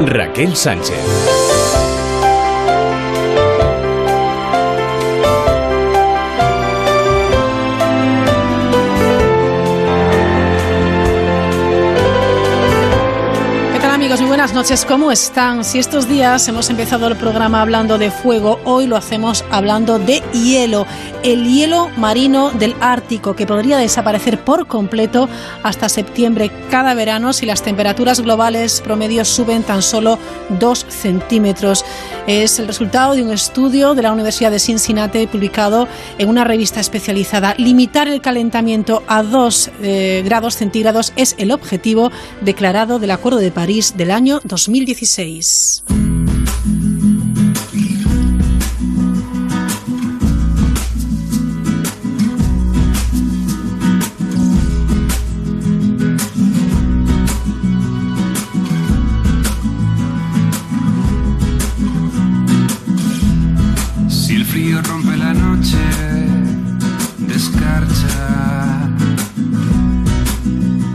Raquel Sánchez. muy buenas noches. ¿Cómo están? Si estos días hemos empezado el programa hablando de fuego, hoy lo hacemos hablando de hielo. El hielo marino del Ártico, que podría desaparecer por completo hasta septiembre cada verano si las temperaturas globales promedios suben tan solo 2 centímetros. Es el resultado de un estudio de la Universidad de Cincinnati publicado en una revista especializada. Limitar el calentamiento a 2 eh, grados centígrados es el objetivo declarado del Acuerdo de París del año 2016.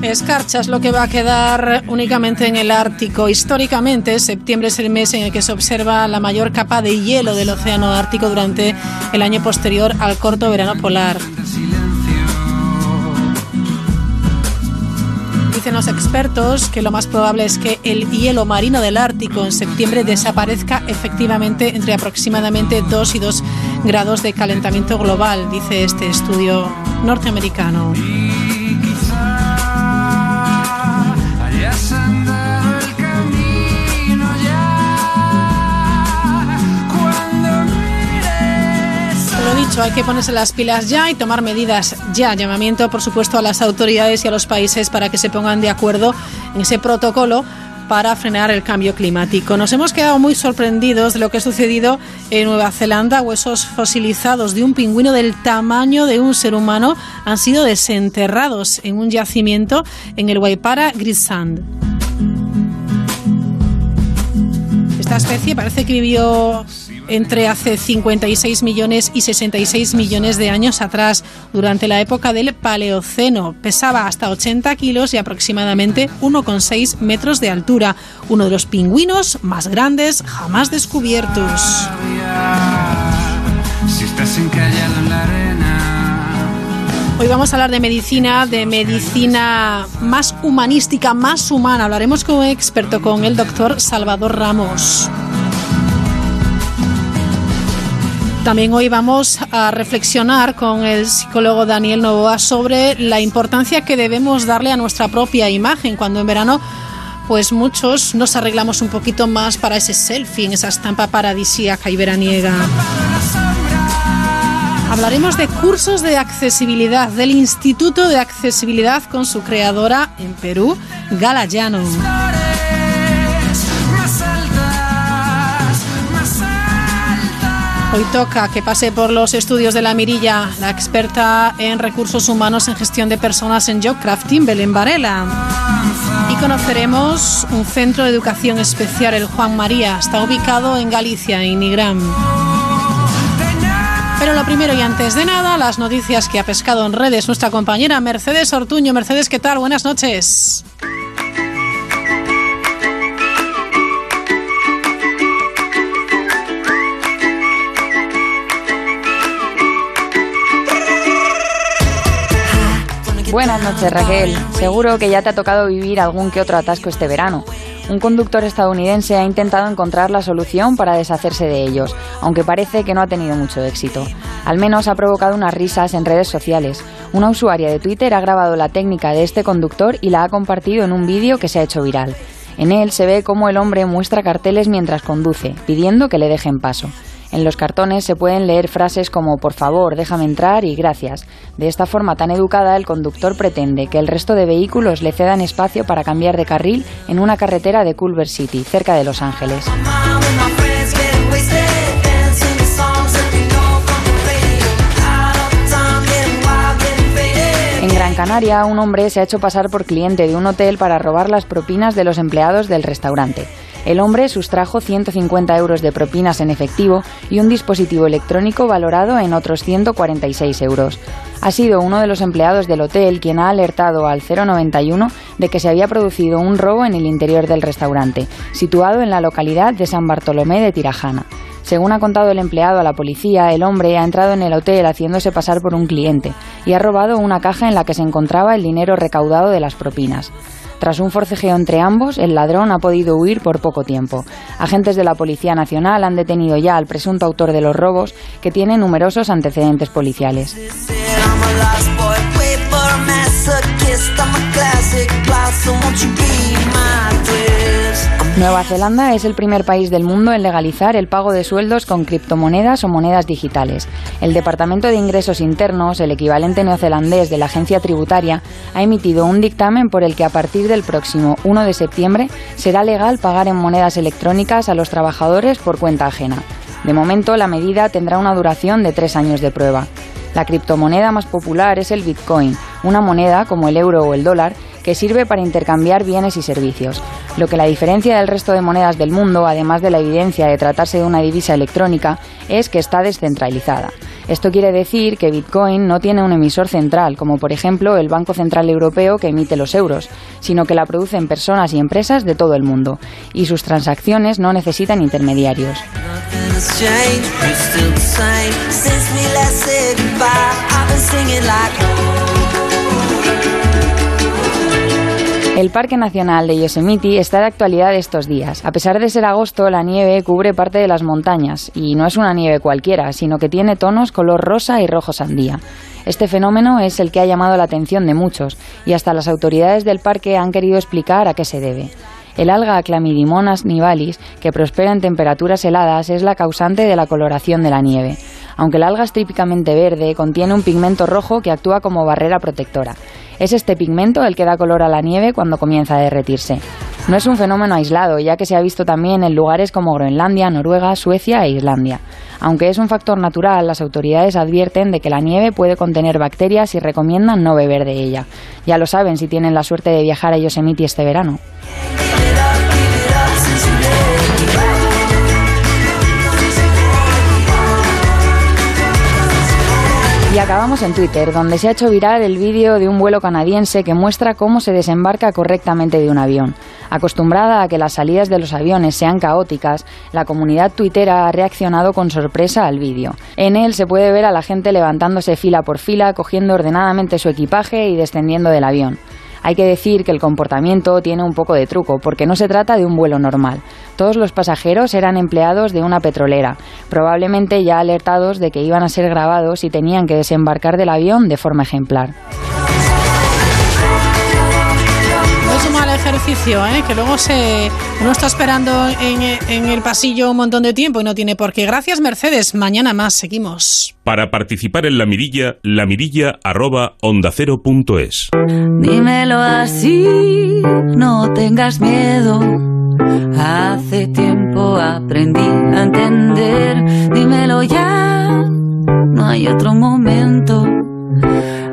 Escarcha es lo que va a quedar únicamente en el Ártico. Históricamente, septiembre es el mes en el que se observa la mayor capa de hielo del Océano Ártico durante el año posterior al corto verano polar. Dicen los expertos que lo más probable es que el hielo marino del Ártico en septiembre desaparezca efectivamente entre aproximadamente 2 y 2 grados de calentamiento global, dice este estudio norteamericano. Hay que ponerse las pilas ya y tomar medidas ya. Llamamiento, por supuesto, a las autoridades y a los países para que se pongan de acuerdo en ese protocolo para frenar el cambio climático. Nos hemos quedado muy sorprendidos de lo que ha sucedido en Nueva Zelanda. Huesos fosilizados de un pingüino del tamaño de un ser humano han sido desenterrados en un yacimiento en el Waipara Grisand. Esta especie parece que vivió entre hace 56 millones y 66 millones de años atrás, durante la época del Paleoceno. Pesaba hasta 80 kilos y aproximadamente 1,6 metros de altura, uno de los pingüinos más grandes jamás descubiertos. Hoy vamos a hablar de medicina, de medicina más humanística, más humana. Hablaremos con un experto, con el doctor Salvador Ramos. También hoy vamos a reflexionar con el psicólogo Daniel Novoa sobre la importancia que debemos darle a nuestra propia imagen cuando en verano pues muchos nos arreglamos un poquito más para ese selfie en esa estampa paradisíaca y veraniega. Hablaremos de cursos de accesibilidad del Instituto de Accesibilidad con su creadora en Perú, Galayano. Hoy toca que pase por los estudios de la Mirilla, la experta en recursos humanos en gestión de personas en Jobcrafting, Belén Varela. Y conoceremos un centro de educación especial, el Juan María. Está ubicado en Galicia, en Nigram. Pero lo primero y antes de nada, las noticias que ha pescado en redes nuestra compañera Mercedes Ortuño. Mercedes, ¿qué tal? Buenas noches. Buenas noches Raquel. Seguro que ya te ha tocado vivir algún que otro atasco este verano. Un conductor estadounidense ha intentado encontrar la solución para deshacerse de ellos, aunque parece que no ha tenido mucho éxito. Al menos ha provocado unas risas en redes sociales. Una usuaria de Twitter ha grabado la técnica de este conductor y la ha compartido en un vídeo que se ha hecho viral. En él se ve cómo el hombre muestra carteles mientras conduce, pidiendo que le dejen paso. En los cartones se pueden leer frases como por favor, déjame entrar y gracias. De esta forma tan educada, el conductor pretende que el resto de vehículos le cedan espacio para cambiar de carril en una carretera de Culver City, cerca de Los Ángeles. En Gran Canaria, un hombre se ha hecho pasar por cliente de un hotel para robar las propinas de los empleados del restaurante. El hombre sustrajo 150 euros de propinas en efectivo y un dispositivo electrónico valorado en otros 146 euros. Ha sido uno de los empleados del hotel quien ha alertado al 091 de que se había producido un robo en el interior del restaurante, situado en la localidad de San Bartolomé de Tirajana. Según ha contado el empleado a la policía, el hombre ha entrado en el hotel haciéndose pasar por un cliente y ha robado una caja en la que se encontraba el dinero recaudado de las propinas. Tras un forcejeo entre ambos, el ladrón ha podido huir por poco tiempo. Agentes de la Policía Nacional han detenido ya al presunto autor de los robos, que tiene numerosos antecedentes policiales. Nueva Zelanda es el primer país del mundo en legalizar el pago de sueldos con criptomonedas o monedas digitales. El Departamento de Ingresos Internos, el equivalente neozelandés de la agencia tributaria, ha emitido un dictamen por el que a partir del próximo 1 de septiembre será legal pagar en monedas electrónicas a los trabajadores por cuenta ajena. De momento, la medida tendrá una duración de tres años de prueba. La criptomoneda más popular es el Bitcoin, una moneda como el euro o el dólar sirve para intercambiar bienes y servicios. Lo que la diferencia del resto de monedas del mundo, además de la evidencia de tratarse de una divisa electrónica, es que está descentralizada. Esto quiere decir que Bitcoin no tiene un emisor central, como por ejemplo el Banco Central Europeo que emite los euros, sino que la producen personas y empresas de todo el mundo, y sus transacciones no necesitan intermediarios. El Parque Nacional de Yosemite está de actualidad estos días. A pesar de ser agosto, la nieve cubre parte de las montañas y no es una nieve cualquiera, sino que tiene tonos color rosa y rojo sandía. Este fenómeno es el que ha llamado la atención de muchos y hasta las autoridades del parque han querido explicar a qué se debe. El alga Chlamydomonas nivalis, que prospera en temperaturas heladas, es la causante de la coloración de la nieve. Aunque el alga es típicamente verde, contiene un pigmento rojo que actúa como barrera protectora. Es este pigmento el que da color a la nieve cuando comienza a derretirse. No es un fenómeno aislado, ya que se ha visto también en lugares como Groenlandia, Noruega, Suecia e Islandia. Aunque es un factor natural, las autoridades advierten de que la nieve puede contener bacterias y recomiendan no beber de ella. Ya lo saben si tienen la suerte de viajar a Yosemite este verano. Y acabamos en Twitter, donde se ha hecho viral el vídeo de un vuelo canadiense que muestra cómo se desembarca correctamente de un avión. Acostumbrada a que las salidas de los aviones sean caóticas, la comunidad tuitera ha reaccionado con sorpresa al vídeo. En él se puede ver a la gente levantándose fila por fila, cogiendo ordenadamente su equipaje y descendiendo del avión. Hay que decir que el comportamiento tiene un poco de truco, porque no se trata de un vuelo normal. Todos los pasajeros eran empleados de una petrolera, probablemente ya alertados de que iban a ser grabados y tenían que desembarcar del avión de forma ejemplar. Ejercicio, ¿eh? que luego se uno está esperando en, en, el pasillo un montón de tiempo y no tiene por qué. Gracias, Mercedes. Mañana más, seguimos. Para participar en la mirilla, la mirilla arroba onda cero punto es. Dímelo así, no tengas miedo. Hace tiempo aprendí a entender. Dímelo ya, no hay otro momento.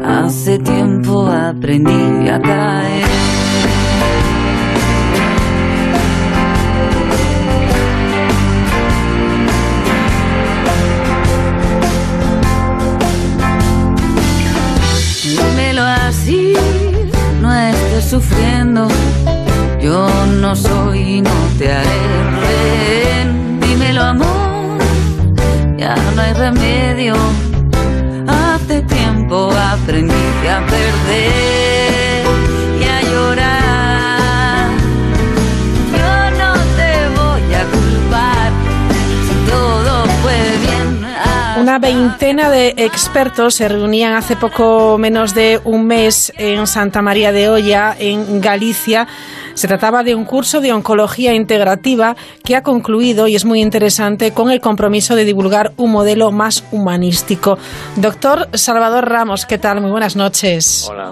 Hace tiempo aprendí a caer. Sufriendo. Yo no soy no te haré. Dímelo, amor, ya no hay remedio. Hace tiempo aprendí a perder Una veintena de expertos se reunían hace poco menos de un mes en Santa María de Olla, en Galicia. Se trataba de un curso de oncología integrativa que ha concluido y es muy interesante con el compromiso de divulgar un modelo más humanístico. Doctor Salvador Ramos, ¿qué tal? Muy buenas noches. Hola,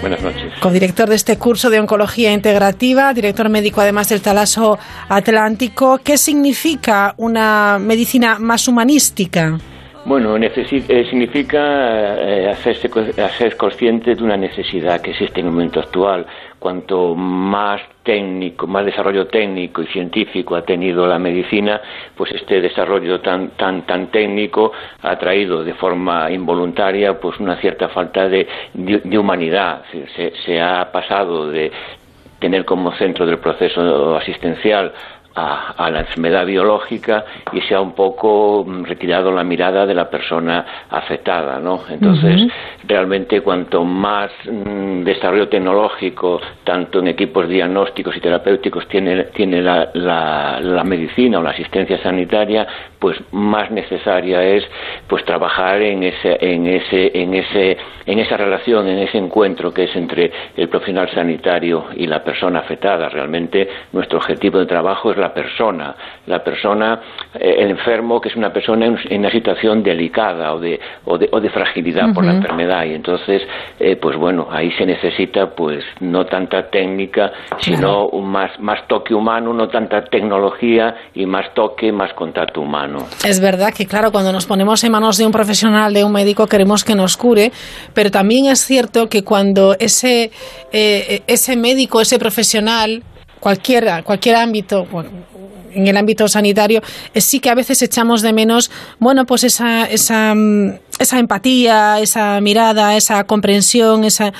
buenas noches. Codirector de este curso de oncología integrativa, director médico además del Talaso Atlántico. ¿Qué significa una medicina más humanística? Bueno, eh, significa eh, hacerse, hacer consciente de una necesidad que existe en el momento actual. Cuanto más técnico, más desarrollo técnico y científico ha tenido la medicina, pues este desarrollo tan tan tan técnico ha traído de forma involuntaria pues una cierta falta de, de, humanidad. Se, se ha pasado de tener como centro del proceso asistencial a, la enfermedad biológica y se ha un poco mm, retirado la mirada de la persona afectada, ¿no? Entonces, realmente cuanto más mm, desarrollo tecnológico, tanto en equipos diagnósticos y terapéuticos tiene, tiene la, la, medicina o la asistencia sanitaria, pues más necesaria es pues trabajar en ese, en ese, en ese, en esa relación, en ese encuentro que es entre el profesional sanitario y la persona afectada. Realmente nuestro objetivo de trabajo es la persona, la persona, eh, el enfermo, que es una persona en, una situación delicada o de, o de, o de fragilidad por la enfermedad. Y entonces, eh, pues bueno, ahí se necesita pues no tanta técnica, sino un más, más toque humano, no tanta tecnología y más toque, más contacto humano. Es verdad que, claro, cuando nos ponemos en manos de un profesional, de un médico, queremos que nos cure, pero también es cierto que cuando ese, eh, ese médico, ese profesional, cualquiera, cualquier ámbito, en el ámbito sanitario, sí que a veces echamos de menos, bueno, pues esa, esa, mm, esa empatía, esa mirada, esa comprensión, esa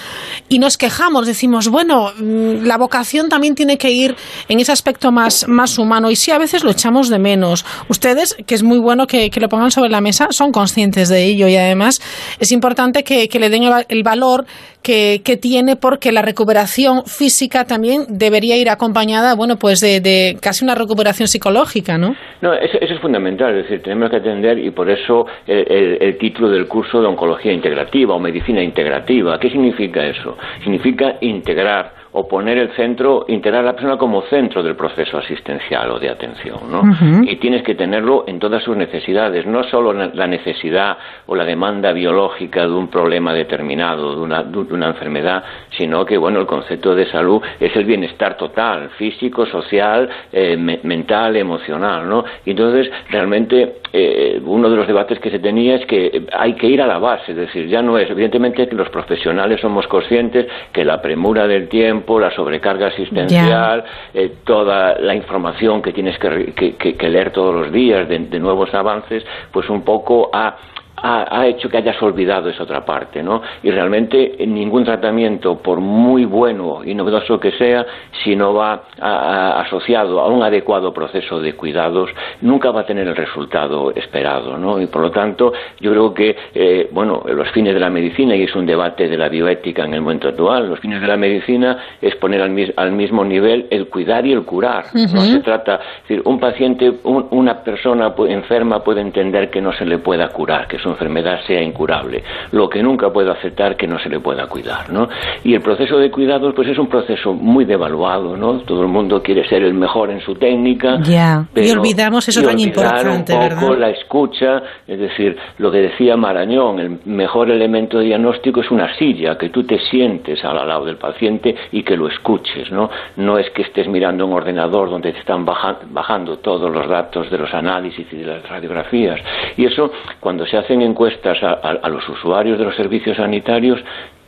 y nos quejamos, decimos, bueno, mm, la vocación también tiene que ir en ese aspecto más, más humano y sí a veces lo echamos de menos. Ustedes, que es muy bueno que, lo pongan sobre la mesa, son conscientes de ello y además es importante que, le den el, valor que, tiene porque la recuperación física también debería ir acompañada, bueno, pues de, de casi una recuperación psicológica, ¿no? No, eso, es fundamental, es decir, tenemos que atender y por eso el, título del curso de oncología integrativa o medicina integrativa. ¿Qué significa eso? Significa integrar o poner el centro, integrar a la persona como centro del proceso asistencial o de atención, ¿no? Y tienes que tenerlo en todas sus necesidades, no solo la necesidad o la demanda biológica de un problema determinado, de una, de una enfermedad, sino que, bueno, el concepto de salud es el bienestar total, físico, social, eh, mental, emocional, ¿no? Y entonces, realmente, eh, uno de los debates que se tenía es que hay que ir a la base, es decir, ya no es, evidentemente que los profesionales somos conscientes que la premura del tiempo, la sobrecarga asistencial, eh, toda la información que tienes que, leer todos los días de, de, nuevos avances, pues un poco a ha, hecho que hayas olvidado esa otra parte, ¿no? Y realmente ningún tratamiento, por muy bueno y novedoso que sea, si no va asociado a un adecuado proceso de cuidados, nunca va a tener el resultado esperado, ¿no? Y por lo tanto, yo creo que, eh, bueno, los fines de la medicina, y es un debate de la bioética en el momento actual, los fines de la medicina es poner al, mismo nivel el cuidar y el curar. No se trata, es decir, un paciente, una persona enferma puede entender que no se le pueda curar, que enfermedad sea incurable. Lo que nunca puedo aceptar que no se le pueda cuidar, ¿no? Y el proceso de cuidados, pues es un proceso muy devaluado, ¿no? Todo el mundo quiere ser el mejor en su técnica. Ya, y olvidamos eso tan importante, un poco la escucha, es decir, lo que decía Marañón, el mejor elemento de diagnóstico es una silla, que tú te sientes al lado del paciente y que lo escuches, ¿no? No es que estés mirando un ordenador donde te están bajando todos los datos de los análisis y de las radiografías. Y eso, cuando se hacen encuestas a, los usuarios de los servicios sanitarios,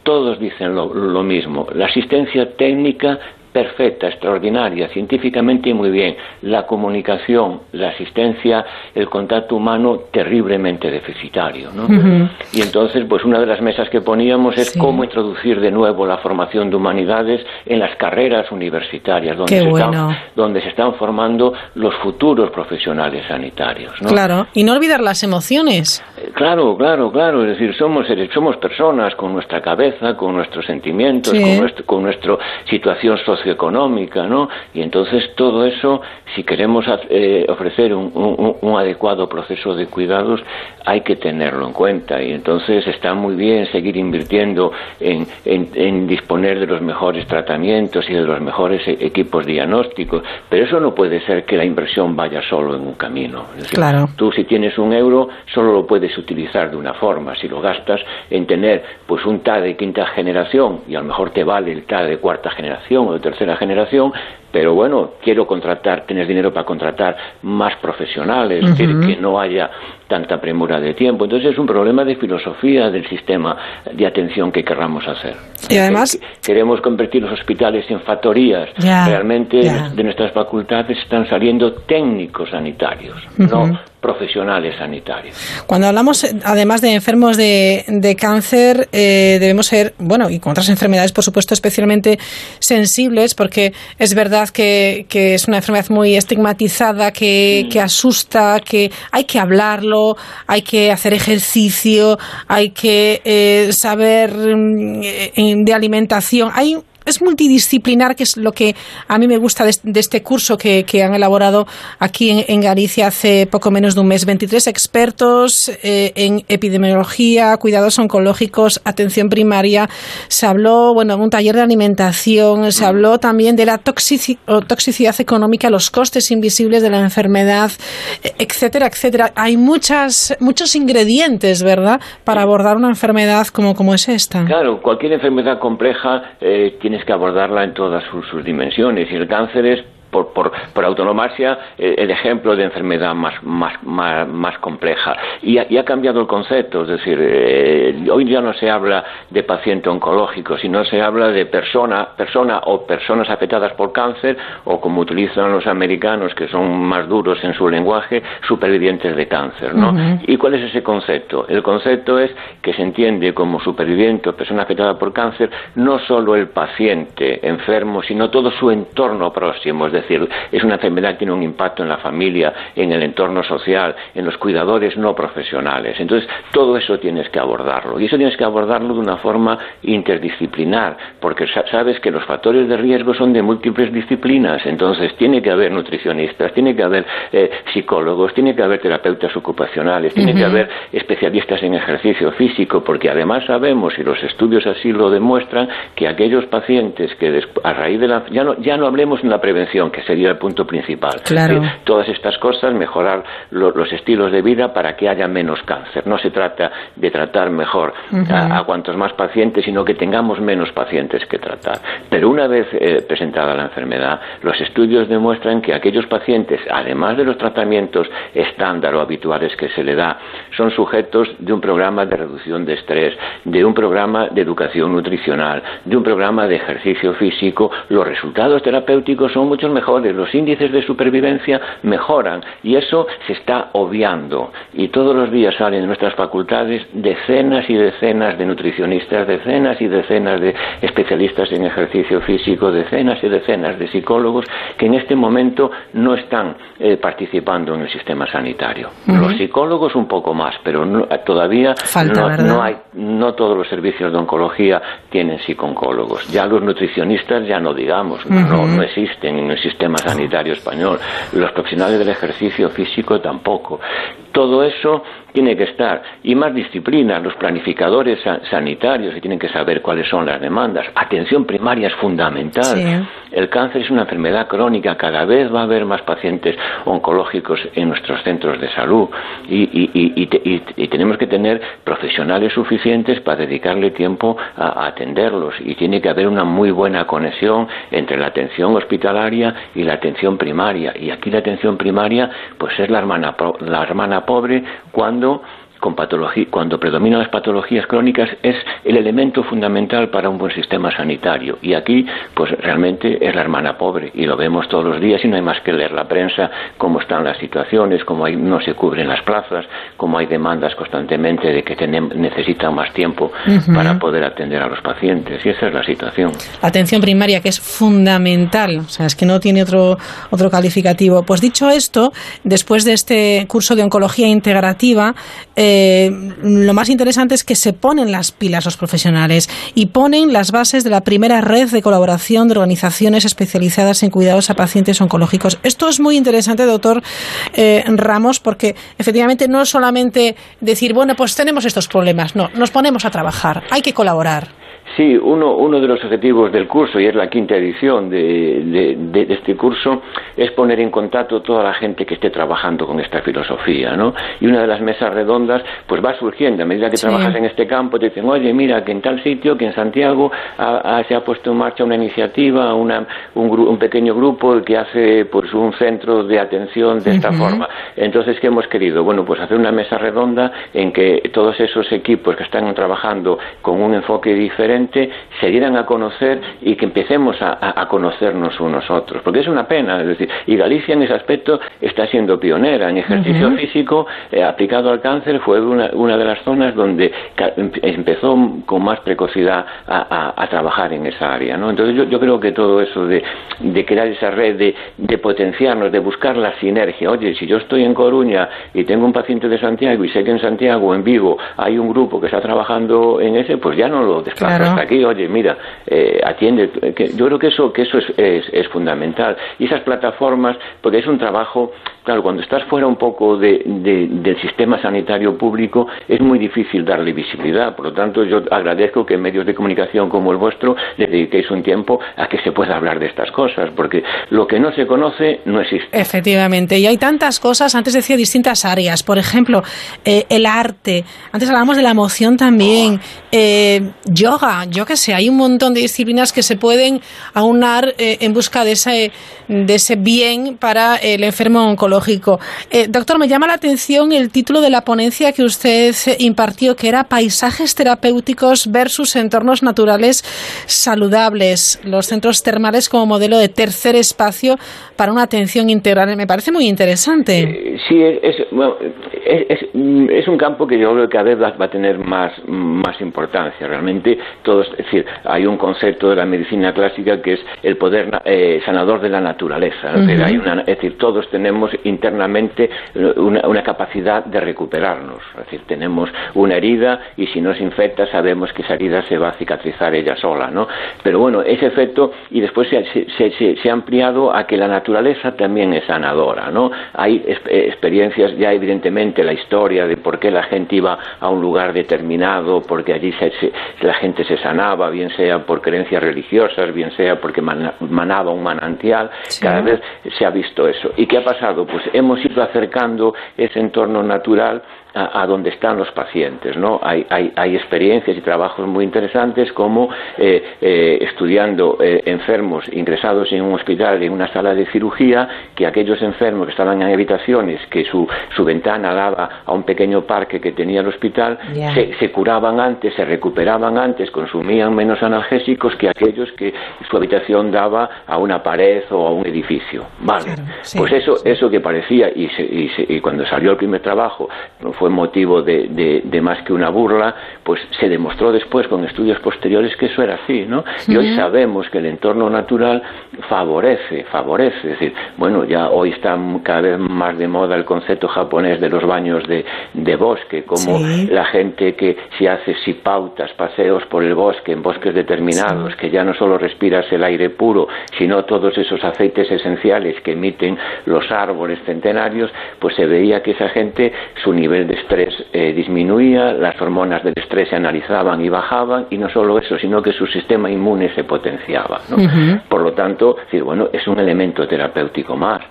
todos dicen lo, mismo. La asistencia técnica perfecta, extraordinaria, científicamente muy bien. La comunicación, la asistencia, el contacto humano terriblemente deficitario. ¿no? Y entonces, pues una de las mesas que poníamos es cómo introducir de nuevo la formación de humanidades en las carreras universitarias, donde, se, están, donde se están formando los futuros profesionales sanitarios. ¿no? Claro, y no olvidar las emociones. Eh, claro, claro, claro. Es decir, somos, somos personas con nuestra cabeza, con nuestros sentimientos, con, nuestro, con nuestra situación social económica, ¿no? Y entonces todo eso, si queremos eh, ofrecer un, adecuado proceso de cuidados, hay que tenerlo en cuenta. Y entonces está muy bien seguir invirtiendo en, disponer de los mejores tratamientos y de los mejores e, equipos diagnósticos, pero eso no puede ser que la inversión vaya solo en un camino. claro. Tú si tienes un euro, solo lo puedes utilizar de una forma. Si lo gastas en tener pues un TAD de quinta generación y a lo mejor te vale el TAD de cuarta generación o de tercera generación, pero bueno, quiero contratar, tienes dinero para contratar más profesionales, que, no haya tanta premura de tiempo. Entonces es un problema de filosofía del sistema de atención que querramos hacer. Y además queremos convertir los hospitales en factorías. Realmente de nuestras facultades están saliendo técnicos sanitarios, no profesionales sanitarios. Cuando hablamos, además de enfermos de, cáncer, eh, debemos ser, bueno, y con otras enfermedades, por supuesto, especialmente sensibles, porque es verdad que, es una enfermedad muy estigmatizada, que, que, asusta, que hay que hablarlo, hay que hacer ejercicio, hay que eh, saber mm, de alimentación. Hay es multidisciplinar, que es lo que a mí me gusta de, este curso que, han elaborado aquí en, Galicia hace poco menos de un mes. 23 expertos eh, en epidemiología, cuidados oncológicos, atención primaria. Se habló, bueno, en un taller de alimentación, se habló también de la toxicidad económica, los costes invisibles de la enfermedad, etcétera, etcétera. Hay muchas, muchos ingredientes, ¿verdad?, para abordar una enfermedad como, como es esta. Claro, cualquier enfermedad compleja eh, tienes que abordarla en todas sus, dimensiones. Y el cáncer es por, por, por autonomasia eh, el ejemplo de enfermedad más, más, más, compleja. Y ha, y ha, cambiado el concepto, es decir, eh, hoy ya no se habla de paciente oncológico, sino se habla de persona, persona o personas afectadas por cáncer, o como utilizan los americanos, que son más duros en su lenguaje, supervivientes de cáncer. ¿no? ¿Y cuál es ese concepto? El concepto es que se entiende como superviviente o persona afectada por cáncer no solo el paciente enfermo, sino todo su entorno próximo, es decir, es una enfermedad que tiene un impacto en la familia, en el entorno social, en los cuidadores no profesionales. Entonces, todo eso tienes que abordarlo. Y eso tienes que abordarlo de una forma interdisciplinar, porque sabes que los factores de riesgo son de múltiples disciplinas. Entonces, tiene que haber nutricionistas, tiene que haber eh, psicólogos, tiene que haber terapeutas ocupacionales, tiene que haber especialistas en ejercicio físico, porque además sabemos, y los estudios así lo demuestran, que aquellos pacientes que a raíz de la... Ya no, ya no hablemos en la prevención, que sería el punto principal. todas estas cosas, mejorar los estilos de vida para que haya menos cáncer. No se trata de tratar mejor a, cuantos más pacientes, sino que tengamos menos pacientes que tratar. Pero una vez eh, presentada la enfermedad, los estudios demuestran que aquellos pacientes, además de los tratamientos estándar o habituales que se le da, son sujetos de un programa de reducción de estrés, de un programa de educación nutricional, de un programa de ejercicio físico. Los resultados terapéuticos son mucho mejores los índices de supervivencia mejoran y eso se está obviando. Y todos los días salen de nuestras facultades decenas y decenas de nutricionistas, decenas y decenas de especialistas en ejercicio físico, decenas y decenas de psicólogos que en este momento no están eh, participando en el sistema sanitario. Los psicólogos un poco más, pero todavía no, hay, no todos los servicios de oncología tienen psicólogos. Ya los nutricionistas ya no digamos, no, no existen en el sistema sanitario español, los profesionales del ejercicio físico tampoco. Todo eso tiene que estar. Y más disciplina, los planificadores sanitarios que tienen que saber cuáles son las demandas. Atención primaria es fundamental. El cáncer es una enfermedad crónica, cada vez va a haber más pacientes oncológicos en nuestros centros de salud y, tenemos que tener profesionales suficientes para dedicarle tiempo a, atenderlos y tiene que haber una muy buena conexión entre la atención hospitalaria y la atención primaria. Y aquí la atención primaria pues es la hermana, la hermana pobre cuando con patología, cuando predominan las patologías crónicas es el elemento fundamental para un buen sistema sanitario. Y aquí, pues realmente es la hermana pobre y lo vemos todos los días y no hay más que leer la prensa, cómo están las situaciones, cómo hay, no se cubren las plazas, cómo hay demandas constantemente de que necesitan más tiempo para poder atender a los pacientes. Y esa es la situación. Atención primaria, que es fundamental, o sea, es que no tiene otro, otro calificativo. Pues dicho esto, después de este curso de oncología integrativa, eh, eh, lo más interesante es que se ponen las pilas los profesionales y ponen las bases de la primera red de colaboración de organizaciones especializadas en cuidados a pacientes oncológicos. Esto es muy interesante, doctor eh, Ramos, porque efectivamente no es solamente decir, bueno, pues tenemos estos problemas, no, nos ponemos a trabajar, hay que colaborar. Sí, uno, uno de los objetivos del curso, y es la quinta edición de, de, este curso, es poner en contacto toda la gente que esté trabajando con esta filosofía, ¿no? Y una de las mesas redondas pues va surgiendo. A medida que trabajas en este campo, te dicen, oye, mira, que en tal sitio, que en Santiago se ha puesto en marcha una iniciativa, una, un, pequeño grupo que hace pues un centro de atención de esta forma. Entonces, ¿qué hemos querido? Bueno, pues hacer una mesa redonda en que todos esos equipos que están trabajando con un enfoque diferente se dieran a conocer y que empecemos a, conocernos unos otros. Porque es una pena, es decir, y Galicia en ese aspecto está siendo pionera en ejercicio físico eh, aplicado al cáncer, fue una, una, de las zonas donde empezó con más precocidad a, trabajar en esa área. ¿no? Entonces yo, yo creo que todo eso de, de crear esa red, de, de potenciarnos, de buscar la sinergia. Oye, si yo estoy en Coruña y tengo un paciente de Santiago y sé que en Santiago o en Vigo hay un grupo que está trabajando en ese, pues ya no lo desplazo hasta aquí. Oye, mira, eh, atiende. Que yo creo que eso, que eso es, es, es fundamental. Y esas plataformas, porque es un trabajo Claro, cuando estás fuera un poco de, del sistema sanitario público es muy difícil darle visibilidad. Por lo tanto, yo agradezco que medios de comunicación como el vuestro le dediquéis un tiempo a que se pueda hablar de estas cosas, porque lo que no se conoce no existe. Efectivamente, y hay tantas cosas, antes decía distintas áreas, por ejemplo, eh, el arte, antes hablábamos de la emoción también, eh, yoga, yo qué sé, hay un montón de disciplinas que se pueden aunar eh, en busca de ese, de ese bien para el enfermo oncológico doctor, me llama la atención el título de la ponencia que usted impartió, que era Paisajes terapéuticos versus entornos naturales saludables, los centros termales como modelo de tercer espacio para una atención integral. Me parece muy interesante. Eh, sí, es, es, un campo que yo creo que cada vez va, a tener más, más importancia. Realmente, todos, es decir, hay un concepto de la medicina clásica que es el poder eh, sanador de la naturaleza. hay una, es decir, todos tenemos internamente una, capacidad de recuperarnos. Es decir, tenemos una herida y si no se infecta sabemos que esa herida se va a cicatrizar ella sola, ¿no? Pero bueno, ese efecto y después se, ha ampliado a que la naturaleza también es sanadora, ¿no? Hay experiencias ya evidentemente la historia de por qué la gente iba a un lugar determinado, porque allí la gente se sanaba, bien sea por creencias religiosas, bien sea porque manaba un manantial, cada vez se ha visto eso. ¿Y qué ha pasado? pues hemos ido acercando ese entorno natural a, donde están los pacientes. ¿no? Hay, hay, experiencias y trabajos muy interesantes como eh, eh, estudiando eh, enfermos ingresados en un hospital, en una sala de cirugía, que aquellos enfermos que estaban en habitaciones, que su, su ventana daba a un pequeño parque que tenía el hospital, se, curaban antes, se recuperaban antes, consumían menos analgésicos que aquellos que su habitación daba a una pared o a un edificio. Vale, pues eso, eso que parecía, y, y, cuando salió el primer trabajo, fue motivo de, más que una burla, pues se demostró después con estudios posteriores que eso era así, ¿no? Y hoy sabemos que el entorno natural favorece, favorece, es decir, bueno, ya hoy está cada vez más de moda el concepto japonés de los baños de, bosque, como la gente que si hace si pautas, paseos por el bosque, en bosques determinados, que ya no solo respiras el aire puro, sino todos esos aceites esenciales que emiten los árboles centenarios, pues se veía que esa gente, su nivel de estrés eh, disminuía, las hormonas del estrés se analizaban y bajaban, y no solo eso, sino que su sistema inmune se potenciaba. Por lo tanto, bueno, es un elemento terapéutico más.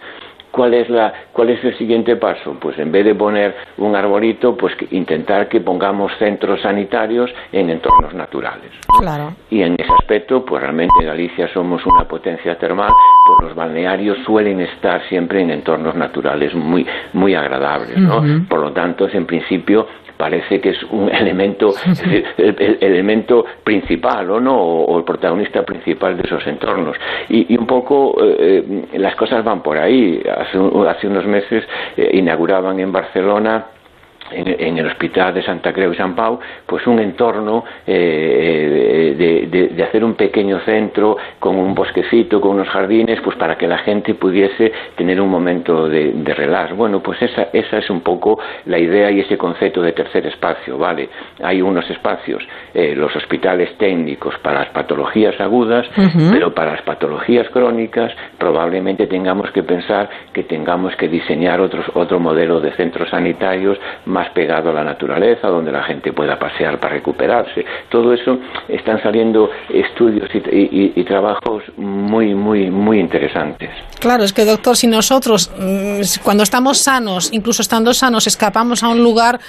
¿Cuál es, la, ¿Cuál es el siguiente paso? Pues en vez de poner un arbolito, pues intentar que pongamos centros sanitarios en entornos naturales. Claro. Y en ese aspecto, pues realmente en Galicia somos una potencia termal, pues los balnearios suelen estar siempre en entornos naturales muy, muy agradables, ¿no? Por lo tanto, es en principio parece que es un elemento, el, elemento principal o no, o, el protagonista principal de esos entornos. Y, un poco eh, eh, las cosas van por ahí. Hace, hace unos meses eh, inauguraban en Barcelona en, el hospital de Santa Creu y San Pau, pues un entorno eh, de, hacer un pequeño centro con un bosquecito, con unos jardines, pues para que la gente pudiese tener un momento de, relax. Bueno, pues esa, esa es un poco la idea y ese concepto de tercer espacio, ¿vale? Hay unos espacios, eh, los hospitales técnicos para las patologías agudas, pero para las patologías crónicas probablemente tengamos que pensar que tengamos que diseñar otros, otro modelo de centros sanitarios más más pegado a la naturaleza, donde la gente pueda pasear para recuperarse. Todo eso están saliendo estudios y, trabajos muy, muy, muy interesantes. Claro, es que doctor, si nosotros mm, cuando estamos sanos, incluso estando sanos, escapamos a un lugar,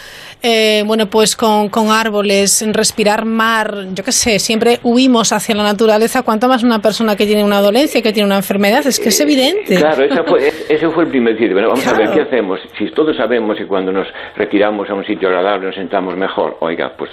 eh, bueno, pues con, con árboles, respirar mar, yo qué sé, siempre huimos hacia la naturaleza, cuanto más una persona que tiene una dolencia, que tiene una enfermedad, es que es evidente. Claro, ese fue el primer sitio. vamos a ver, ¿qué hacemos? Si todos sabemos y cuando nos retiramos a un sitio agradable nos sentamos mejor, oiga, pues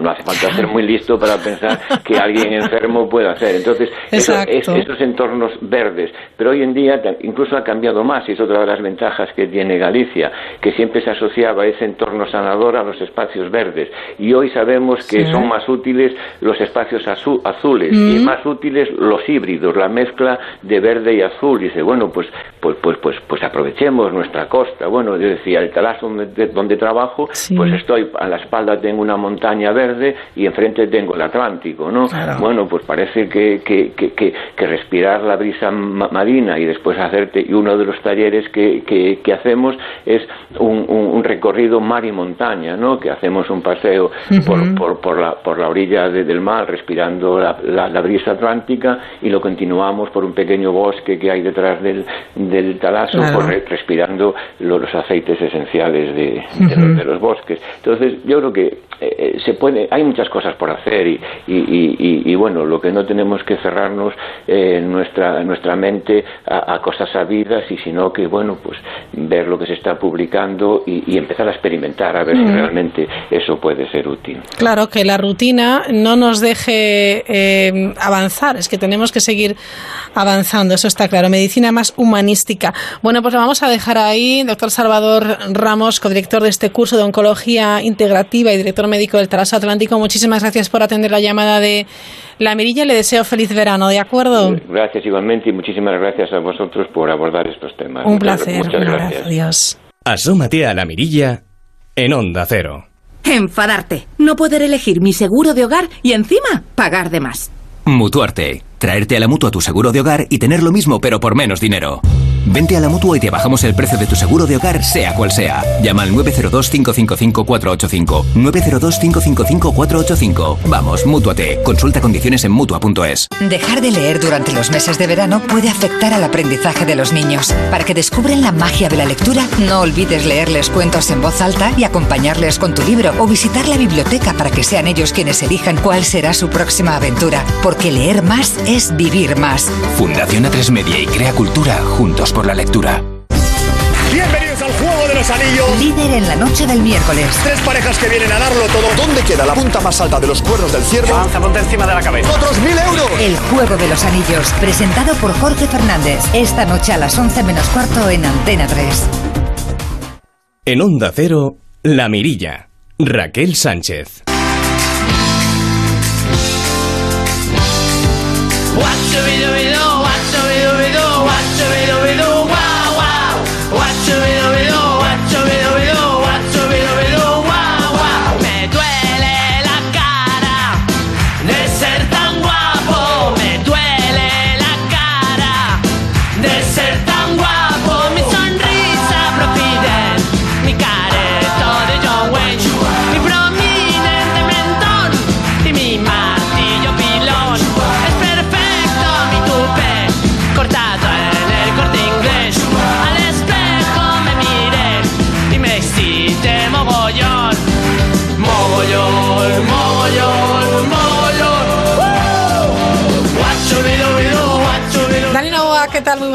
no hace falta ser muy listo para pensar que alguien enfermo puede hacer. Entonces, esos entornos verdes. Pero hoy en día incluso ha cambiado más y es otra de las ventajas que tiene Galicia, que siempre se asociaba ese entorno sanador a los espacios verdes. Y hoy sabemos que son más útiles los espacios azules y mm. más útiles los híbridos, la mezcla de verde y azul. Y dice, bueno, pues, pues, pues, pues, pues aprovechemos nuestra costa. Bueno, yo decía, el talazo donde, trabajo, pues estoy a la espalda tengo una montaña verde y enfrente tengo el Atlántico, ¿no? Bueno, pues parece que, que, que, que, respirar la brisa marina y después hacerte, y uno de los talleres que, que, hacemos es un, un, recorrido mar y montaña, ¿no? Que hacemos un paseo por, por, por, la, por la orilla del mar respirando la, la, brisa atlántica y lo continuamos por un pequeño bosque que hay detrás del, del talazo, respirando los, aceites esenciales de, de los bosques. Entonces, yo creo que eh, eh, se puede, hay muchas cosas por hacer y, y, bueno, lo que no tenemos que cerrarnos eh, en nuestra, nuestra mente a, cosas sabidas y sino que, bueno, pues ver lo que se está publicando y, empezar a experimentar a ver si realmente eso puede ser útil. Claro, que la rutina no nos deje avanzar, es que tenemos que seguir avanzando, eso está claro. Medicina más humanística. Bueno, pues lo vamos a dejar ahí, doctor Salvador Ramos, codirector de este curso de oncología integrativa y director médico del Taraso Atlántico. Muchísimas gracias por atender la llamada de La Mirilla. Le deseo feliz verano, ¿de acuerdo? Gracias igualmente y muchísimas gracias a vosotros por abordar estos temas. Un placer. Muchas gracias. Adiós. Asómate a La Mirilla en Onda Cero. Enfadarte, no poder elegir mi seguro de hogar y encima pagar de más. Mutuarte. Traerte a la mutua tu seguro de hogar y tener lo mismo pero por menos dinero. Vente a la mutua y te bajamos el precio de tu seguro de hogar, sea cual sea. Llama al 902-555-485. 902-555-485. Vamos, mútuate. Consulta condiciones en mutua.es. Dejar de leer durante los meses de verano puede afectar al aprendizaje de los niños. Para que descubren la magia de la lectura, no olvides leerles cuentos en voz alta y acompañarles con tu libro o visitar la biblioteca para que sean ellos quienes elijan cuál será su próxima aventura. Porque leer más es vivir más. Fundación A3 Media y Crea Cultura juntos por la lectura. Bienvenidos al Juego de los Anillos. Líder en la noche del miércoles. Tres parejas que vienen a darlo todo. ¿Dónde queda la punta más alta de los cuernos del ciervo? Avanza, ponte encima de la cabeza. ¡Otros mil euros! El Juego de los Anillos, presentado por Jorge Fernández. Esta noche a las 11 menos cuarto en Antena 3. En Onda Cero, La Mirilla. Raquel Sánchez. ¿Qué tal? Muy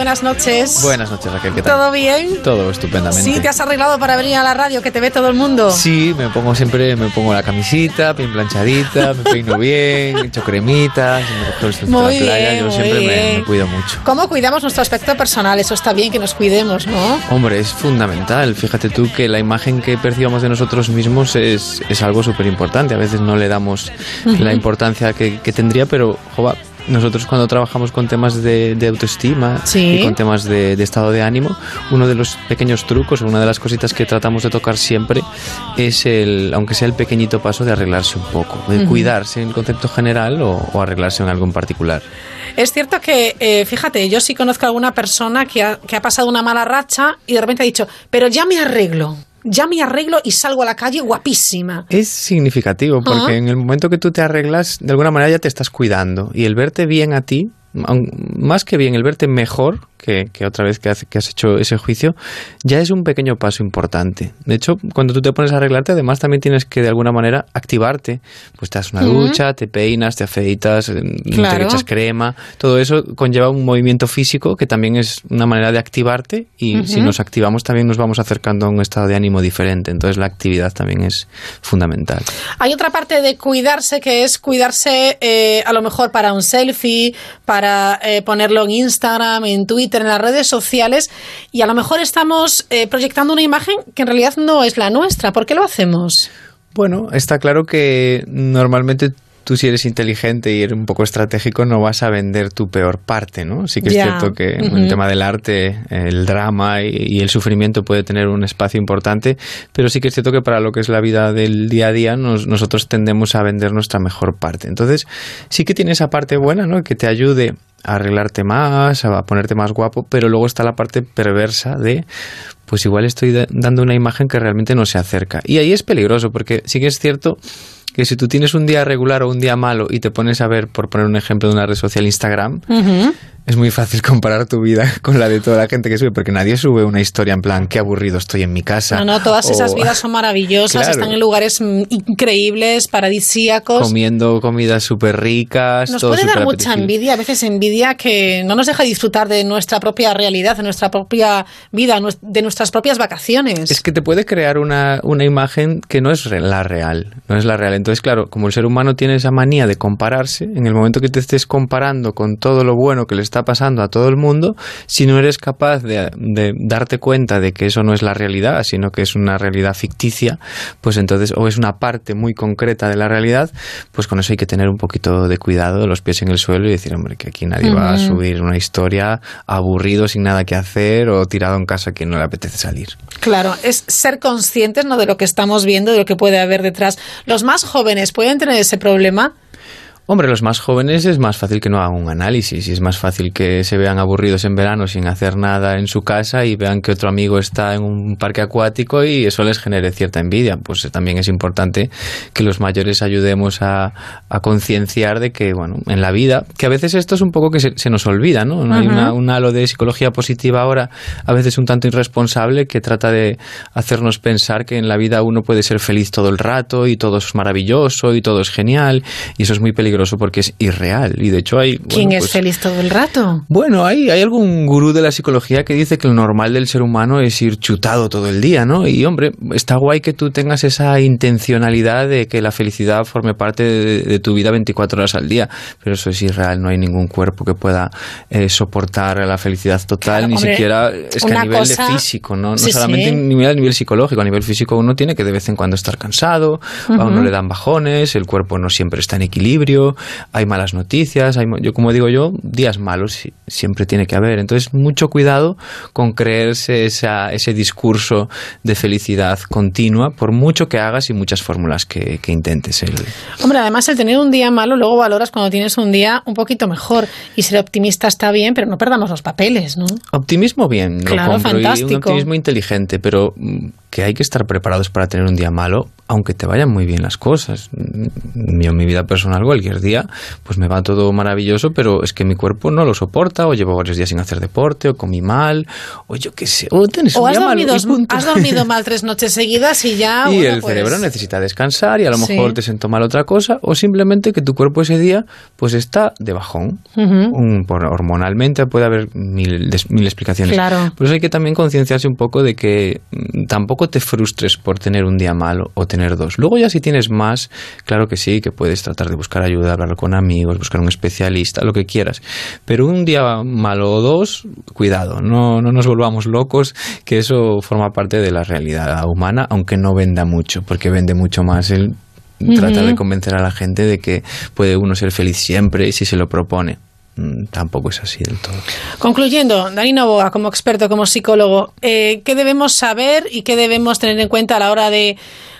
buenas noches. Buenas noches, Raquel, ¿qué tal? ¿Todo bien? Todo estupendamente. Sí, ¿te has arreglado para venir a la radio que te ve todo el mundo? Sí, me pongo siempre, me pongo la camisita, bien planchadita, me peino bien, echo cremita, me muy la playa, yo siempre me, cuido mucho. ¿Cómo cuidamos nuestro aspecto personal? Eso está bien que nos cuidemos, ¿no? Hombre, es fundamental. Fíjate tú que la imagen que percibamos de nosotros mismos es, es algo súper importante. A veces no le damos la importancia que, que tendría, pero, jova, nosotros cuando trabajamos con temas de, autoestima y con temas de, estado de ánimo, uno de los pequeños trucos, una de las cositas que tratamos de tocar siempre es el, aunque sea el pequeñito paso de arreglarse un poco, de cuidarse en el concepto general o, arreglarse en algo en particular. Es cierto que, eh, fíjate, yo sí conozco a alguna persona que ha, que ha pasado una mala racha y de repente ha dicho, pero ya me arreglo ya me arreglo y salgo a la calle guapísima. Es significativo porque en el momento que tú te arreglas, de alguna manera ya te estás cuidando y el verte bien a ti, más que bien, el verte mejor que, que otra vez que, hace- que has hecho ese juicio, ya es un pequeño paso importante. De hecho, cuando tú te pones a arreglarte, además también tienes que de alguna manera activarte. Pues te das una Ujú. ducha, te peinas, te afeitas, eh, Claro. te echas crema. Todo eso conlleva un movimiento físico que también es una manera de activarte y si nos activamos también nos vamos acercando a un estado de ánimo diferente. Entonces la actividad también es fundamental. Hay otra parte de cuidarse que es cuidarse eh, a lo mejor para un selfie, para eh, ponerlo en Instagram, en Twitter, en las redes sociales y a lo mejor estamos eh, proyectando una imagen que en realidad no es la nuestra. ¿Por qué lo hacemos? Bueno, está claro que normalmente tú si eres inteligente y eres un poco estratégico no vas a vender tu peor parte, ¿no? Sí que es cierto que en el tema del arte, el drama y, y el sufrimiento puede tener un espacio importante, pero sí que es cierto que para lo que es la vida del día a día nos- nosotros tendemos a vender nuestra mejor parte. Entonces sí que tiene esa parte buena, ¿no? Que te ayude a arreglarte más, a ponerte más guapo, pero luego está la parte perversa de pues igual estoy da- dando una imagen que realmente no se acerca. Y ahí es peligroso, porque sí que es cierto que si tú tienes un día regular o un día malo y te pones a ver, por poner un ejemplo de una red social, Instagram, es muy fácil comparar tu vida con la de toda la gente que sube, porque nadie sube una historia en plan, qué aburrido estoy en mi casa. No, no, todas o esas vidas son maravillosas, Claro. están en lugares mm, increíbles, paradisíacos. Comiendo comidas súper ricas. Nos todo puede dar mucha envidia, a veces envidia que no nos deja disfrutar de nuestra propia realidad, de nuestra propia vida, de nuestras propias vacaciones. Es que te puede crear una, una imagen que no es la real, no es la real. Entonces, claro, como el ser humano tiene esa manía de compararse, en el momento que te estés comparando con todo lo bueno que le está pasando a todo el mundo, si no eres capaz de, de darte cuenta de que eso no es la realidad, sino que es una realidad ficticia, pues entonces, o es una parte muy concreta de la realidad, pues con eso hay que tener un poquito de cuidado, los pies en el suelo y decir, hombre, que aquí nadie va a subir una historia aburrido, sin nada que hacer o tirado en casa que no le apetece salir. Claro, es ser conscientes ¿no? de lo que estamos viendo, de lo que puede haber detrás. Los más jóvenes pueden tener ese problema. Hombre, los más jóvenes es más fácil que no hagan un análisis y es más fácil que se vean aburridos en verano sin hacer nada en su casa y vean que otro amigo está en un parque acuático y eso les genere cierta envidia. Pues eh, también es importante que los mayores ayudemos a, a concienciar de que, bueno, en la vida, que a veces esto es un poco que se, se nos olvida, ¿no? Hay Ujú. una, un halo de psicología positiva ahora, a veces un tanto irresponsable, que trata de hacernos pensar que en la vida uno puede ser feliz todo el rato y todo es maravilloso y todo es genial y eso es muy peligroso porque es irreal y de hecho hay... ¿Quién bueno, es pues- feliz todo el rato? bueno, hay, hay algún gurú de la psicología que dice que lo normal del ser humano es ir chutado todo el día, ¿no? Y hombre, está guay que tú tengas esa intencionalidad de que la felicidad forme parte de, de tu vida 24 horas al día, pero eso es irreal, no hay ningún cuerpo que pueda eh, soportar la felicidad total, Claro, ni hombre, siquiera es que a nivel cosa- de físico, ¿no? No Sí, solamente sí. a nivel, a nivel psicológico, a nivel físico uno tiene que de vez en cuando estar cansado, a uno le dan bajones, el cuerpo no siempre está en equilibrio, hay malas noticias, hay, yo como digo yo, días malos si- siempre tiene que haber. Entonces, mucho cuidado con creerse esa, ese discurso de felicidad continua, por mucho que hagas y muchas fórmulas que, que intentes. El, Hombre, además el tener un día malo, luego valoras cuando tienes un día un poquito mejor. Y ser optimista está bien, pero no perdamos los papeles, ¿no? Optimismo bien, lo Claro, compro, y un fantástico. optimismo inteligente, pero mm, que hay que estar preparados para tener un día malo, aunque te vayan muy bien las cosas. Mm, Yo en mi vida personal cualquier día, pues me va todo maravilloso, pero es que mi cuerpo no lo soporta, o llevo varios días sin hacer deporte, o comí mal, o yo qué sé, o tienes O un has día dormido, has dormido mal tres noches seguidas y ya. y bueno, el pues, cerebro necesita descansar y a lo Sí. mejor te sentó mal otra cosa o simplemente que tu cuerpo ese día pues está de bajón. Ujú. Un- por- hormonalmente puede haber mil, des- mil explicaciones. Claro. Por eso hay que también concienciarse un poco de que mm, tampoco te frustres por tener un día malo o tener dos. Luego ya si tienes más, claro que sí, que puedes tratar de buscar ayuda, hablar con amigos, buscar un especialista, lo que quieras. Pero un día malo o dos, cuidado, no, no nos volvamos locos, que eso forma parte de la realidad humana, aunque no venda mucho, porque vende mucho más el tratar de convencer a la gente de que puede uno ser feliz siempre si se lo propone. Mm, Tampoco es así del todo. Concluyendo, Dani Novoa, como experto, como psicólogo, eh, ¿qué debemos saber y qué debemos tener en cuenta a la hora de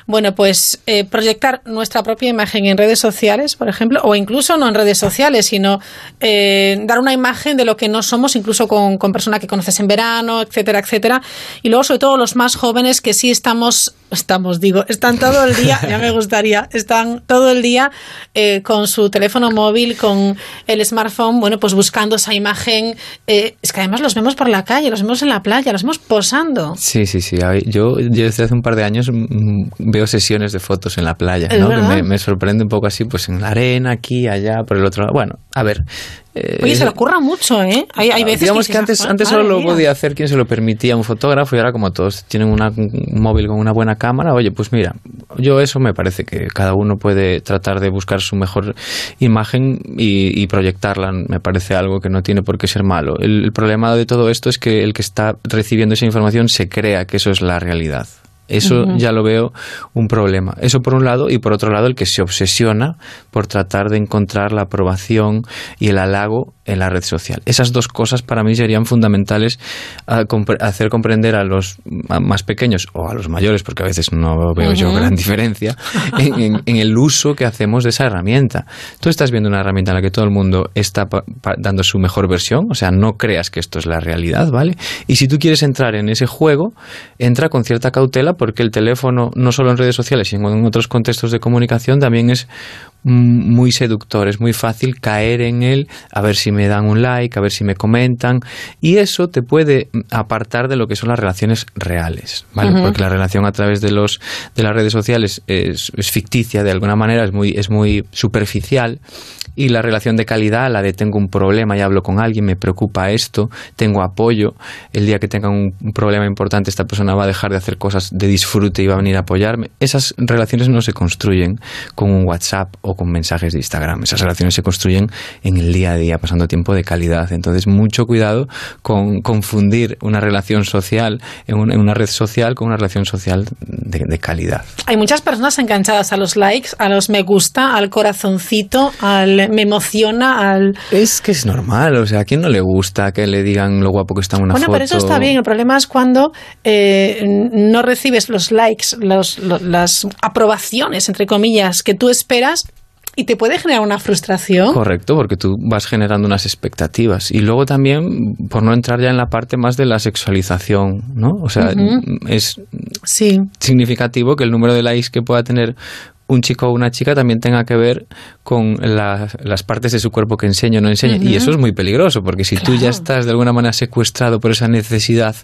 bueno, pues eh, proyectar nuestra propia imagen en redes sociales, por ejemplo, o incluso no en redes sociales, sino eh, dar una imagen de lo que no somos, incluso con, con personas que conoces en verano, etcétera, etcétera. Y luego, sobre todo, los más jóvenes que sí estamos, estamos, digo, están todo el día, ya me gustaría, están todo el día eh, con su teléfono móvil, con el smartphone, bueno, pues buscando esa imagen. Eh, es que además los vemos por la calle, los vemos en la playa, los vemos posando. Sí, sí, sí. Yo, yo desde hace un par de años mm, veo sesiones de fotos en la playa, ¿Es ¿no? Que me, me sorprende un poco así, pues en la arena, aquí, allá, por el otro lado. Bueno, a ver. Eh, Oye, se le ocurra mucho, ¿eh? Hay, hay veces Digamos que, antes, "Ah, antes solo lo mía". podía hacer quien se lo permitía, un fotógrafo, y ahora como todos tienen una- un móvil con una buena cámara, oye, pues mira, yo eso me parece que cada uno puede tratar de buscar su mejor imagen y, y proyectarla, me parece algo que no tiene por qué ser malo. El, el problema de todo esto es que el que está recibiendo esa información se crea que eso es la realidad. Eso ya lo veo un problema. Eso por un lado, y por otro lado, el que se obsesiona por tratar de encontrar la aprobación y el halago en la red social. Esas dos cosas para mí serían fundamentales a compre- hacer comprender a los más pequeños o a los mayores, porque a veces no veo yo gran diferencia, en, en- en el uso que hacemos de esa herramienta. Tú estás viendo una herramienta en la que todo el mundo está dando su mejor versión, o sea, no creas que esto es la realidad, ¿vale? Y si tú quieres entrar en ese juego, entra con cierta cautela porque el teléfono, no solo en redes sociales, sino en otros contextos de comunicación, también es muy seductor, es muy fácil caer en él, a ver si me dan un like, a ver si me comentan, y eso te puede mm, apartar de lo que son las relaciones reales, ¿vale? Porque la relación a través de los de las redes sociales es, es ficticia de alguna manera, es muy es muy superficial y la relación de calidad, la de tengo un problema y hablo con alguien, me preocupa esto, tengo apoyo, el día que tenga un, un problema importante esta persona va a dejar de hacer cosas de disfrute y va a venir a apoyarme. Esas relaciones no se construyen con un WhatsApp o con mensajes de Instagram, esas relaciones se construyen en el día a día, pasando tiempo de calidad. Entonces, mucho cuidado con confundir una relación social en, un- en una red social con una relación social de, de calidad. Hay muchas personas enganchadas a los likes, a los me gusta, al corazoncito, al me emociona, al... Es que es normal, o sea, ¿a quién no le gusta que le digan lo guapo que está en una bueno, foto? pero eso está bien. El problema es cuando eh, no recibes los likes, los, las aprobaciones, entre comillas, que tú esperas y te puede generar una frustración. Correcto, porque tú vas generando unas expectativas. Y luego también, por no entrar ya en la parte más de la sexualización, ¿no? O sea, es Sí. significativo que el número de likes que pueda tener un chico o una chica también tenga que ver con la- las partes de su cuerpo que enseña o no enseña. Y eso es muy peligroso, porque si tú ya estás de alguna manera secuestrado por esa necesidad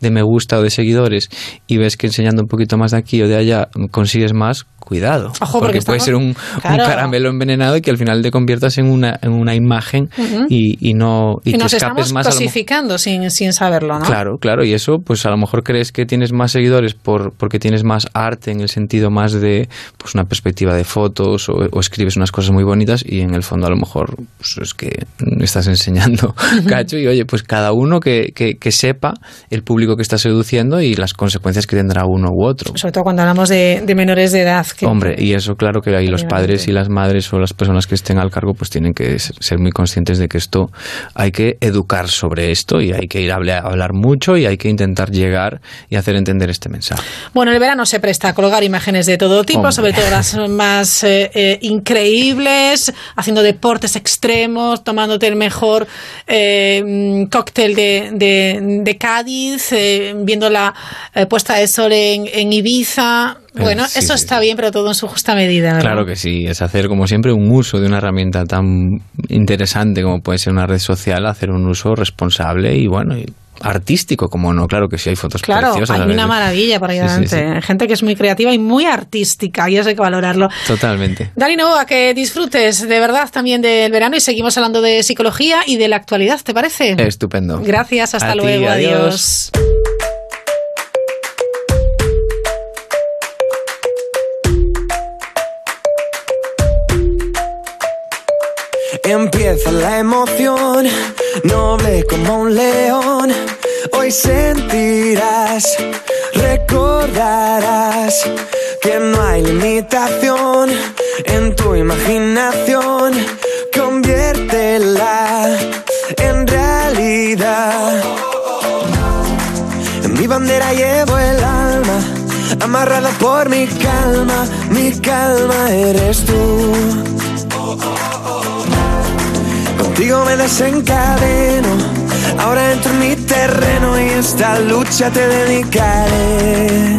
de me gusta o de seguidores y ves que enseñando un poquito más de aquí o de allá consigues más, cuidado. Ojo, porque puede estamos- ser un, caramelo envenenado y que al final te conviertas en una, en una imagen Ujú. y, y no y, Y, que nos escapes estamos más lo cosificando sin, sin saberlo, ¿no? Claro, claro, y eso, pues a lo mejor crees que tienes más seguidores por, porque tienes más arte en el sentido más de pues una perspectiva de fotos o, o escribes unas cosas muy bonitas y en el fondo a lo mejor pues, es que estás enseñando cacho y oye, pues cada uno que, que, que sepa el público que está seduciendo y las consecuencias que tendrá uno u otro. Sobre todo cuando hablamos de, de menores de edad. Hombre, y eso claro que ahí los padres y las madres o las personas que estén al cargo pues tienen que ser muy conscientes de que esto hay que educar sobre esto y hay que ir a hablar, mucho y hay que intentar llegar y hacer entender este mensaje. Bueno, el verano se presta a colgar imágenes de todo tipo, Hombre. sobre todo las más eh, eh, increíbles, haciendo deportes extremos, tomándote el mejor eh, mm, cóctel de, de- de Cádiz, eh, viendo la eh, puesta de sol en, en Ibiza. Eh, Bueno, sí, eso sí, está bien, pero todo en su justa medida. ¿verdad? Claro que sí, es hacer como siempre un uso de una herramienta tan interesante como puede ser una red social, hacer un uso responsable y bueno, y artístico, como no, claro que sí hay fotos Claro, preciosas. hay a una maravilla por ahí Sí, adelante. sí. Hay Gente que es muy creativa y muy artística, y eso hay que valorarlo. Totalmente. Dani Novoa, que disfrutes de verdad también del verano y seguimos hablando de psicología y de la actualidad, ¿te parece? Estupendo. Gracias, hasta A ti, luego, adiós. adiós. Empieza la emoción, noble como un león. Hoy sentirás, recordarás que no hay limitación en tu imaginación. Conviértela en realidad. En mi bandera llevo el alma, amarrada por mi calma, mi calma eres tú. Contigo me desencadeno, ahora entro en mi terreno y esta lucha te dedicaré.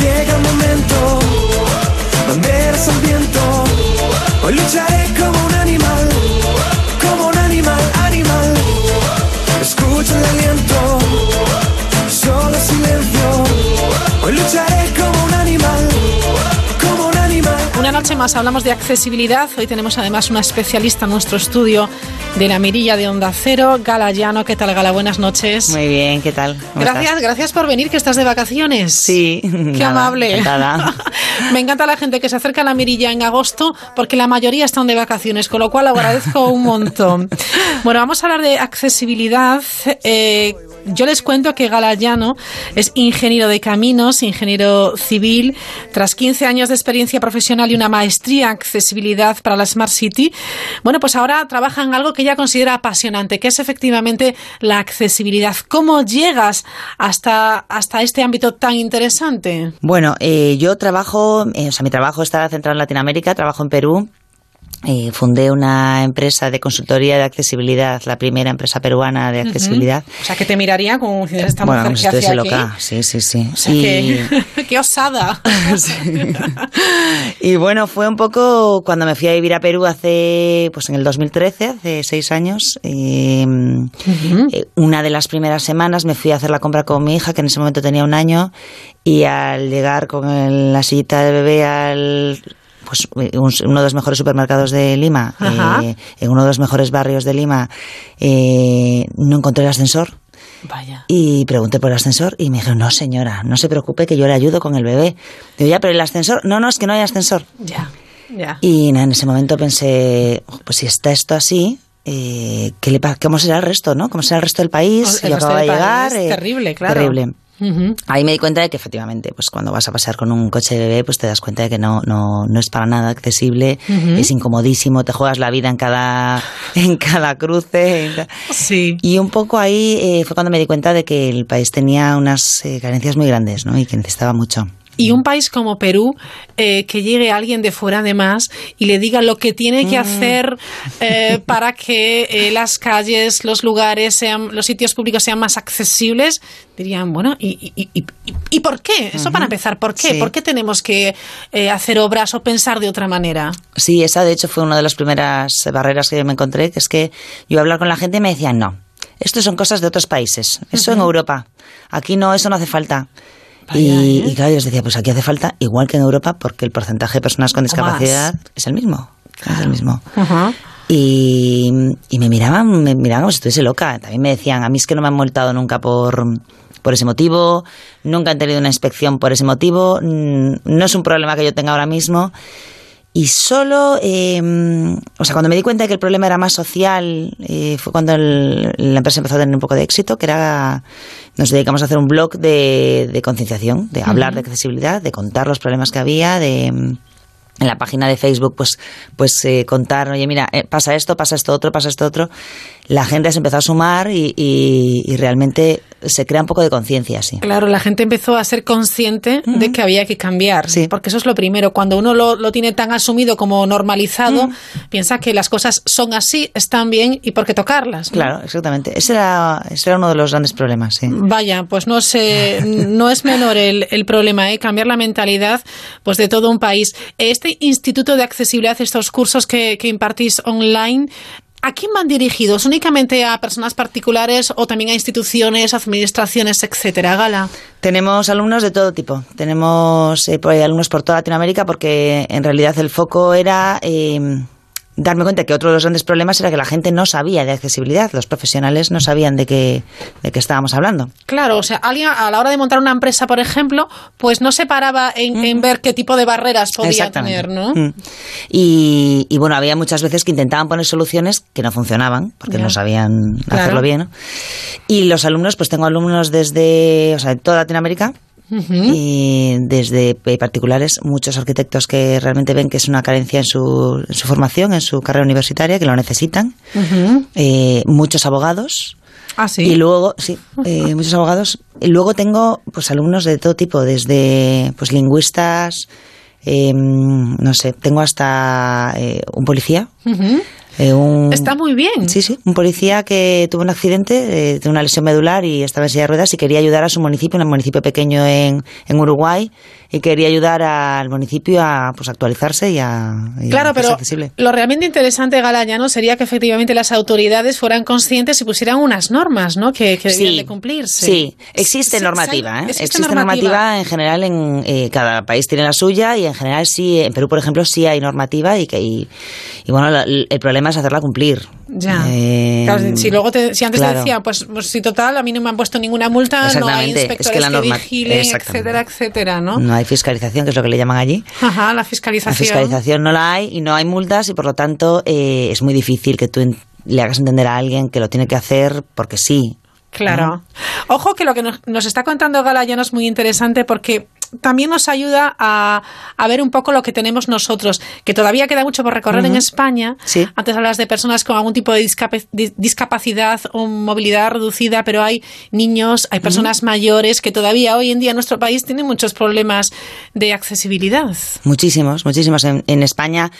Llega el momento, banderas al viento, hoy lucharé como un animal, como un animal, animal. Escucha el más hablamos de accesibilidad. Hoy tenemos además una especialista en nuestro estudio de la mirilla de Onda Cero, Gala Llano. ¿Qué tal, Gala? Buenas noches. Muy bien, ¿qué tal? ¿Cómo Gracias, estás? gracias por venir, que estás de vacaciones. Sí, Qué nada, amable. Me encanta la gente que se acerca a la mirilla en agosto porque la mayoría están de vacaciones, con lo cual agradezco un montón. Bueno, vamos a hablar de accesibilidad. Eh, yo les cuento que Galayano es ingeniero de caminos, ingeniero civil. Tras 15 años de experiencia profesional y una maestría en accesibilidad para la Smart City, bueno, pues ahora trabaja en algo que ella considera apasionante, que es efectivamente la accesibilidad. ¿Cómo llegas hasta, hasta este ámbito tan interesante? Bueno, eh, yo trabajo, eh, o sea, mi trabajo está centrado en Latinoamérica, trabajo en Perú. Eh, fundé una empresa de consultoría de accesibilidad, la primera empresa peruana de accesibilidad. O sea, que te miraría como diciendo esta bueno, mujer si que hace estuviese aquí. loca, sí, sí, sí. O sea, Y- que, qué osada. Y bueno, fue un poco cuando me fui a vivir a Perú hace, pues en el 2013, hace seis años. eh, eh, una de las primeras semanas me fui a hacer la compra con mi hija, que en ese momento tenía un año, y al llegar con el- la sillita de bebé al pues un- uno de los mejores supermercados de Lima, eh, en uno de los mejores barrios de Lima, eh, no encontré el ascensor. Vaya. Y pregunté por el ascensor y me dijeron, no señora, no se preocupe que yo le ayudo con el bebé. Digo, ya, pero el ascensor, no, no, es que no hay ascensor. Ya, ya. Y en ese momento pensé, "Oh, pues si está esto así, eh, ¿qué le ¿cómo será el resto, no? ¿Cómo será el resto del país? El Yo resto acababa de llegar. país, eh, terrible, claro. Terrible. Ujú. Ahí me di cuenta de que efectivamente, pues cuando vas a pasear con un coche de bebé, pues te das cuenta de que no, no, no es para nada accesible, es incomodísimo, te juegas la vida en cada, en cada cruce. en Sí. Y un poco ahí eh, fue cuando me di cuenta de que el país tenía unas eh, carencias muy grandes, ¿no? Y que necesitaba mucho. Y un país como Perú, eh, que llegue alguien de fuera además y le diga lo que tiene Mm. que hacer eh, para que eh, las calles, los lugares, sean, los sitios públicos sean más accesibles, dirían, bueno, ¿y, y, y, y- y por qué? Eso para empezar, ¿por qué? Sí. ¿Por qué tenemos que eh, hacer obras o pensar de otra manera? Sí, esa de hecho fue una de las primeras barreras que yo me encontré, que es que yo hablar con la gente y me decían, no, esto son cosas de otros países, eso en. Europa, aquí no, eso no hace falta. Vaya, y, ¿eh? y claro, yo les decía, pues aquí hace falta, igual que en Europa, porque el porcentaje de personas con discapacidad es el mismo. Es el mismo. Y, y me miraban, me miraban como si estuviese loca. También me decían, a mí es que no me han multado nunca por, por ese motivo, nunca han tenido una inspección por ese motivo, mm, no es un problema que yo tenga ahora mismo. Y solo, eh, o sea, cuando me di cuenta de que el problema era más social, eh, fue cuando el- la empresa empezó a tener un poco de éxito, que era, nos dedicamos a hacer un blog de, de concienciación, de hablar de accesibilidad, de contar los problemas que había, de mm, en la página de Facebook, pues, pues eh, contar, oye, mira, eh, pasa esto, pasa esto otro, pasa esto otro. La gente se empezó a sumar y, y- y realmente se crea un poco de conciencia, sí. Claro, la gente empezó a ser consciente de que había que cambiar, porque eso es lo primero. Cuando uno lo, lo tiene tan asumido como normalizado, piensa que las cosas son así, están bien y por qué tocarlas. ¿no? Claro, exactamente. Ese era, ese era uno de los grandes problemas, sí. Vaya, pues no sé, no es menor el, el problema, ¿eh? cambiar la mentalidad pues de todo un país. Este Instituto de Accesibilidad, estos cursos que, que impartís online, ¿a quién van dirigidos? ¿Únicamente a personas particulares o también a instituciones, administraciones, etcétera? Gala. Tenemos alumnos de todo tipo. Tenemos eh, alumnos por toda Latinoamérica porque en realidad el foco era eh, darme cuenta que otro de los grandes problemas era que la gente no sabía de accesibilidad. Los profesionales no sabían de qué, de qué estábamos hablando. Claro, o sea, alguien a la hora de montar una empresa, por ejemplo, pues no se paraba en, en ver qué tipo de barreras podía tener, ¿no? Mm. Y, y, bueno, había muchas veces que intentaban poner soluciones que no funcionaban porque no sabían Claro. hacerlo bien. ¿no? Y los alumnos, pues tengo alumnos desde, o sea, de toda Latinoamérica. Y desde particulares, muchos arquitectos que realmente ven que es una carencia en su, en su formación, en su carrera universitaria, que lo necesitan. Eh, muchos abogados. Ah, sí. Y luego, sí, eh, muchos abogados. Y luego tengo pues alumnos de todo tipo, desde pues lingüistas, eh, no sé, tengo hasta eh, un policía. Ujú. Eh, un- Está muy bien. Sí, sí, un policía que tuvo un accidente, eh, tuvo una lesión medular y estaba en silla de ruedas y quería ayudar a su municipio, un municipio pequeño en, en Uruguay, y quería ayudar al municipio a pues actualizarse y a y Claro, pero accesible. lo realmente interesante, Galaya, ¿no? Sería que efectivamente las autoridades fueran conscientes y pusieran unas normas, ¿no? Que, que debían de cumplirse. Sí, existe Sí, normativa. ¿eh? existe Existe, normativa. normativa. en general, en eh, cada país tiene la suya y en general sí, en Perú, por ejemplo, sí hay normativa y que y, y bueno, la- el problema es hacerla cumplir. Ya. Eh, Claro, si luego te- si antes te decían, pues, pues si total, a mí no me han puesto ninguna multa, no hay Exactamente, es inspectores que la que, vigilen, etcétera, etcétera, ¿no? No hay fiscalización, que es lo que le llaman allí. Ajá, la La fiscalización. fiscalización no la hay y no hay multas y por lo tanto eh, es muy difícil que tú le hagas entender a alguien que lo tiene que hacer porque sí. Claro. Ojo que lo que nos, nos está contando Galayano es muy interesante porque también nos ayuda a, a ver un poco lo que tenemos nosotros, que todavía queda mucho por recorrer en. España. Sí. Antes hablas de personas con algún tipo de discapacidad o movilidad reducida, pero hay niños, hay personas mayores que todavía hoy en día en nuestro país tienen muchos problemas de accesibilidad. Muchísimos, muchísimos. En, en España,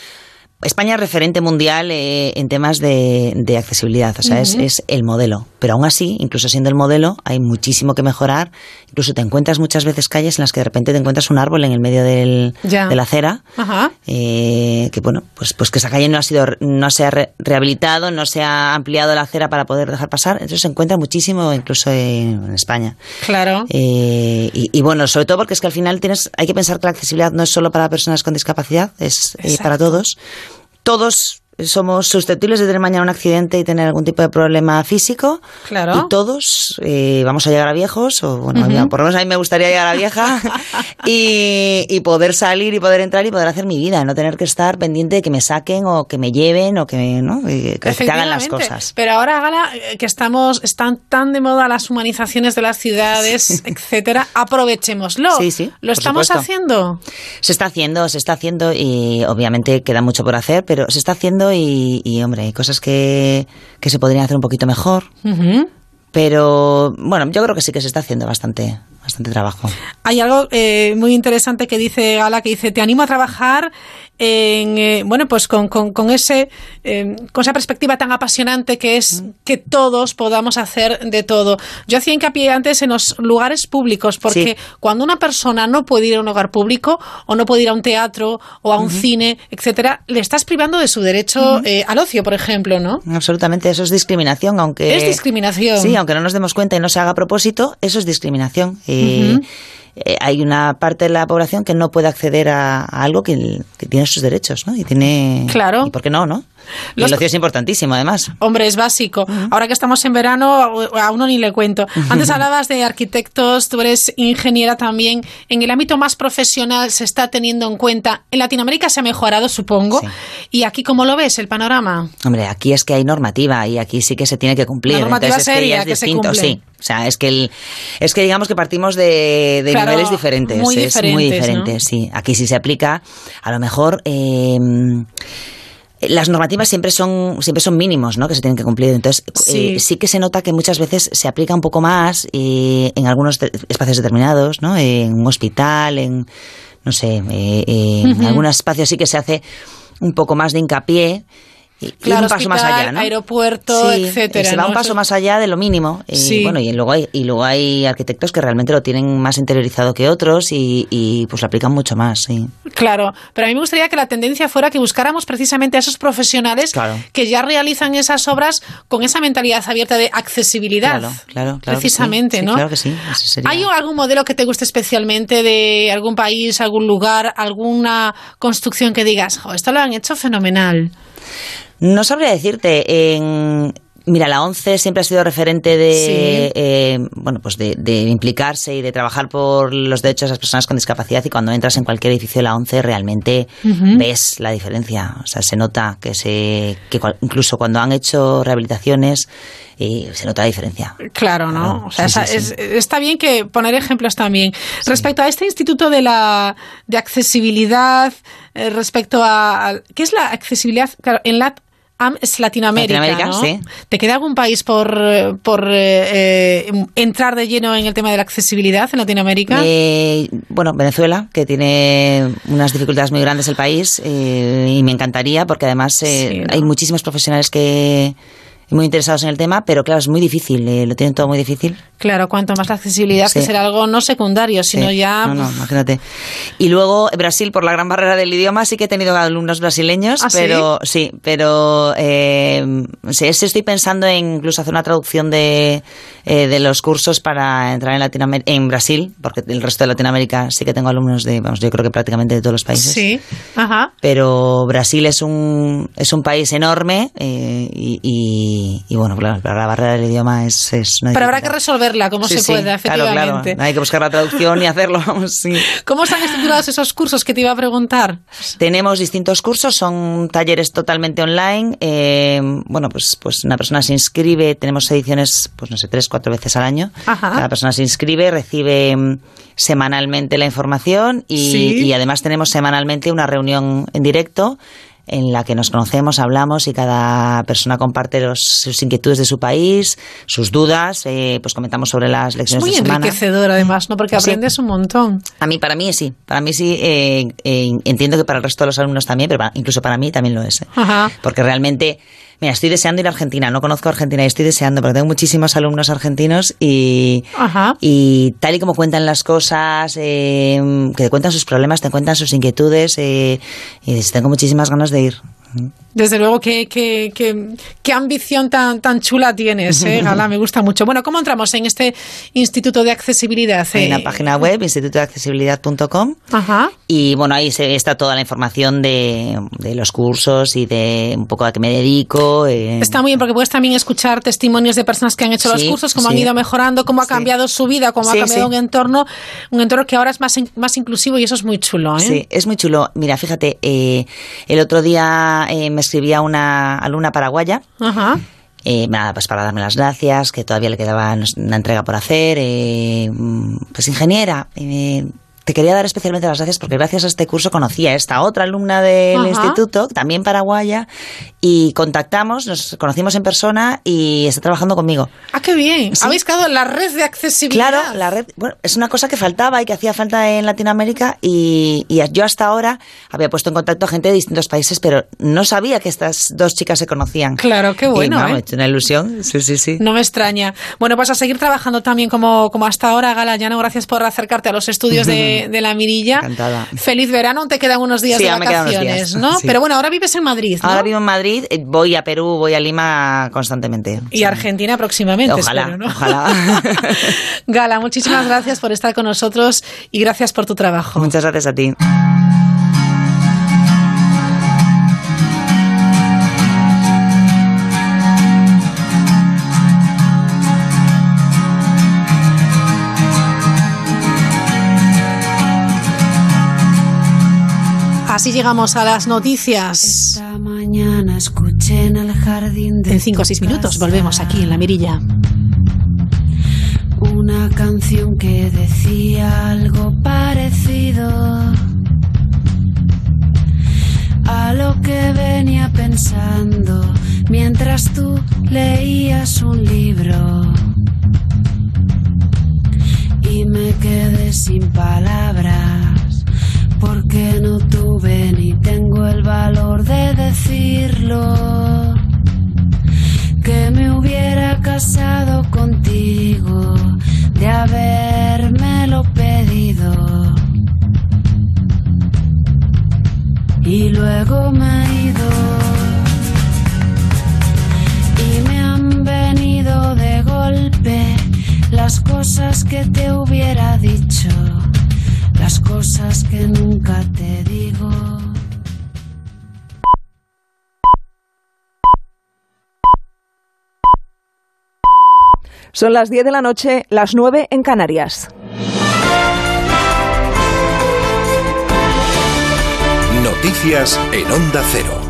España es referente mundial eh, en temas de, de accesibilidad, o sea, es, el modelo. Pero aún así, incluso siendo el modelo, hay muchísimo que mejorar. Incluso te encuentras muchas veces calles en las que de repente te encuentras un árbol en el medio del, de la acera. Ajá. eh, que bueno, pues, pues que esa calle no ha sido, no se ha re- rehabilitado, no se ha ampliado la acera para poder dejar pasar. Entonces se encuentra muchísimo incluso en, en España. Claro. Eh, y, y bueno, sobre todo porque es que al final tienes, hay que pensar que la accesibilidad no es solo para personas con discapacidad, es eh, para todos. Todos somos susceptibles de tener mañana un accidente y tener algún tipo de problema físico. Claro. Y todos eh, vamos a llegar a viejos, o bueno, por lo menos a mí me gustaría llegar a vieja y, y poder salir y poder entrar y poder hacer mi vida, no tener que estar pendiente de que me saquen o que me lleven o que, me, ¿no? Que te hagan las cosas. Pero ahora, Gala, eh, que estamos, están tan de moda las humanizaciones de las ciudades, etcétera, aprovechémoslo. Sí, sí, ¿Lo estamos supuesto. haciendo? Se está haciendo, se está haciendo y obviamente queda mucho por hacer, pero se está haciendo y, y, hombre, hay cosas que, que se podrían hacer un poquito mejor. Pero bueno, yo creo que sí que se está haciendo bastante, bastante trabajo. Hay algo eh, muy interesante que dice Gala, que dice, te animo a trabajar en, eh, bueno, pues con, con, con ese, eh, con esa perspectiva tan apasionante que es que todos podamos hacer de todo. Yo hacía hincapié antes en los lugares públicos, porque Sí. cuando una persona no puede ir a un lugar público, o no puede ir a un teatro, o a un cine, etcétera, le estás privando de su derecho eh, al ocio, por ejemplo, ¿no? Absolutamente, eso es discriminación, aunque... Es discriminación. Sí, aunque no nos demos cuenta y no se haga a propósito, eso es discriminación. Y, Ujú. Eh, hay una parte de la población que no puede acceder a, a algo que, que tiene sus derechos, ¿no? Y tiene... Claro. ¿Y por qué no, no? Y Los- el ocio es importantísimo, además. Hombre, es básico. Ahora que estamos en verano, a uno ni le cuento. Antes hablabas de arquitectos, tú eres ingeniera también. En el ámbito más profesional se está teniendo en cuenta. En Latinoamérica se ha mejorado, supongo. Y aquí, ¿cómo lo ves el panorama? Hombre, aquí es que hay normativa y aquí sí que se tiene que cumplir. La normativa Entonces, es seria ya es que se distinto, cumple. sí. O sea, es que el, es que digamos que partimos de, de Claro, niveles diferentes. muy es muy diferente, ¿no? sí. Aquí sí se aplica. A lo mejor eh, las normativas siempre son siempre son mínimos, ¿no? Que se tienen que cumplir. Entonces Sí. eh, sí que se nota que muchas veces se aplica un poco más eh, en algunos espacios determinados, ¿no? En un hospital, en no sé, eh, eh, en algunos espacios sí que se hace un poco más de hincapié. Y, Claro, un paso más allá, ¿no? aeropuerto, Sí, etcétera, Se va ¿no? un paso más allá de lo mínimo. Y, Sí. bueno, y luego, hay, y luego hay arquitectos que realmente lo tienen más interiorizado que otros y, y, pues lo aplican mucho más. Sí. Claro, pero a mí me gustaría que la tendencia fuera que buscáramos precisamente a esos profesionales Claro. que ya realizan esas obras con esa mentalidad abierta de accesibilidad. Claro, claro, claro. Precisamente, ¿no? Claro que sí. sería- ¿Hay algún modelo que te guste especialmente de algún país, algún lugar, alguna construcción que digas, "Jo, esto lo han hecho fenomenal? No sabría decirte. En, mira, la ONCE siempre ha sido referente de, Sí. eh, bueno, pues de, de implicarse y de trabajar por los derechos de las personas con discapacidad. Y cuando entras en cualquier edificio de la ONCE, realmente ves la diferencia. O sea, se nota que se, que cual- incluso cuando han hecho rehabilitaciones, eh, se nota la diferencia. Claro, ¿no? Claro, o sea, sí, esa- sí, sí. es- está bien que poner ejemplos también. Respecto a este instituto de la de accesibilidad, eh, respecto a, a- ¿qué es la accesibilidad? Claro, en la AM es Latinoamérica, Latinoamérica, ¿no? sí. ¿Te queda algún país por, por eh, eh, entrar de lleno en el tema de la accesibilidad en Latinoamérica? Eh, bueno, Venezuela, que tiene unas dificultades muy grandes el país eh, y me encantaría porque además eh, Sí, ¿no? hay muchísimos profesionales que muy interesados en el tema, pero claro, es muy difícil, eh, lo tienen todo muy difícil. Claro, cuanto más la accesibilidad, que será algo no secundario, sino Sí, ya... No, no, imagínate. Y luego Brasil, por la gran barrera del idioma, sí que he tenido alumnos brasileños, ¿Ah, pero sí, pero eh, sí, es- estoy pensando en incluso hacer una traducción de, eh, de los cursos para entrar en Latinoamérica, en Brasil, porque el resto de Latinoamérica sí que tengo alumnos de, vamos, yo creo que prácticamente de todos los países. Sí, ajá. Pero Brasil es un, es un país enorme eh, y, y, y, bueno, claro, la barrera del idioma es, es una Pero habrá que resolverla como Sí, se pueda, claro, efectivamente. claro. Hay que buscar la traducción y hacerlo. sí. ¿Cómo están estructurados esos cursos que te iba a preguntar? Tenemos distintos cursos, son talleres totalmente online. eh, bueno, pues, pues una persona se inscribe, tenemos ediciones, pues no sé, tres, cuatro veces al año. Ajá. Cada persona se inscribe, recibe mm, semanalmente la información y, y además tenemos semanalmente una reunión en directo en la que nos conocemos, hablamos y cada persona comparte los- sus inquietudes de su país, sus dudas, eh, pues comentamos sobre las Es lecciones muy de semana. enriquecedor, además, ¿no? Porque Sí. aprendes un montón. A mí, para mí sí, para mí sí, eh, eh, entiendo que para el resto de los alumnos también, pero para- incluso para mí también lo es. eh. Ajá. Porque realmente, mira, estoy deseando ir a Argentina, no conozco Argentina y estoy deseando, porque tengo muchísimos alumnos argentinos y, Ajá. y tal y como cuentan las cosas, eh, que te cuentan sus problemas, te cuentan sus inquietudes, eh, y tengo muchísimas ganas de ir. Desde luego, qué, qué, qué, qué ambición tan, tan chula tienes, ¿eh, Gala? Me gusta mucho. Bueno, ¿cómo entramos en este Instituto de Accesibilidad? Hay eh? una página web, institutodeaccesibilidad.com, Ajá. Y bueno, ahí está toda la información de, de los cursos y de un poco a qué me dedico. eh, Está muy bien porque puedes también escuchar testimonios de personas que han hecho los cursos, cómo han ido mejorando, cómo ha cambiado su vida, cómo ha cambiado un entorno, un entorno que ahora es más, más inclusivo y eso es muy chulo. ¿eh? Sí, es muy chulo. Mira, fíjate, eh, el otro día eh, me escribía una alumna paraguaya. Ajá. eh, nada, pues para darme las gracias, que todavía le quedaba una entrega por hacer. eh, mm, pues ingeniera, eh, te quería dar especialmente las gracias porque gracias a este curso conocí a esta otra alumna del Ajá. instituto, también paraguaya, y contactamos, nos conocimos en persona y está trabajando conmigo. Ah, qué bien. Sí. Habéis creado la red de accesibilidad. Claro, la red, bueno, es una cosa que faltaba y que hacía falta en Latinoamérica y, y yo hasta ahora había puesto en contacto a gente de distintos países, pero no sabía que estas dos chicas se conocían. Claro, qué bueno, Y, vamos, ¿eh? me ha hecho una ilusión, sí, sí, sí. No me extraña. Bueno, pues a seguir trabajando también como, como hasta ahora, Gala Llano. Gracias por acercarte a los estudios de, de la Mirilla. Encantada. Feliz verano, te quedan unos días Sí, de vacaciones, días, ¿no? sí. Pero bueno, ahora vives en Madrid, ¿no? Ahora vivo en Madrid, eh, voy a Perú, voy a Lima constantemente. Y Argentina próximamente, Ojalá, espero, ¿no? ojalá. Gala, muchísimas gracias por estar con nosotros y gracias por tu trabajo. Muchas gracias a ti. Así llegamos a las noticias. Esta mañana escuché en el jardín de En 5 o 6 minutos volvemos aquí en la Mirilla. una canción que decía algo parecido a lo que venía pensando mientras tú leías un libro y me quedé sin palabras porque no tuve ni tengo el valor de decirlo. Que me hubiera casado contigo de habérmelo pedido. Y luego me he ido. Y me han venido de golpe las cosas que te hubiera dicho, cosas que nunca te digo. Son las 10 de la noche, las 9 en Canarias. Noticias en Onda Cero.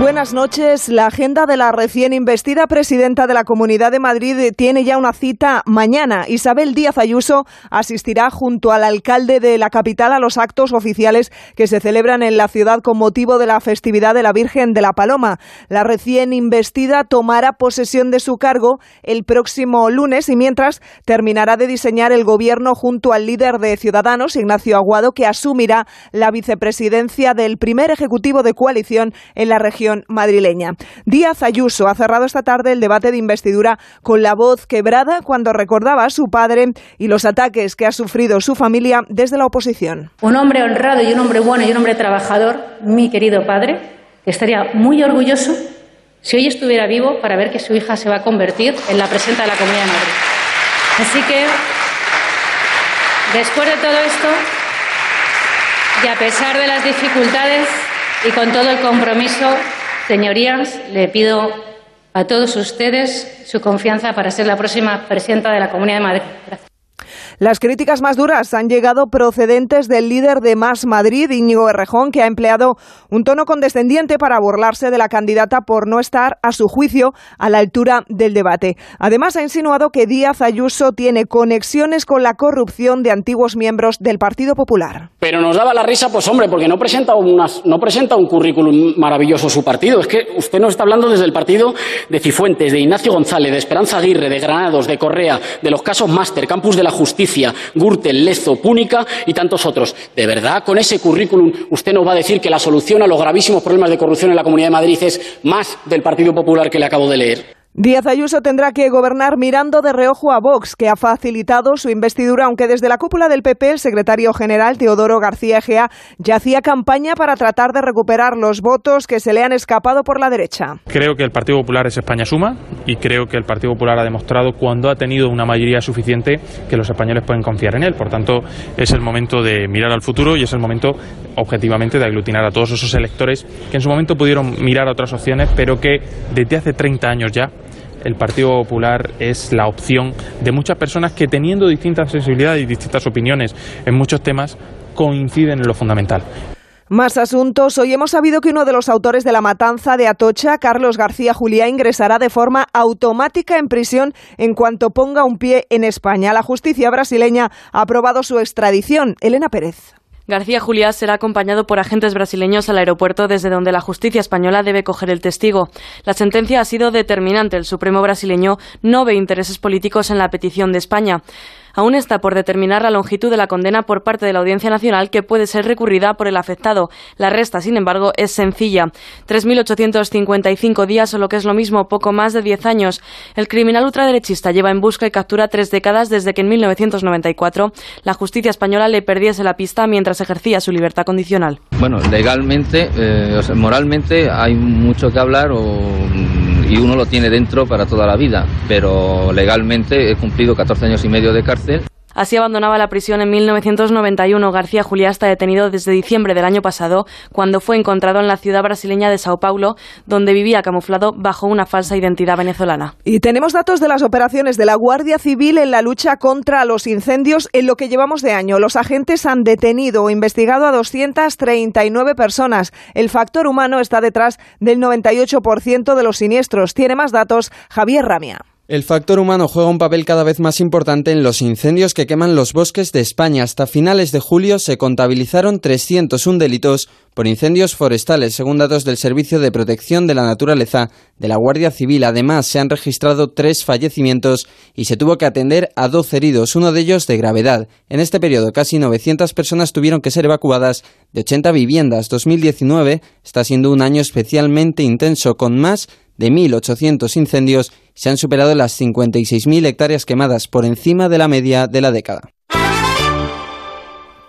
Buenas noches. La agenda de la recién investida presidenta de la Comunidad de Madrid tiene ya una cita mañana. Isabel Díaz Ayuso asistirá junto al alcalde de la capital a los actos oficiales que se celebran en la ciudad con motivo de la festividad de la Virgen de la Paloma. La recién investida tomará posesión de su cargo el próximo lunes y mientras terminará de diseñar el gobierno junto al líder de Ciudadanos, Ignacio Aguado, que asumirá la vicepresidencia del primer ejecutivo de coalición en la región madrileña. Díaz Ayuso ha cerrado esta tarde el debate de investidura con la voz quebrada cuando recordaba a su padre y los ataques que ha sufrido su familia desde la oposición. Un hombre honrado y un hombre bueno y un hombre trabajador, mi querido padre, que estaría muy orgulloso si hoy estuviera vivo para ver que su hija se va a convertir en la presidenta de la Comunidad de Madrid. Así que, después de todo esto, y a pesar de las dificultades y con todo el compromiso Señorías, le pido a todos ustedes su confianza para ser la próxima presidenta de la Comunidad de Madrid. Las críticas más duras han llegado procedentes del líder de Más Madrid, Íñigo Errejón, que ha empleado un tono condescendiente para burlarse de la candidata por no estar, a su juicio, a la altura del debate. Además, ha insinuado que Díaz Ayuso tiene conexiones con la corrupción de antiguos miembros del Partido Popular. Pero nos daba la risa, pues hombre, porque no presenta, unas, no presenta un currículum maravilloso su partido. Es que usted nos está hablando desde el partido de Cifuentes, de Ignacio González, de Esperanza Aguirre, de Granados, de Correa, de los casos Máster, Campus de la Justicia Gürtel, Lezo, Púnica y tantos otros. ¿De verdad con ese currículum usted nos va a decir que la solución a los gravísimos problemas de corrupción en la Comunidad de Madrid es más del Partido Popular que le acabo de leer? Díaz Ayuso tendrá que gobernar mirando de reojo a Vox, que ha facilitado su investidura, aunque desde la cúpula del PP el secretario general Teodoro García Egea ya hacía campaña para tratar de recuperar los votos que se le han escapado por la derecha. Creo que el Partido Popular es España suma y creo que el Partido Popular ha demostrado cuando ha tenido una mayoría suficiente que los españoles pueden confiar en él. Por tanto, es el momento de mirar al futuro y es el momento objetivamente de aglutinar a todos esos electores que en su momento pudieron mirar a otras opciones, pero que desde hace 30 años ya el Partido Popular es la opción de muchas personas que teniendo distintas sensibilidades y distintas opiniones en muchos temas coinciden en lo fundamental. Más asuntos. Hoy hemos sabido que uno de los autores de la matanza de Atocha, Carlos García Juliá, ingresará de forma automática en prisión en cuanto ponga un pie en España. La justicia brasileña ha aprobado su extradición. Elena Pérez. García Juliá será acompañado por agentes brasileños al aeropuerto desde donde la justicia española debe coger el testigo. La sentencia ha sido determinante. El Supremo brasileño no ve intereses políticos en la petición de España. Aún está por determinar la longitud de la condena por parte de la Audiencia Nacional que puede ser recurrida por el afectado. La resta, sin embargo, es sencilla. 3.855 días o lo que es lo mismo, poco más de 10 años. El criminal ultraderechista lleva en busca y captura tres décadas desde que en 1994 la justicia española le perdiese la pista mientras ejercía su libertad condicional. Bueno, legalmente, eh, moralmente hay mucho que hablar y uno lo tiene dentro para toda la vida, pero legalmente he cumplido 14 años y medio de cárcel Así abandonaba la prisión en 1991. García Juliá está detenido desde diciembre del año pasado, cuando fue encontrado en la ciudad brasileña de Sao Paulo, donde vivía camuflado bajo una falsa identidad venezolana. Y tenemos datos de las operaciones de la Guardia Civil en la lucha contra los incendios en lo que llevamos de año. Los agentes han detenido o investigado a 239 personas. El factor humano está detrás del 98% de los siniestros. Tiene más datos Javier Ramia. El factor humano juega un papel cada vez más importante en los incendios que queman los bosques de España. Hasta finales de julio se contabilizaron 301 delitos por incendios forestales, según datos del Servicio de Protección de la Naturaleza de la Guardia Civil. Además, se han registrado tres fallecimientos y se tuvo que atender a 12 heridos, uno de ellos de gravedad. En este periodo, casi 900 personas tuvieron que ser evacuadas de 80 viviendas. 2019 está siendo un año especialmente intenso, con más de 1.800 incendios se han superado las 56.000 hectáreas quemadas por encima de la media de la década.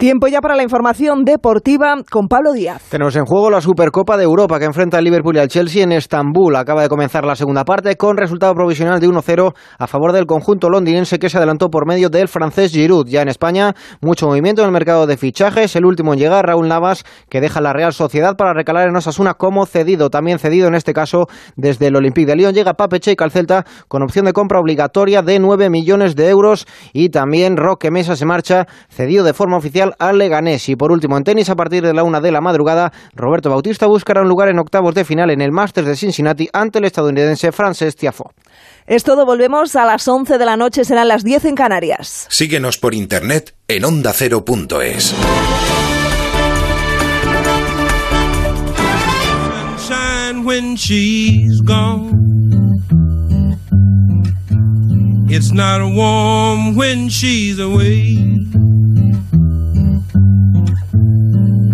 Tiempo ya para la información deportiva con Pablo Díaz. Tenemos en juego la Supercopa de Europa que enfrenta al Liverpool y al Chelsea en Estambul. Acaba de comenzar la segunda parte con resultado provisional de 1-0 a favor del conjunto londinense que se adelantó por medio del francés Giroud. Ya en España, mucho movimiento en el mercado de fichajes. El último en llegar, Raúl Navas, que deja la Real Sociedad para recalar en Osasuna como cedido. También cedido en este caso desde el Olympique de Lyon. Llega Pape Cheik al Celta con opción de compra obligatoria de 9 millones de euros. Y también Roque Mesa se marcha cedido de forma oficial al Leganés. Y por último, en tenis, a partir de la una de la madrugada, Roberto Bautista buscará un lugar en octavos de final en el Masters de Cincinnati ante el estadounidense Frances Tiafoe. Es todo, volvemos a las 11 de la noche, serán las 10 en Canarias. Síguenos por internet en ondacero.es. when she's gone. It's not warm when she's away.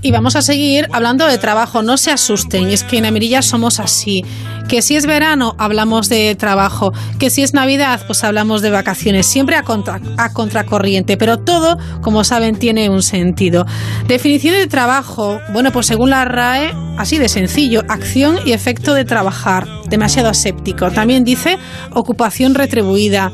Y vamos a seguir hablando de trabajo. No se asusten, es que en Amirilla somos así. Que si es verano, hablamos de trabajo. Que si es Navidad, pues hablamos de vacaciones. Siempre a, contra, a contracorriente. Pero todo, como saben, tiene un sentido. Definición de trabajo. Bueno, pues según la RAE, así de sencillo. Acción y efecto de trabajar. Demasiado aséptico. También dice ocupación retribuida.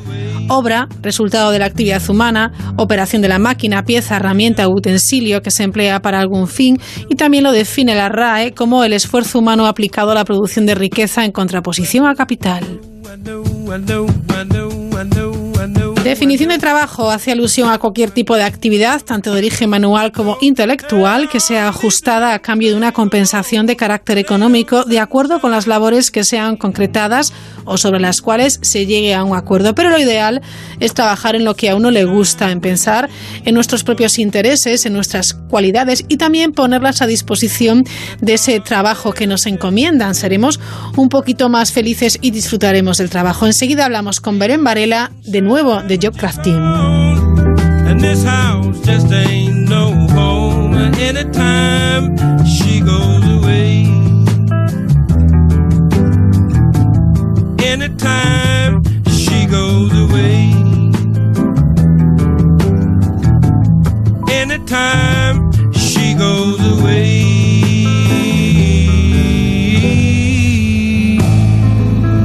Obra, resultado de la actividad humana, operación de la máquina, pieza, herramienta utensilio que se emplea para algún fin y también lo define la RAE como el esfuerzo humano aplicado a la producción de riqueza en contraposición al capital. Definición de trabajo hace alusión a cualquier tipo de actividad, tanto de origen manual como intelectual, que sea ajustada a cambio de una compensación de carácter económico de acuerdo con las labores que sean concretadas o sobre las cuales se llegue a un acuerdo. Pero lo ideal es trabajar en lo que a uno le gusta, en pensar en nuestros propios intereses, en nuestras cualidades y también ponerlas a disposición de ese trabajo que nos encomiendan. Seremos un poquito más felices y disfrutaremos del trabajo. Enseguida hablamos con Beren Varela de nuevo de Job Crafting. And this house just ain't no home. Anytime she goes away. Anytime she goes away. Anytime she goes away.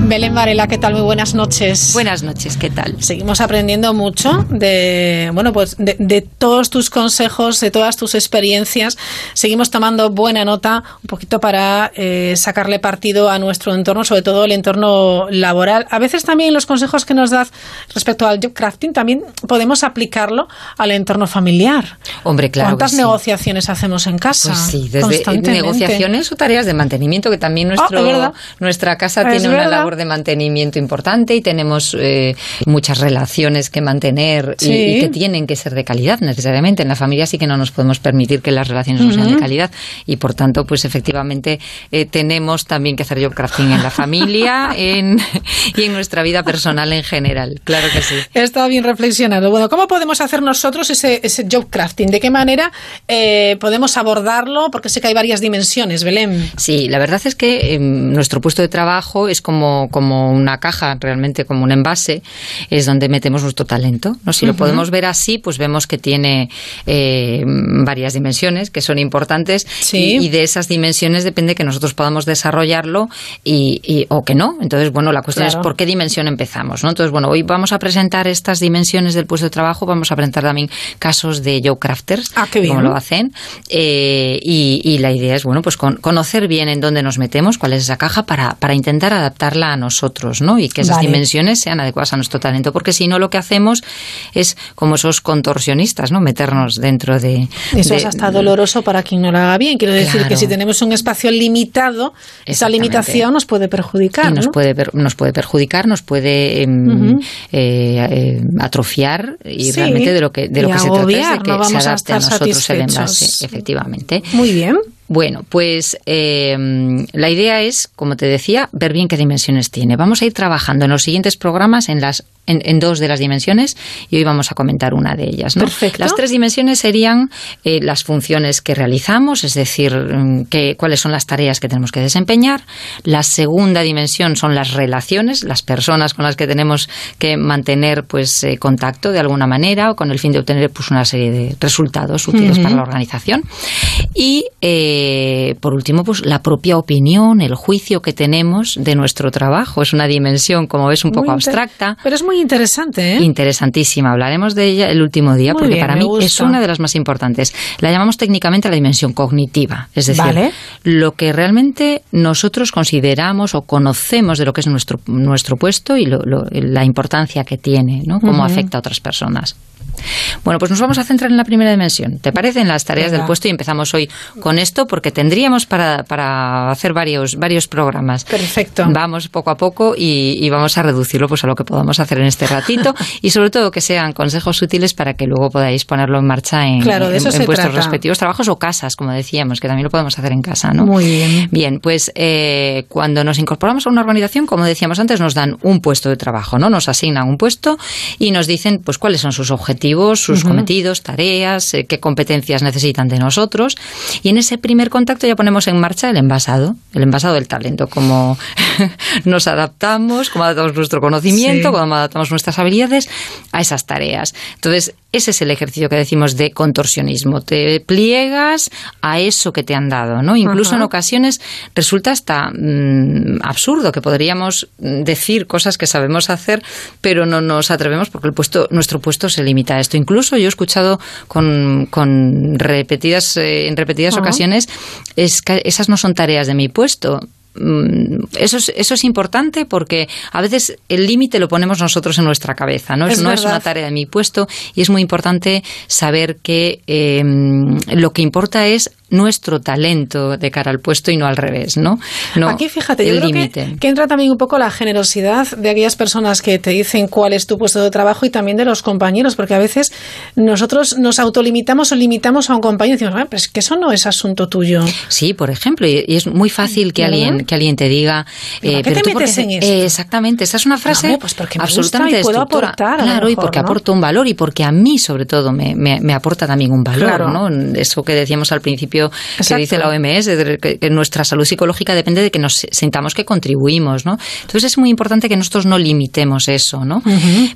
Belén Varela, ¿qué tal? Muy buenas noches. Buenas noches, ¿qué tal? Seguimos aprendiendo mucho de, bueno, pues de, de todos tus consejos, de todas tus experiencias. Seguimos tomando buena nota, un poquito para eh, sacarle partido a nuestro entorno, sobre todo el entorno laboral. A veces también los consejos que nos das respecto al job crafting también podemos aplicarlo al entorno familiar. Hombre, claro. ¿Cuántas sí. negociaciones hacemos en casa? Pues sí, desde negociaciones o tareas de mantenimiento, que también nuestro, Ah, es verdad. nuestra casa Es tiene una verdad. labor de mantenimiento importante y tenemos eh, muchas relaciones que mantener y- Sí. y, que tienen que ser de calidad necesariamente. En la familia sí que no nos podemos permitir que las relaciones no sean de calidad y por tanto, pues efectivamente eh, tenemos también que hacer job crafting en la familia en, y en nuestra vida personal en general. Claro que sí. Está bien reflexionado. Bueno, ¿cómo podemos hacer nosotros ese, ese job crafting? ¿De qué manera eh, podemos abordarlo? Porque sé que hay varias dimensiones, Belén. Sí, la verdad es que eh, nuestro puesto de trabajo es como, como una caja, realmente como un envase, es donde metemos nuestro talento. ¿no? Si lo podemos ver así, pues vemos que tiene eh, varias dimensiones que son importantes Sí. y, y de esas dimensiones depende que nosotros podamos desarrollarlo y, y- o que no. Entonces, bueno, la cuestión Claro. es por qué dimensión empezamos. ¿no? Entonces, bueno, hoy vamos a presentar estas dimensiones del puesto de trabajo, vamos a presentar también casos de Joe Crafters, Ah, como lo hacen. Eh, y, y la idea es, bueno, pues con- conocer bien en dónde nos metemos, cuál es esa caja, para, para intentar adaptarla a nosotros, ¿no? Y que esas Vale. dimensiones sean adecuadas a nuestro talento, porque si no lo que hacemos es como esos contorsionistas, ¿no? Meternos dentro de... Eso de- es hasta doloroso para quien no lo haga bien. Quiero decir Claro. que si tenemos un espacio limitado, esa limitación nos puede perjudicar. y nos ¿no? puede per- nos puede perjudicar, nos puede em, eh, eh, atrofiar y Sí, realmente de lo que de lo y que se trata es de que no se adapte a, nosotros el envase, efectivamente. Muy bien. Bueno, pues eh, la idea es, como te decía, ver bien qué dimensiones tiene. Vamos a ir trabajando en los siguientes programas en las en, en dos de las dimensiones y hoy vamos a comentar una de ellas. ¿no? Perfecto. Las tres dimensiones serían eh, las funciones que realizamos, es decir, mm, que, cuáles son las tareas que tenemos que desempeñar. La segunda dimensión son las relaciones, las personas con las que tenemos que mantener pues eh, contacto de alguna manera o con el fin de obtener pues una serie de resultados útiles Ujú. para la organización. Y eh, por último, pues la propia opinión, el juicio que tenemos de nuestro trabajo. Es una dimensión, como ves, un poco Muy abstracta. Pero es muy interesante, ¿eh? Interesantísima. Hablaremos de ella el último día Muy porque bien, para mí gusta. es una de las más importantes. La llamamos técnicamente la dimensión cognitiva, es decir, Vale. lo que realmente nosotros consideramos o conocemos de lo que es nuestro, nuestro puesto y lo- lo- la importancia que tiene, ¿no? cómo afecta a otras personas. Bueno, pues nos vamos a centrar en la primera dimensión. ¿Te parece? En las tareas Venga. del puesto y empezamos hoy con esto porque tendríamos para, para hacer varios, varios programas. Perfecto. Vamos poco a poco y, y vamos a reducirlo pues a lo que podamos hacer en este ratito y sobre todo que sean consejos útiles para que luego podáis ponerlo en marcha en, Claro, en- en vuestros trata. respectivos trabajos o casas, como decíamos, que también lo podemos hacer en casa, ¿no? Muy bien. Bien, pues eh, cuando nos incorporamos a una organización, como decíamos antes, nos dan un puesto de trabajo, ¿no? Nos asignan un puesto y nos dicen, pues, cuáles son sus objetivos, sus cometidos, tareas, eh, qué competencias necesitan de nosotros. Y en ese primer contacto ya ponemos en marcha el envasado, el envasado del talento, cómo nos adaptamos, cómo adaptamos nuestro conocimiento, Sí. cómo adaptamos nuestras habilidades a esas tareas. Entonces, ese es el ejercicio que decimos de contorsionismo. Te pliegas a eso que te han dado, ¿no? Incluso Ajá. en ocasiones resulta hasta mm, absurdo que podríamos mm, decir cosas que sabemos hacer, pero no nos atrevemos porque el puesto, nuestro puesto se limita a esto. Incluso yo he escuchado con, con repetidas, eh, en repetidas Ajá. ocasiones, es que esas no son tareas de mi puesto. Mm, Eso es, eso es importante porque a veces el límite lo ponemos nosotros en nuestra cabeza, ¿no? Es no es una tarea de mi puesto y es muy importante saber que eh, lo que importa es nuestro talento de cara al puesto y no al revés, ¿no? no Aquí fíjate, yo creo que, entra también un poco la generosidad de aquellas personas que te dicen cuál es tu puesto de trabajo y también de los compañeros, porque a veces nosotros nos autolimitamos o limitamos a un compañero y decimos, "Ah, pero es que eso no es asunto tuyo. Sí, por ejemplo, y, y es muy fácil que ¿Verdad? alguien que alguien te diga, ¿Pero eh, ¿por qué te tú metes en eh, exactamente, esta es una frase hombre, pues porque me gusta absolutamente y puedo aportar, claro, y porque ¿no? aporta un valor y porque a mí sobre todo me, me- me aporta también un valor, Claro. ¿no? Eso que decíamos al principio que Exacto. dice la OMS, de que, nuestra salud psicológica depende de que nos sintamos que contribuimos, ¿no? Entonces es muy importante que nosotros no limitemos eso, ¿no?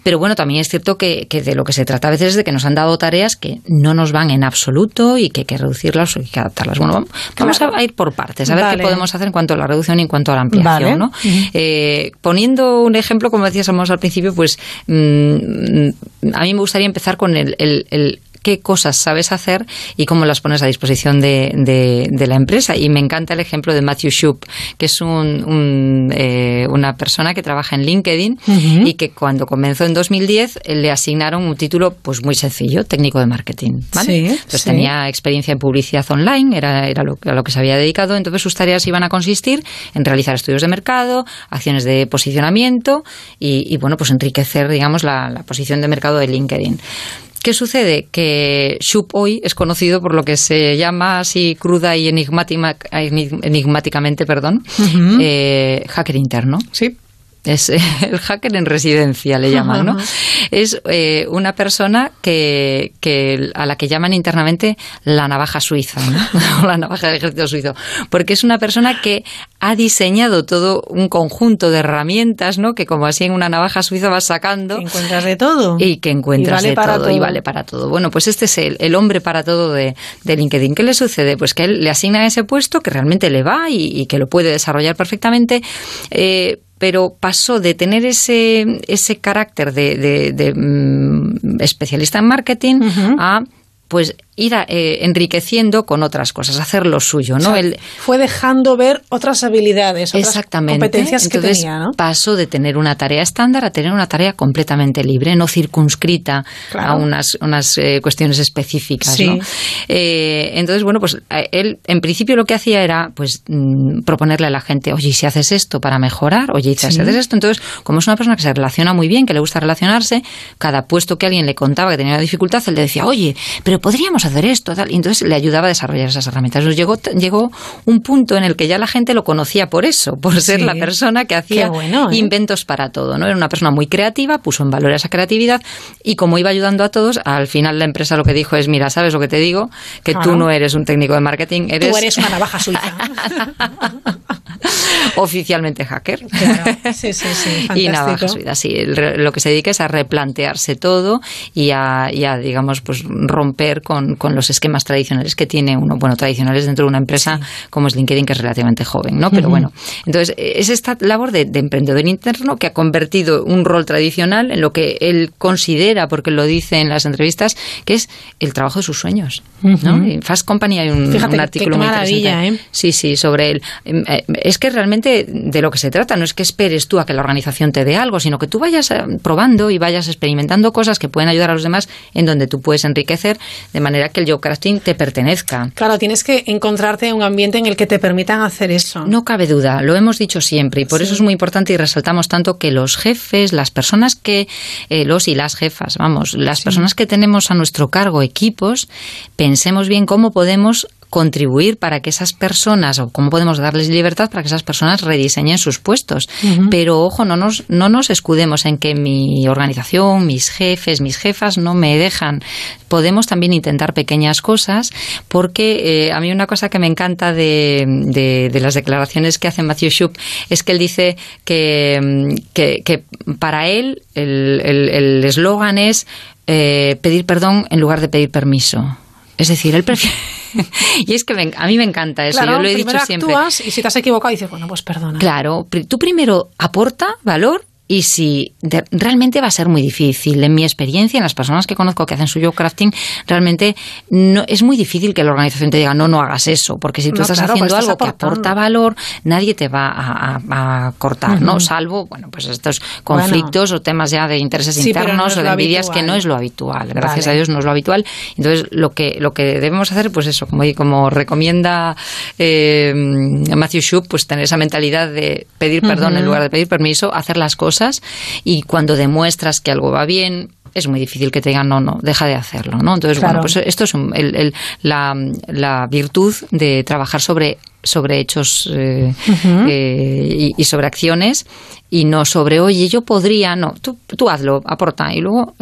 Pero bueno, también es cierto que, que de lo que se trata a veces es de que nos han dado tareas que no nos van en absoluto y que hay que reducirlas o hay que adaptarlas. Bueno, vamos, vamos a- ir por partes, a ver Vale. qué podemos hacer en cuanto a la reducción y en cuanto a la ampliación, Vale. ¿no? Ujú. Eh, poniendo un ejemplo, como decíamos al principio, pues mm, a mí me gustaría empezar con el, el- el qué cosas sabes hacer y cómo las pones a disposición de, de- de la empresa. Y me encanta el ejemplo de Matthew Shoup, que es un- un, eh, una persona que trabaja en LinkedIn y que cuando comenzó en 2010 eh, le asignaron un título pues muy sencillo, técnico de marketing. ¿vale? Sí, Entonces sí. tenía experiencia en publicidad online, era, era lo, a lo que se había dedicado, entonces sus tareas iban a consistir en realizar estudios de mercado, acciones de posicionamiento y, y, bueno, pues enriquecer, digamos, la, la posición de mercado de LinkedIn. ¿Qué sucede? Que Shoup hoy es conocido por lo que se llama así cruda y enigmática- enigmáticamente, perdón, eh, hacker interno. Sí. Es el hacker en residencia, le llaman, ¿no? Es eh, una persona que, que a la que llaman internamente la navaja suiza, ¿no? O la navaja del ejército suizo, porque es una persona que ha diseñado todo un conjunto de herramientas, ¿no? Que como así en una navaja suiza vas sacando Que encuentras de todo. y que encuentras Y vale de para todo, y vale para todo. Bueno, pues este es el, el hombre para todo de, de LinkedIn. ¿Qué le sucede? Pues que él le asigna ese puesto que realmente le va y, y que lo puede desarrollar perfectamente. eh, pero pasó de tener ese, ese carácter de, de- de, mm, especialista en marketing a pues ir a, eh, enriqueciendo con otras cosas, hacer lo suyo, ¿no? O sea, Él- fue dejando ver otras habilidades, otras Exactamente. competencias que Entonces, tenía, ¿no? pasó de tener una tarea estándar a tener una tarea completamente libre, no circunscrita Claro. a unas, unas eh, cuestiones específicas. Sí. ¿no? Eh, entonces, bueno, pues él en principio lo que hacía era pues mm, proponerle a la gente, oye, ¿y si haces esto para mejorar, oye, ¿y si Sí. haces esto. Entonces, como es una persona que se relaciona muy bien, que le gusta relacionarse, cada puesto que alguien le contaba que tenía una dificultad, él le decía, oye, pero podríamos hacer esto, tal. Y entonces le ayudaba a desarrollar esas herramientas. Llegó, llegó un punto en el que ya la gente lo conocía por eso, por ser Sí. la persona que hacía bueno, ¿eh? inventos para todo, ¿no? Era una persona muy creativa, puso en valor esa creatividad y como iba ayudando a todos, al final la empresa lo que dijo es, mira, ¿sabes lo que te digo? Que tú no eres un técnico de marketing, eres... Tú eres una navaja suiza. oficialmente hacker. Sí, sí, sí. y nada, fantástico. su vida, sí. Lo que se dedica es a replantearse todo y a, y a, digamos, pues romper con, con los esquemas tradicionales que tiene uno, bueno, tradicionales dentro de una empresa como es LinkedIn, que es relativamente joven, ¿no? Pero bueno, entonces es esta labor de, de emprendedor interno que ha convertido un rol tradicional en lo que él considera, porque lo dice en las entrevistas, que es el trabajo de sus sueños, ¿no? En Fast Company hay un, Fíjate un qué- artículo qué muy interesante. ¿eh? Sí, sí, sobre él. Es que realmente de lo que se trata no es que esperes tú a que la organización te dé algo, sino que tú vayas eh, probando y vayas experimentando cosas que pueden ayudar a los demás en donde tú puedes enriquecer de manera que el job crafting te pertenezca. Claro, tienes que encontrarte en un ambiente en el que te permitan hacer eso. No cabe duda, lo hemos dicho siempre y por Sí. eso es muy importante y resaltamos tanto que los jefes, las personas que, eh, los y las jefas, vamos, las personas que tenemos a nuestro cargo equipos, pensemos bien cómo podemos contribuir para que esas personas o cómo podemos darles libertad para que esas personas rediseñen sus puestos. Pero ojo, no nos, no nos escudemos en que mi organización, mis jefes, mis jefas no me dejan. Podemos también intentar pequeñas cosas porque eh, a mí una cosa que me encanta de, de- de las declaraciones que hace Matthew Shoup es que él dice que, mm, que, que para él el el- el eslogan es eh, pedir perdón en lugar de pedir permiso. Es decir, él prefiere... y es que me- a mí me encanta eso, Claro, yo lo he dicho siempre. actúas y si te has equivocado dices, bueno, pues perdona. Claro, tú primero aporta valor y si de- realmente va a ser muy difícil. En mi experiencia, en las personas que conozco que hacen su job crafting, realmente no, es muy difícil que la organización te diga no, no hagas eso, porque si tú No, estás claro, haciendo pues estás algo que aporta valor, nadie te va a, a- a cortar, ¿no? Salvo, bueno, pues estos conflictos o temas ya de intereses Sí, pero no internos o de envidias que no es lo habitual. Gracias Vale. a Dios no es lo habitual. Entonces, lo que, lo que debemos hacer, pues eso, como, como recomienda eh, Matthew Shoup, pues tener esa mentalidad de pedir perdón en lugar de pedir permiso, hacer las cosas y cuando demuestras que algo va bien, es muy difícil que te digan no, no, deja de hacerlo, ¿no? Entonces, Claro. bueno, pues esto es un- el- el- la, la virtud de trabajar sobre sobre hechos eh, eh, y, y sobre acciones y no sobre, oye, yo podría, no, tú, tú hazlo, aporta y luego,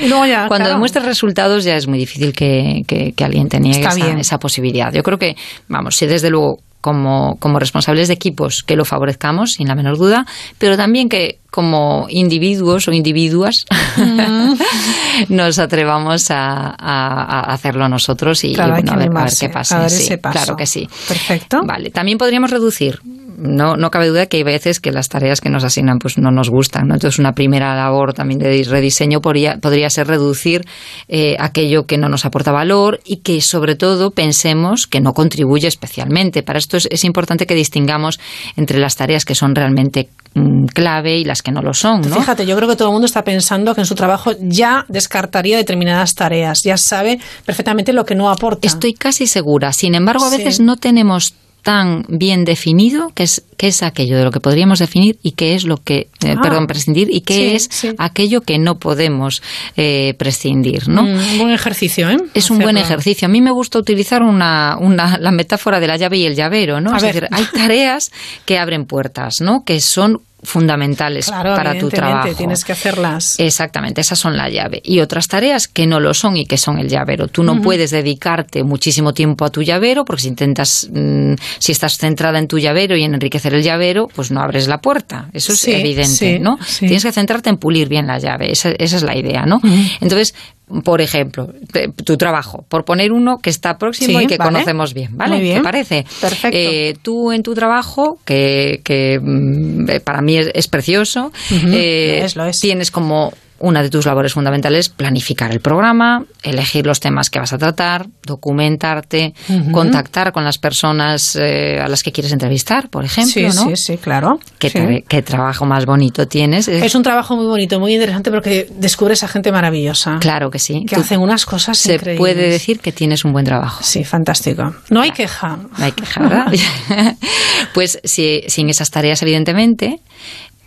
Y luego ya, cuando claro. demuestres resultados ya es muy difícil que, que- que alguien te niegue Está esa, esa posibilidad. Yo creo que, vamos, si desde luego como, como responsables de equipos que lo favorezcamos, sin la menor duda, pero también que como individuos o individuas nos atrevamos a, a- a hacerlo nosotros y, Claro, y hay bueno, a, ver, a ver qué pasa. Sí. Claro que sí. Perfecto. Vale, también podríamos reducir. No, no cabe duda que hay veces que las tareas que nos asignan pues no nos gustan. ¿no? Entonces, una primera labor también de rediseño podría, podría ser reducir eh, aquello que no nos aporta valor y que, sobre todo, pensemos que no contribuye especialmente. Para esto es, es importante que distingamos entre las tareas que son realmente mm, clave y las que no lo son. ¿no? Fíjate, yo creo que todo el mundo está pensando que en su trabajo ya descartaría determinadas tareas, ya sabe perfectamente lo que no aporta. Estoy casi segura. Sin embargo, a Sí. veces no tenemos tan bien definido qué es, qué es aquello de lo que podríamos definir y qué es lo que, eh, Ah. perdón, prescindir y qué Sí, es sí. aquello que no podemos eh, prescindir, ¿no? Mm, un buen ejercicio, ¿eh? Es un buen ejercicio. A mí me gusta utilizar una, una- la metáfora de la llave y el llavero, ¿no? A es ver. decir, hay tareas que abren puertas, ¿no? Que son fundamentales Claro, para tu trabajo. tienes que hacerlas. Exactamente, esas son la llave. Y otras tareas que no lo son y que son el llavero. Tú no puedes dedicarte muchísimo tiempo a tu llavero porque si intentas, mm, si estás centrada en tu llavero y en enriquecer el llavero, pues no abres la puerta. Eso es Sí, evidente, sí, ¿no? sí. Tienes que centrarte en pulir bien la llave. Esa, esa es la idea, ¿no? Entonces, por ejemplo, te- tu trabajo, por poner uno que está próximo Sí, y que vale. conocemos bien, ¿vale? Muy bien. ¿Te parece? Perfecto. Eh, tú en tu trabajo, que, que, mm, eh, para mí es, es precioso, eh, es, lo es. tienes como una de tus labores fundamentales planificar el programa, elegir los temas que vas a tratar, documentarte, contactar con las personas eh, a las que quieres entrevistar, por ejemplo, sí, ¿no? sí, sí, claro. ¿Qué, Sí. tra- qué trabajo más bonito tienes? Es- Es un trabajo muy bonito, muy interesante porque descubres a gente maravillosa. Claro que sí. Que Tú- hacen unas cosas Se increíbles. puede decir que tienes un buen trabajo. Sí, fantástico. No hay queja. No hay queja, ¿verdad? pues si, sin esas tareas, evidentemente,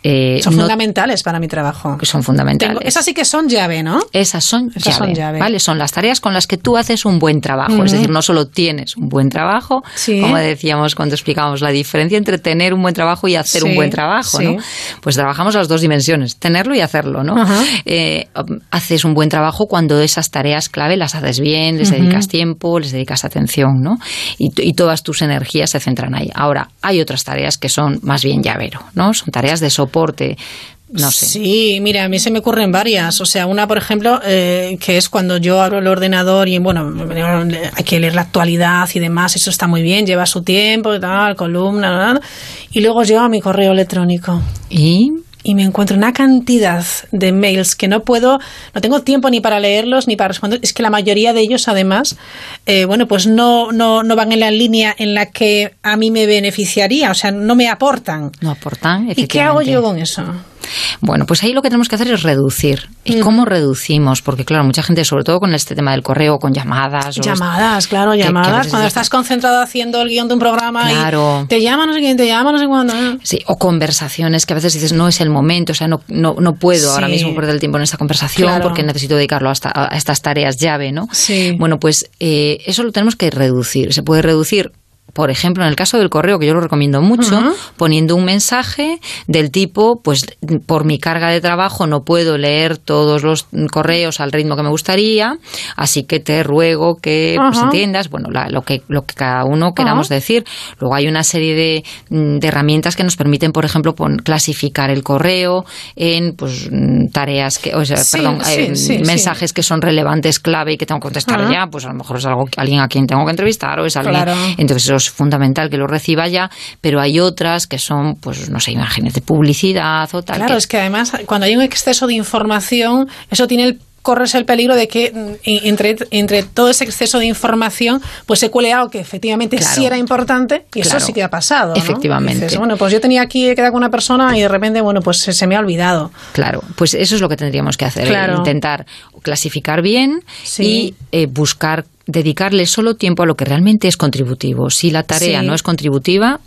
eh, son no- fundamentales para mi trabajo. son fundamentales. Tengo- esas sí que son llave, ¿no? Esas son, Esas llave, son llave. ¿vale? Son las tareas con las que tú haces un buen trabajo. Es decir, no solo tienes un buen trabajo, Sí. como decíamos cuando explicábamos la diferencia entre tener un buen trabajo y hacer Sí, un buen trabajo, sí. ¿no? Pues trabajamos las dos dimensiones, tenerlo y hacerlo, ¿no? Eh, um, haces un buen trabajo cuando esas tareas clave las haces bien, les dedicas tiempo, les dedicas atención, ¿no? Y todas tus energías se centran ahí. Ahora, hay otras tareas que son más bien llavero, ¿no? Son tareas de soporte, no sé. Sí, mira, a mí se me ocurren varias. O sea, una, por ejemplo, eh, que es cuando yo abro el ordenador y, bueno, hay que leer la actualidad y demás. Eso está muy bien, lleva su tiempo y tal, columna, tal, y luego llevo a mi correo electrónico. ¿Y? Y me encuentro una cantidad de mails que no puedo, no tengo tiempo ni para leerlos ni para responder. Es que la mayoría de ellos, además, eh, bueno, pues no, no, no van en la línea en la que a mí me beneficiaría, o sea, no me aportan. No aportan, ¿Y qué hago efectivamente. yo con eso? Bueno, pues ahí lo que tenemos que hacer es reducir. ¿Y cómo reducimos? Porque claro, mucha gente, sobre todo con este tema del correo, con llamadas. o- Llamadas, claro, llamadas. Cuando está- estás concentrado haciendo el guion de un programa Claro. y te llama no sé quién, te llama no sé cuándo. ¿eh? Sí, o conversaciones que a veces dices no es el momento, o sea, no, no, no puedo ahora mismo perder el tiempo en esta conversación Claro. porque necesito dedicarlo a estas tareas llave, ¿no? Sí. Bueno, pues eh, eso lo tenemos que reducir. Se puede reducir. Por ejemplo, en el caso del correo, que yo lo recomiendo mucho, poniendo un mensaje del tipo, pues por mi carga de trabajo no puedo leer todos los correos al ritmo que me gustaría, así que te ruego que pues, entiendas, bueno, la- lo, que, lo que cada uno queramos decir. Luego hay una serie de, mm, de herramientas que nos permiten, por ejemplo, pon- clasificar el correo en pues tareas que, o sea, Sí, perdón, sí, eh, sí, mensajes que son relevantes, clave y que tengo que contestar ya, pues a lo mejor es algo alguien a quien tengo que entrevistar o es alguien. Claro. Entonces eso fundamental que lo reciba ya, pero hay otras que son, pues no sé, imagínate, publicidad o tal. Claro, que- es que además cuando hay un exceso de información, eso tiene el corres el peligro de que mm, en- entre, entre todo ese exceso de información pues se cuele algo que efectivamente Claro. sí era importante y Claro. eso sí que ha pasado. ¿no? Efectivamente. Dices, bueno, pues yo tenía aquí que quedar con una persona y de repente, bueno, pues se, se me ha olvidado. Claro, pues eso es lo que tendríamos que hacer, Claro. eh, intentar clasificar bien Sí. y eh, buscar dedicarle solo tiempo a lo que realmente es contributivo. Si la tarea Sí. no es contributiva,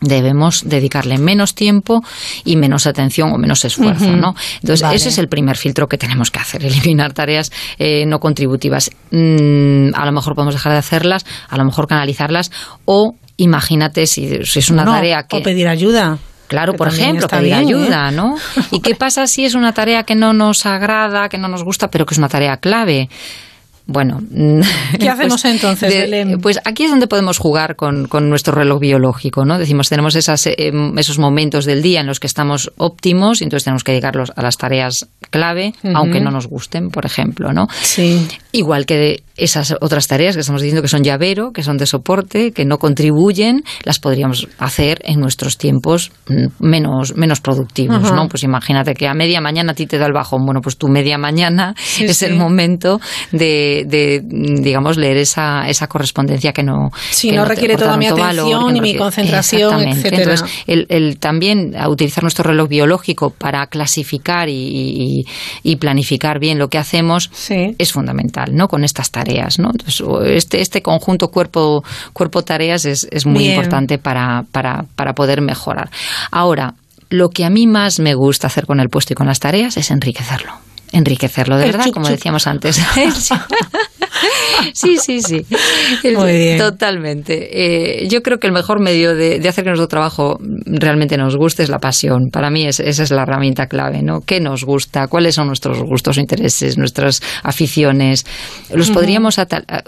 debemos dedicarle menos tiempo y menos atención o menos esfuerzo. ¿no? Entonces, Vale. ese es el primer filtro que tenemos que hacer, eliminar tareas eh, no contributivas. Mm, a lo mejor podemos dejar de hacerlas, a lo mejor canalizarlas o imagínate si, si es una No, tarea que... O pedir ayuda. Claro, Que por ejemplo, pedir bien, ¿eh? ayuda, ¿no? ¿Y qué pasa si es una tarea que no nos agrada, que no nos gusta, pero que es una tarea clave? Bueno, ¿Qué hacemos entonces, de- Belén? Pues aquí es donde podemos jugar con, con nuestro reloj biológico, ¿no? Decimos, tenemos esas, eh, esos momentos del día en los que estamos óptimos y entonces tenemos que dedicarlos a las tareas clave, aunque no nos gusten, por ejemplo, ¿no? Sí. Igual que de esas otras tareas que estamos diciendo que son llavero, que son de soporte, que no contribuyen, las podríamos hacer en nuestros tiempos mm, menos, menos productivos. ¿no? Pues imagínate que a media mañana a ti te da el bajón. Bueno, pues tu media mañana Sí, es sí. el momento de, de, digamos, leer esa, esa correspondencia que no, que no requiere toda mi atención, valor, no mi concentración, etcétera. Entonces, el, el también a utilizar nuestro reloj biológico para clasificar y, y- y planificar bien lo que hacemos es fundamental, ¿no? Con estas tareas, ¿no? Entonces, este, este conjunto cuerpo, cuerpo tareas es, es muy Bien. importante para, para, para poder mejorar. Ahora, lo que a mí más me gusta hacer con el puesto y con las tareas es enriquecerlo. Enriquecerlo, de El verdad, chup, como chup. decíamos antes. sí, sí, sí. El- Muy bien. Totalmente. Eh, yo creo que el mejor medio de, de hacer que nuestro trabajo realmente nos guste es la pasión. Para mí es- esa es la herramienta clave, ¿no? ¿Qué nos gusta? ¿Cuáles son nuestros gustos, intereses, nuestras aficiones? Los podríamos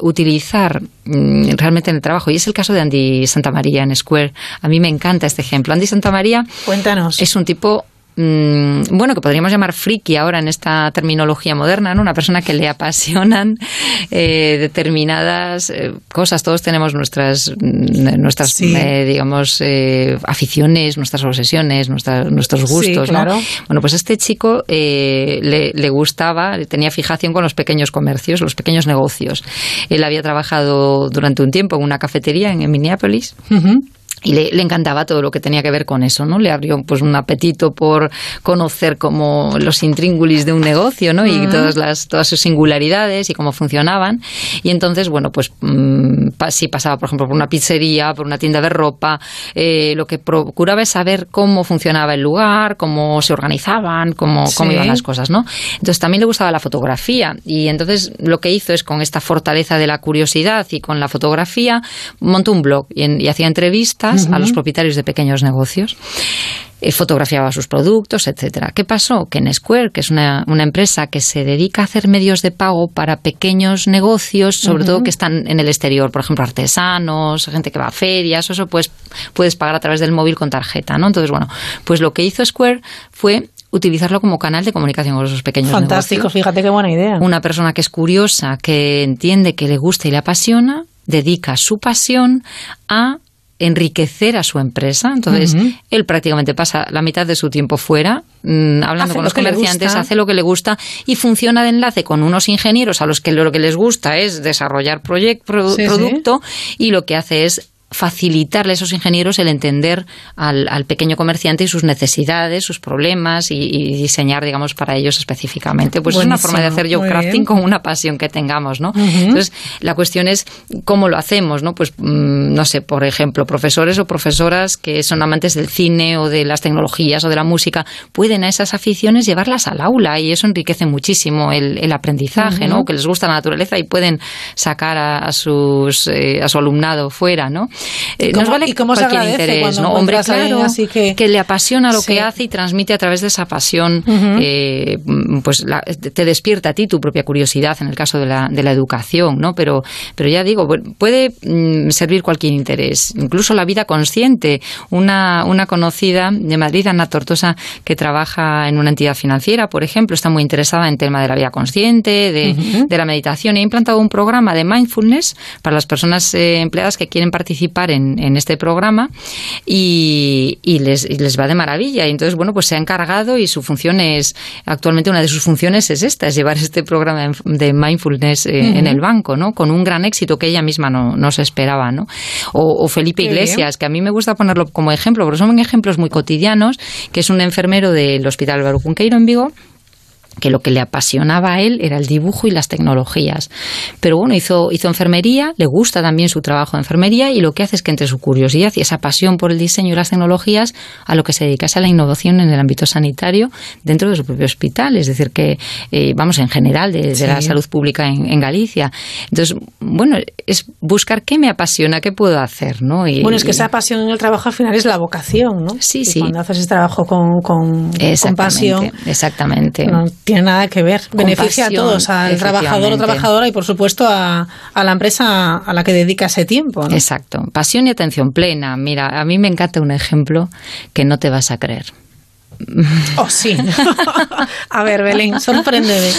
utilizar mm, realmente en el trabajo. Y es el caso de Andy Santamaría en Square. A mí me encanta este ejemplo. Andy Santamaría Cuéntanos. es un tipo mm, bueno, que podríamos llamar friki ahora en esta terminología moderna, ¿no? Una persona que le apasionan eh, determinadas eh, cosas. Todos tenemos nuestras, mm, nuestras Sí. eh, digamos, eh, aficiones, nuestras obsesiones, nuestros Sí, gustos, ¿no? claro. Bueno, pues a este chico le, le gustaba, tenía fijación con los pequeños comercios, los pequeños negocios. Él había trabajado durante un tiempo en una cafetería en, en Minneapolis. Y le, le encantaba todo lo que tenía que ver con eso, ¿no? Le abrió pues un apetito por conocer como los intríngulis de un negocio, ¿no? Y todas las todas sus singularidades y cómo funcionaban. Y entonces, bueno, pues mm, pa- si pasaba, por ejemplo, por una pizzería, por una tienda de ropa, eh, lo que procuraba es saber cómo funcionaba el lugar, cómo se organizaban, cómo, cómo iban las cosas, ¿no? Entonces también le gustaba la fotografía y entonces lo que hizo es con esta fortaleza de la curiosidad y con la fotografía montó un blog y, en- y hacía entrevistas a los propietarios de pequeños negocios. eh, fotografiaba sus productos, etcétera. ¿Qué pasó? Que en Square, que es una, una empresa que se dedica a hacer medios de pago para pequeños negocios, sobre todo que están en el exterior, por ejemplo, artesanos, gente que va a ferias, eso pues puedes pagar a través del móvil con tarjeta, ¿no? Entonces, bueno, pues lo que hizo Square fue utilizarlo como canal de comunicación con esos pequeños Fantástico, negocios. fíjate qué buena idea. Una persona que es curiosa, que entiende que le gusta y le apasiona, dedica su pasión a enriquecer a su empresa. Entonces, él prácticamente pasa la mitad de su tiempo fuera, mm, hablando Hace con lo los comerciantes, hace lo que le gusta y funciona de enlace con unos ingenieros a los que lo que les gusta es desarrollar proyec- pro- Sí, sí. producto y lo que hace es facilitarle a esos ingenieros el entender al, al pequeño comerciante y sus necesidades, sus problemas y, y diseñar, digamos, para ellos específicamente. Pues es una forma de hacer muy geocrafting bien. con una pasión que tengamos, ¿no? Entonces, la cuestión es cómo lo hacemos, ¿no? Pues, mm, no sé, por ejemplo, profesores o profesoras que son amantes del cine o de las tecnologías o de la música, pueden a esas aficiones llevarlas al aula y eso enriquece muchísimo el, el aprendizaje. ¿no? Que les gusta la naturaleza y pueden sacar a, a sus, eh, a su alumnado fuera, ¿no? Eh, ¿Y cómo- nos vale y cómo se cualquier interés, ¿no? Hombre, claro, así que- le apasiona lo Sí. que hace y transmite a través de esa pasión, eh, pues la- te despierta a ti tu propia curiosidad en el caso de la, de la educación, ¿no? Pero, pero ya digo, pu- puede mm, servir cualquier interés, incluso la vida consciente. Una, una conocida de Madrid, Ana Tortosa, que trabaja en una entidad financiera, por ejemplo, está muy interesada en el tema de la vida consciente, de, de la meditación y ha implantado un programa de mindfulness para las personas eh, empleadas que quieren participar en, en este programa y, y les, y les va de maravilla. Y entonces, bueno, pues se ha encargado y su función es, actualmente una de sus funciones es esta, es llevar este programa de mindfulness eh, en el banco, ¿no? Con un gran éxito que ella misma no, no se esperaba, ¿no? O, o Felipe Qué Iglesias, que a mí me gusta ponerlo como ejemplo, porque son ejemplos muy cotidianos, que es un enfermero del Hospital Barucunqueiro en Vigo, que lo que le apasionaba a él era el dibujo y las tecnologías. Pero bueno, hizo, hizo enfermería, le gusta también su trabajo de enfermería y lo que hace es que entre su curiosidad y esa pasión por el diseño y las tecnologías, a lo que se dedica es a la innovación en el ámbito sanitario dentro de su propio hospital. Es decir, que, eh, vamos, en general, de, de Sí. la salud pública en, en Galicia. Entonces, bueno, es buscar qué me apasiona, qué puedo hacer, ¿no? Y- Bueno, es que esa pasión en el trabajo al final es la vocación, ¿no? Sí, Y sí. Cuando haces ese trabajo con, con, con Exactamente, pasión, exactamente. no tiene nada que ver. Con Beneficia pasión, a todos, al trabajador o trabajadora y, por supuesto, a, a la empresa a la que dedica ese tiempo. ¿no? Exacto, pasión y atención plena. Mira, a mí me encanta un ejemplo que no te vas a creer. Oh, sí. a ver, Belén, sorpréndeme.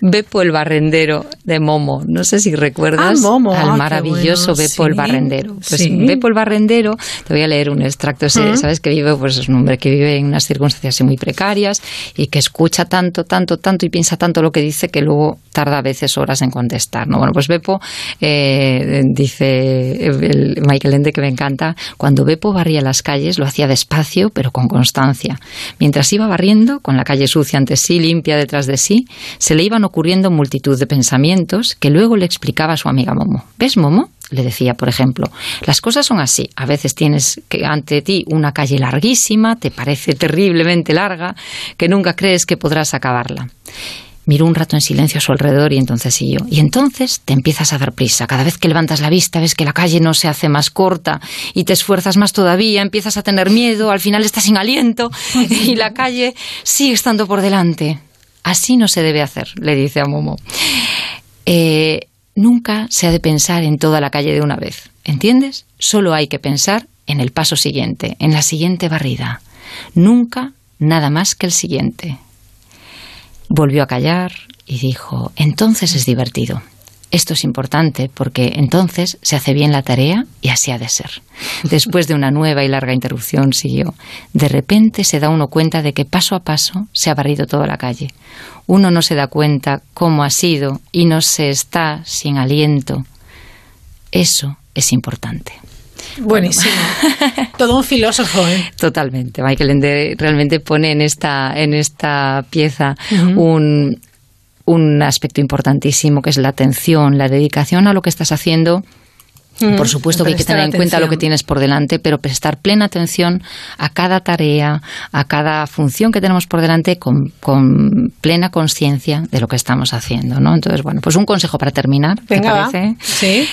Beppo el barrendero de Momo. No sé si recuerdas Ah, Momo. al Ah, maravilloso bueno. Beppo el Sí. barrendero. Pues Sí. Beppo el barrendero, te voy a leer un extracto. Ese. Sabes que vive, pues es un hombre que vive en unas circunstancias así muy precarias y que escucha tanto, tanto, tanto y piensa tanto lo que dice que luego tarda a veces horas en contestar. ¿no? Bueno, pues Beppo eh, dice el Michael Ende que me encanta, cuando Beppo barría las calles lo hacía despacio pero con constancia. Mientras iba barriendo, con la calle sucia ante sí, limpia detrás de sí, se le iban ocurriendo multitud de pensamientos que luego le explicaba a su amiga Momo. ¿Ves, Momo? le decía, por ejemplo, las cosas son así. A veces tienes que ante ti una calle larguísima, te parece terriblemente larga, que nunca crees que podrás acabarla. Miró un rato en silencio a su alrededor y entonces siguió. Y entonces te empiezas a dar prisa. Cada vez que levantas la vista ves que la calle no se hace más corta y te esfuerzas más todavía, empiezas a tener miedo, al final estás sin aliento y la calle sigue estando por delante. Así no se debe hacer, le dice a Momo. Eh, nunca se ha de pensar en toda la calle de una vez, ¿entiendes? Solo hay que pensar en el paso siguiente, en la siguiente barrida. Nunca nada más que el siguiente. Volvió a callar y dijo, entonces es divertido. Esto es importante porque entonces se hace bien la tarea y así ha de ser. Después de una nueva y larga interrupción siguió. De repente se da uno cuenta de que paso a paso se ha barrido toda la calle. Uno no se da cuenta cómo ha sido y no se está sin aliento. Eso es importante. Buenísimo. Todo un filósofo, ¿eh? Totalmente. Michael Ende realmente pone en esta, en esta pieza un, un aspecto importantísimo que es la atención, la dedicación a lo que estás haciendo Mm, Por supuesto que hay que tener en cuenta lo que tienes por delante, pero prestar plena atención a cada tarea, a cada función que tenemos por delante con, con plena conciencia de lo que estamos haciendo, ¿no? Entonces, bueno, pues un consejo para terminar, ¿te Venga, va. parece? Sí.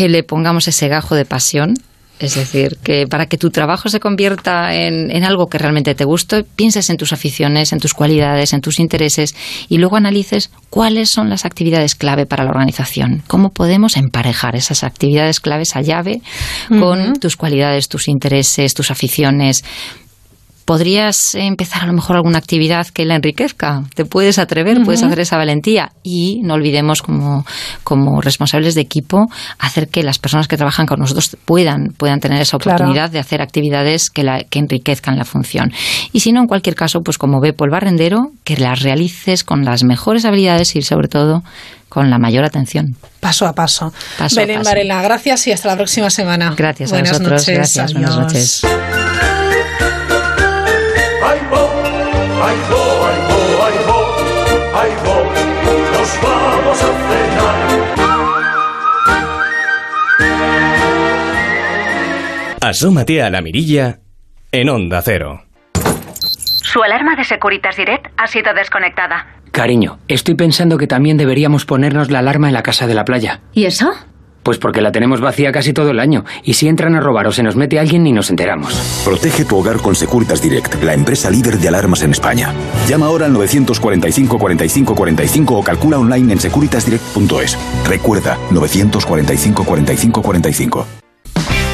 Que le pongamos ese gajo de pasión. Es decir, que para que tu trabajo se convierta en, en algo que realmente te guste, pienses en tus aficiones, en tus cualidades, en tus intereses y luego analices cuáles son las actividades clave para la organización. Cómo podemos emparejar esas actividades clave, esa llave, con tus cualidades, tus intereses, tus aficiones. Podrías empezar a lo mejor alguna actividad que la enriquezca. Te puedes atrever, puedes hacer esa valentía. Y no olvidemos, como, como responsables de equipo, hacer que las personas que trabajan con nosotros puedan, puedan tener esa Claro. oportunidad de hacer actividades que, la, que enriquezcan la función. Y si no, en cualquier caso, pues como Bepo el barrendero, que las realices con las mejores habilidades y sobre todo con la mayor atención. Paso a paso. Paso a Belén paso. Varela, gracias y hasta la próxima semana. Gracias a buenas vosotros, Noches, gracias, buenas noches. Ay, bo, ay, bo, ay, bo, ay, bo, ay, bo, nos vamos a cenar. Asómate a la mirilla en Onda Cero. Su alarma de Securitas Direct ha sido desconectada. Cariño, estoy pensando que también deberíamos ponernos la alarma en la casa de la playa. ¿Y eso? Pues porque la tenemos vacía casi todo el año. Y si entran a robar o se nos mete alguien ni nos enteramos. Protege tu hogar con Securitas Direct, la empresa líder de alarmas en España. Llama ahora al 945 45 45 o calcula online en securitasdirect.es. Recuerda, 945 45 45.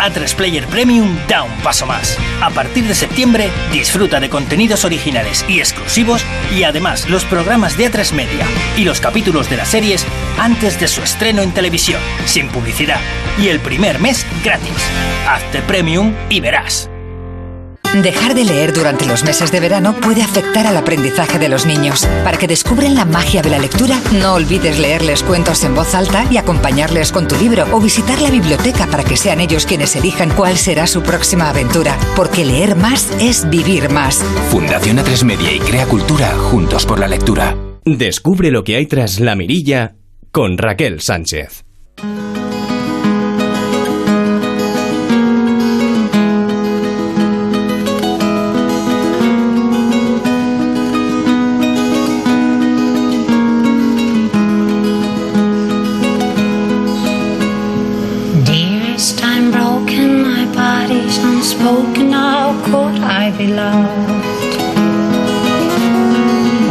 A3 Player Premium da un paso más. A partir de septiembre, disfruta de contenidos originales y exclusivos y además los programas de A3 Media y los capítulos de las series antes de su estreno en televisión, sin publicidad. Y el primer mes gratis. Hazte Premium y verás. Dejar de leer durante los meses de verano puede afectar al aprendizaje de los niños. Para que descubren la magia de la lectura, no olvides leerles cuentos en voz alta y acompañarles con tu libro o visitar la biblioteca para que sean ellos quienes elijan cuál será su próxima aventura. Porque leer más es vivir más. Fundación A3 Media y Crea Cultura juntos por la lectura. Descubre lo que hay tras la mirilla con Raquel Sánchez. Be loved?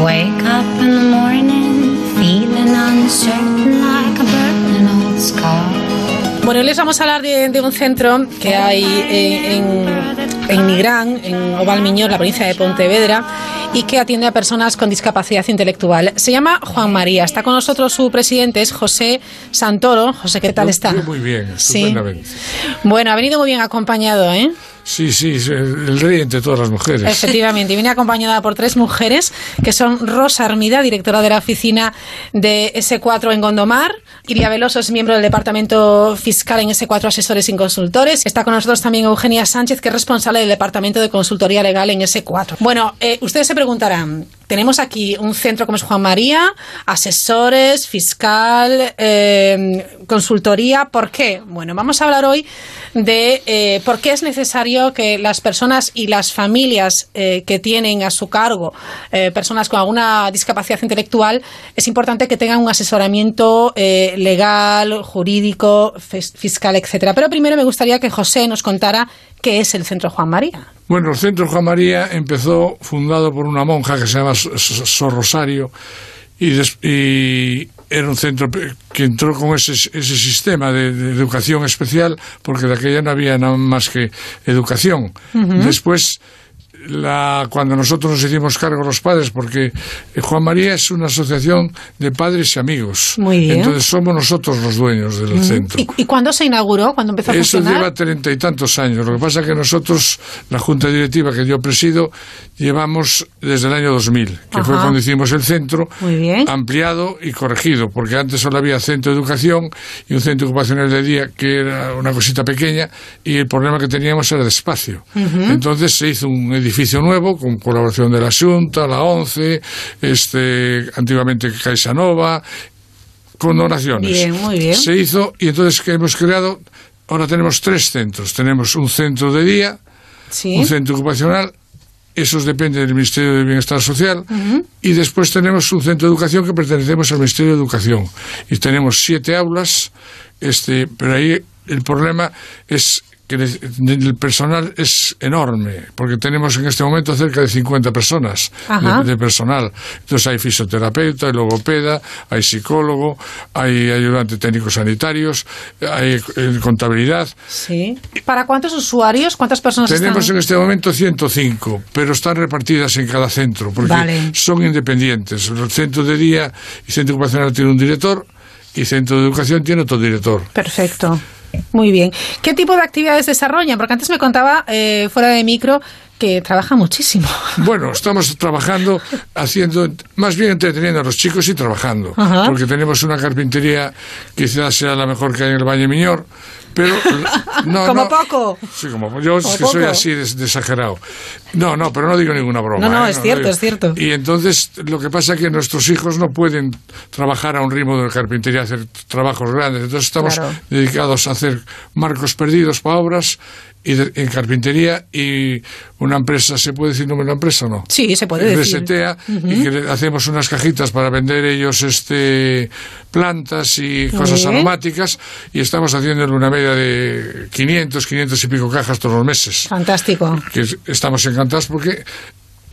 Wake up in the morning, feeling uncertain like a burning old scar. Bueno, hoy les vamos a hablar de, de un centro que hay eh, en, en Nigrán, en Ovalmiñor, la provincia de Pontevedra, y que atiende a personas con discapacidad intelectual. Se llama Juan María. Está con nosotros su presidente, es José Santoro. José, ¿qué tal está? Muy bien, Sí. Bueno, ha venido muy bien acompañado, ¿eh? Sí, sí, el rey entre todas las mujeres. Efectivamente, y viene acompañada por tres mujeres, que son Rosa Armida, directora de la oficina de S4 en Gondomar, Iria Veloso es miembro del departamento fiscal en S4 Asesores y Consultores, está con nosotros también Eugenia Sánchez, que es responsable del departamento de consultoría legal en S4. Bueno, eh, ustedes se preguntarán, tenemos aquí un centro como es Juan María, asesores, fiscal, eh, consultoría, ¿por qué? Bueno, vamos a hablar hoy de eh, por qué es necesario que las personas y las familias eh, que tienen a su cargo personas con alguna discapacidad intelectual, es importante que tengan un asesoramiento legal, jurídico, fis- fiscal, etcétera. Pero primero me gustaría que José nos contara qué es el Centro Juan María. Bueno, el Centro Juan María empezó fundado por una monja que se llama Sor Rosario y, des- y era un centro que entró con ese, ese sistema de, de educación especial porque de aquella no había nada más que educación. Después, la, cuando nosotros nos hicimos cargo los padres, porque eh, Juan María es una asociación de padres y amigos. Muy bien. Entonces somos nosotros los dueños del centro. ¿Y, y cuándo se inauguró? ¿Cuándo empezó a Eso funcionar? lleva treinta y tantos años. Lo que pasa es que nosotros, la Junta Directiva que yo presido, llevamos desde el año 2000, que fue cuando hicimos el centro, Muy bien. ampliado y corregido, porque antes solo había centro de educación y un centro ocupacional de día, que era una cosita pequeña, y el problema que teníamos era de espacio. Entonces se hizo un edificio nuevo con colaboración de la Junta, la ONCE, este, antiguamente Caixa Nova, con donaciones. Bien, muy bien. Se hizo y entonces que hemos creado ahora tenemos tres centros. Tenemos un centro de día, Sí. un centro ocupacional, esos dependen del Ministerio de Bienestar Social, y después tenemos un centro de educación que pertenecemos al Ministerio de Educación. Y tenemos siete aulas, este, pero ahí el problema es que el personal es enorme, porque tenemos en este momento cerca de 50 personas de, de personal. Entonces hay fisioterapeuta, hay logopeda, hay psicólogo, hay ayudante técnicos sanitarios, hay eh, contabilidad. Sí. ¿Para cuántos usuarios, cuántas personas Tenemos en están? este momento 105, pero están repartidas en cada centro, porque Vale. son independientes. El centro de día y centro ocupacional tiene un director y centro de educación tiene otro director. Perfecto. Muy bien. ¿Qué tipo de actividades desarrollan? Porque antes me contaba, eh, fuera de micro, que trabaja muchísimo. Bueno, estamos trabajando, haciendo, más bien entreteniendo a los chicos y trabajando, Ajá. porque tenemos una carpintería que quizás sea la mejor que hay en el Valle Miñor, pero no, Como no, poco. Sí, como yo Como que soy poco. así de, de exagerado. No, no, pero no digo ninguna broma. No, no, ¿eh? es cierto, es cierto. Y entonces lo que pasa es que nuestros hijos no pueden trabajar a un ritmo de carpintería, hacer trabajos grandes. Entonces estamos Claro. dedicados a hacer marcos perdidos para obras y de- en carpintería y una empresa, ¿se puede decir número de empresa o no? Sí, se puede decir. Resetea Ujú. y que le hacemos unas cajitas para vender ellos este plantas y cosas aromáticas y estamos haciéndole una media de 500, 500 y pico cajas todos los meses. Fantástico. Que es- estamos encantados porque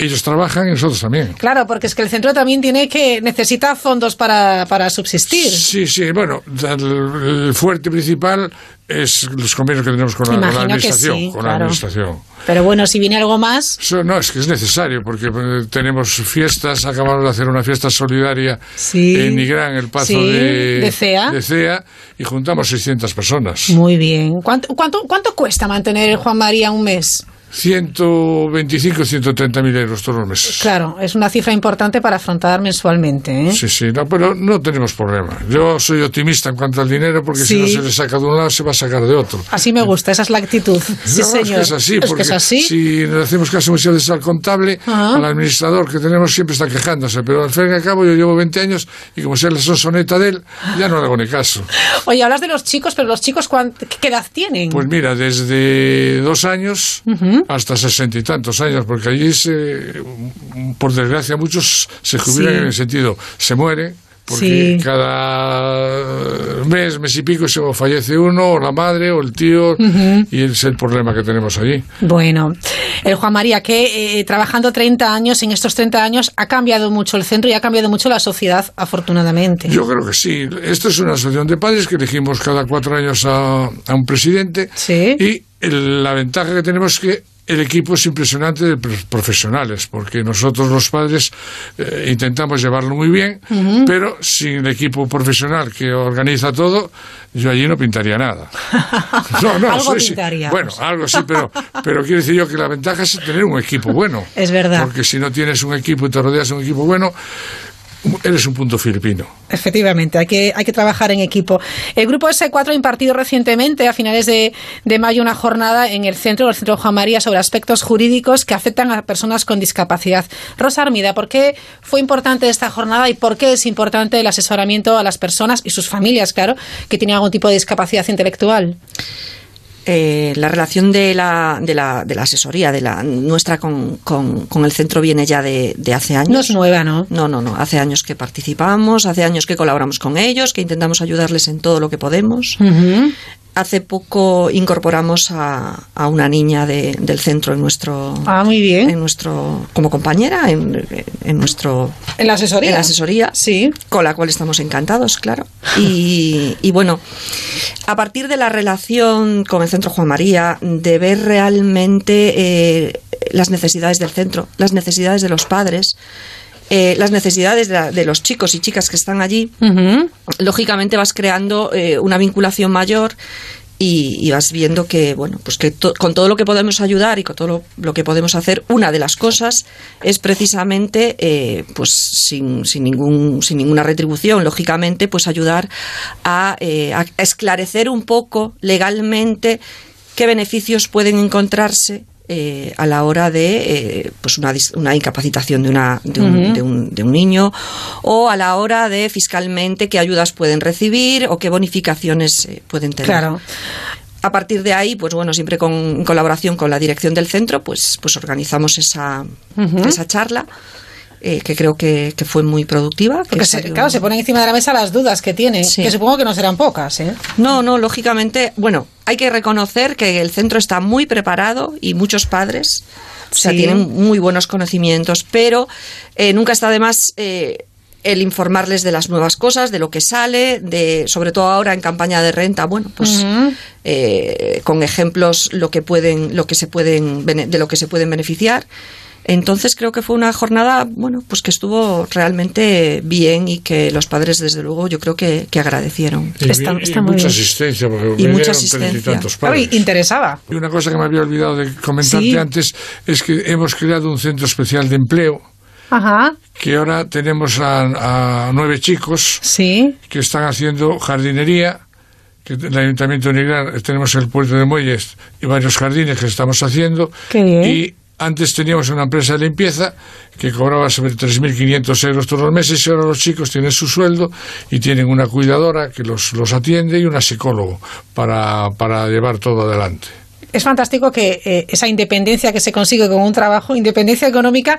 ellos trabajan y nosotros también. Claro, porque es que el centro también tiene que necesita fondos para, para subsistir. Sí, sí, bueno, el, fuerte principal es los convenios que tenemos con la, con la administración. sí, con la claro. administración. Pero bueno, si viene algo más, Eso no, es que es necesario, porque eh, tenemos fiestas, acabamos de hacer una fiesta solidaria Sí. en Nigrán, el paso Sí, de, de CEA. de CEA, y juntamos 600 personas. muy bien. ¿Cuánto, cuánto, cuánto cuesta mantener Juan María un mes? 125, 130 mil euros todos los meses. Claro, es una cifra importante para afrontar mensualmente. ¿eh? Sí, sí, no, pero no tenemos problema. Yo soy optimista en cuanto al dinero, porque Sí. si no se le saca de un lado, se va a sacar de otro. Así me gusta, esa es la actitud. Sí, No, señor. Es que es así, Es que porque es así. si le hacemos caso muchas veces al contable, Ajá. al administrador que tenemos siempre está quejándose, pero al fin y al cabo yo llevo 20 años y como sea la sonsoneta de él, ya no le hago ni caso. Oye, hablas de los chicos, pero los chicos, ¿cuán- ¿qué edad tienen? Pues mira, desde dos años hasta sesenta y tantos años, porque allí, se, por desgracia, muchos se jubilan Sí. en el sentido, se muere, porque Sí. cada mes, mes y pico, se fallece uno, o la madre, o el tío, y ese es el problema que tenemos allí. Bueno, el Juan María, que eh, trabajando 30 años, en estos 30 años ha cambiado mucho el centro y ha cambiado mucho la sociedad, afortunadamente. Yo creo que sí. Esto es una asociación de padres que elegimos cada cuatro años a, a un presidente. Y el- la ventaja que tenemos es que el equipo es impresionante de pro- profesionales, porque nosotros los padres eh, intentamos llevarlo muy bien, pero sin el equipo profesional que organiza todo, yo allí no pintaría nada. No, no, Algo sí, sí. pintaríamos. Bueno, algo sí, pero, pero quiero decir yo que la ventaja es tener un equipo bueno. Es verdad. Porque si no tienes un equipo y te rodeas de un equipo bueno, eres un punto filipino. Efectivamente, hay que, hay que trabajar en equipo. El grupo S4 ha impartido recientemente, a finales de, de mayo, una jornada en el centro, el centro Juan María, sobre aspectos jurídicos que afectan a personas con discapacidad. Rosa Armida, ¿por qué fue importante esta jornada y por qué es importante el asesoramiento a las personas y sus familias, claro, que tienen algún tipo de discapacidad intelectual? Eh, la relación de la, de la, de la asesoría de la nuestra con, con, con el centro viene ya de, de hace años. No es nueva, ¿no? No, no, no. Hace años que participamos, hace años que colaboramos con ellos, que intentamos ayudarles en todo lo que podemos. Hace poco incorporamos a, a una niña de- del centro en nuestro, Ah, muy bien. en nuestro, como compañera en, en nuestro En la asesoría. en la asesoría, sí. con la cual estamos encantados, claro. Y, y bueno, a partir de la relación con el Centro Juan María, de ver realmente eh, las necesidades del centro, las necesidades de los padres, eh, las necesidades de, la- de los chicos y chicas que están allí, lógicamente vas creando eh, una vinculación mayor y, y vas viendo que bueno pues que to- con todo lo que podemos ayudar y con todo lo, lo que podemos hacer una de las cosas es precisamente eh, pues sin, sin ningún sin ninguna retribución lógicamente pues ayudar a, eh, a esclarecer un poco legalmente qué beneficios pueden encontrarse eh, a la hora de eh, pues una, una incapacitación de, una, de, un, de un- de un niño o a la hora de fiscalmente qué ayudas pueden recibir o qué bonificaciones eh, pueden tener. Claro. a partir de ahí, pues bueno, siempre con, en colaboración con la dirección del centro, pues, pues organizamos esa, esa charla. Eh, que creo que, que fue muy productiva. que Porque, se- claro, se ponen encima de la mesa las dudas que tienen, Sí. que supongo que no serán pocas, ¿eh? No, no, lógicamente, bueno, hay que reconocer que el centro está muy preparado y muchos padres, o sea, Sí. tienen muy buenos conocimientos, pero eh, nunca está de más eh, el informarles de las nuevas cosas, de lo que sale, de sobre todo ahora en campaña de renta, bueno, pues eh, con ejemplos lo que pueden, lo que se pueden, de lo que se pueden beneficiar. Entonces creo que fue una jornada, bueno, pues que estuvo realmente bien y que los padres, desde luego, yo creo que, que agradecieron. Y, y mucha asistencia, porque Y vinieron mucha y asistencia. tantos Claro, padres. y interesaba. Y una cosa que me había olvidado de comentarte Sí. antes es que hemos creado un centro especial de empleo Ajá. que ahora tenemos a, a nueve chicos que están haciendo jardinería que el Ayuntamiento de Nigrán tenemos el puerto de Muelles y varios jardines que estamos haciendo Qué bien. y antes teníamos una empresa de limpieza que cobraba sobre 3.500 euros todos los meses y ahora los chicos tienen su sueldo y tienen una cuidadora que los, los atiende y una psicólogo para, para llevar todo adelante. Es fantástico que eh, esa independencia que se consigue con un trabajo, independencia económica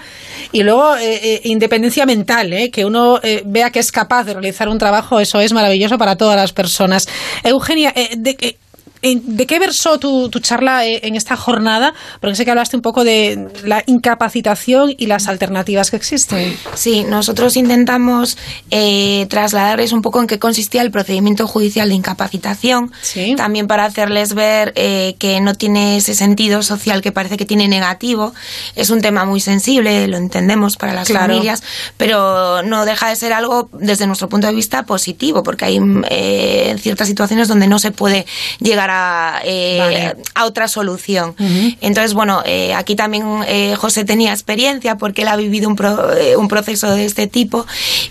y luego eh, eh, independencia mental, eh, que uno eh, vea que es capaz de realizar un trabajo, eso es maravilloso para todas las personas. Eugenia, de, ¿de qué versó tu, tu charla eh, en esta jornada? Porque sé que hablaste un poco de la incapacitación y las alternativas que existen. Sí, nosotros intentamos eh, trasladarles un poco en qué consistía el procedimiento judicial de incapacitación, también para hacerles ver eh, que no tiene ese sentido social que parece que tiene negativo. Es un tema muy sensible, lo entendemos para las Claro. familias, pero no deja de ser algo desde nuestro punto de vista positivo, porque hay eh, ciertas situaciones donde no se puede llegar a, eh, Vale. a otra solución. Entonces, bueno, eh, aquí también eh, José tenía experiencia porque él ha vivido un, pro- un proceso de este tipo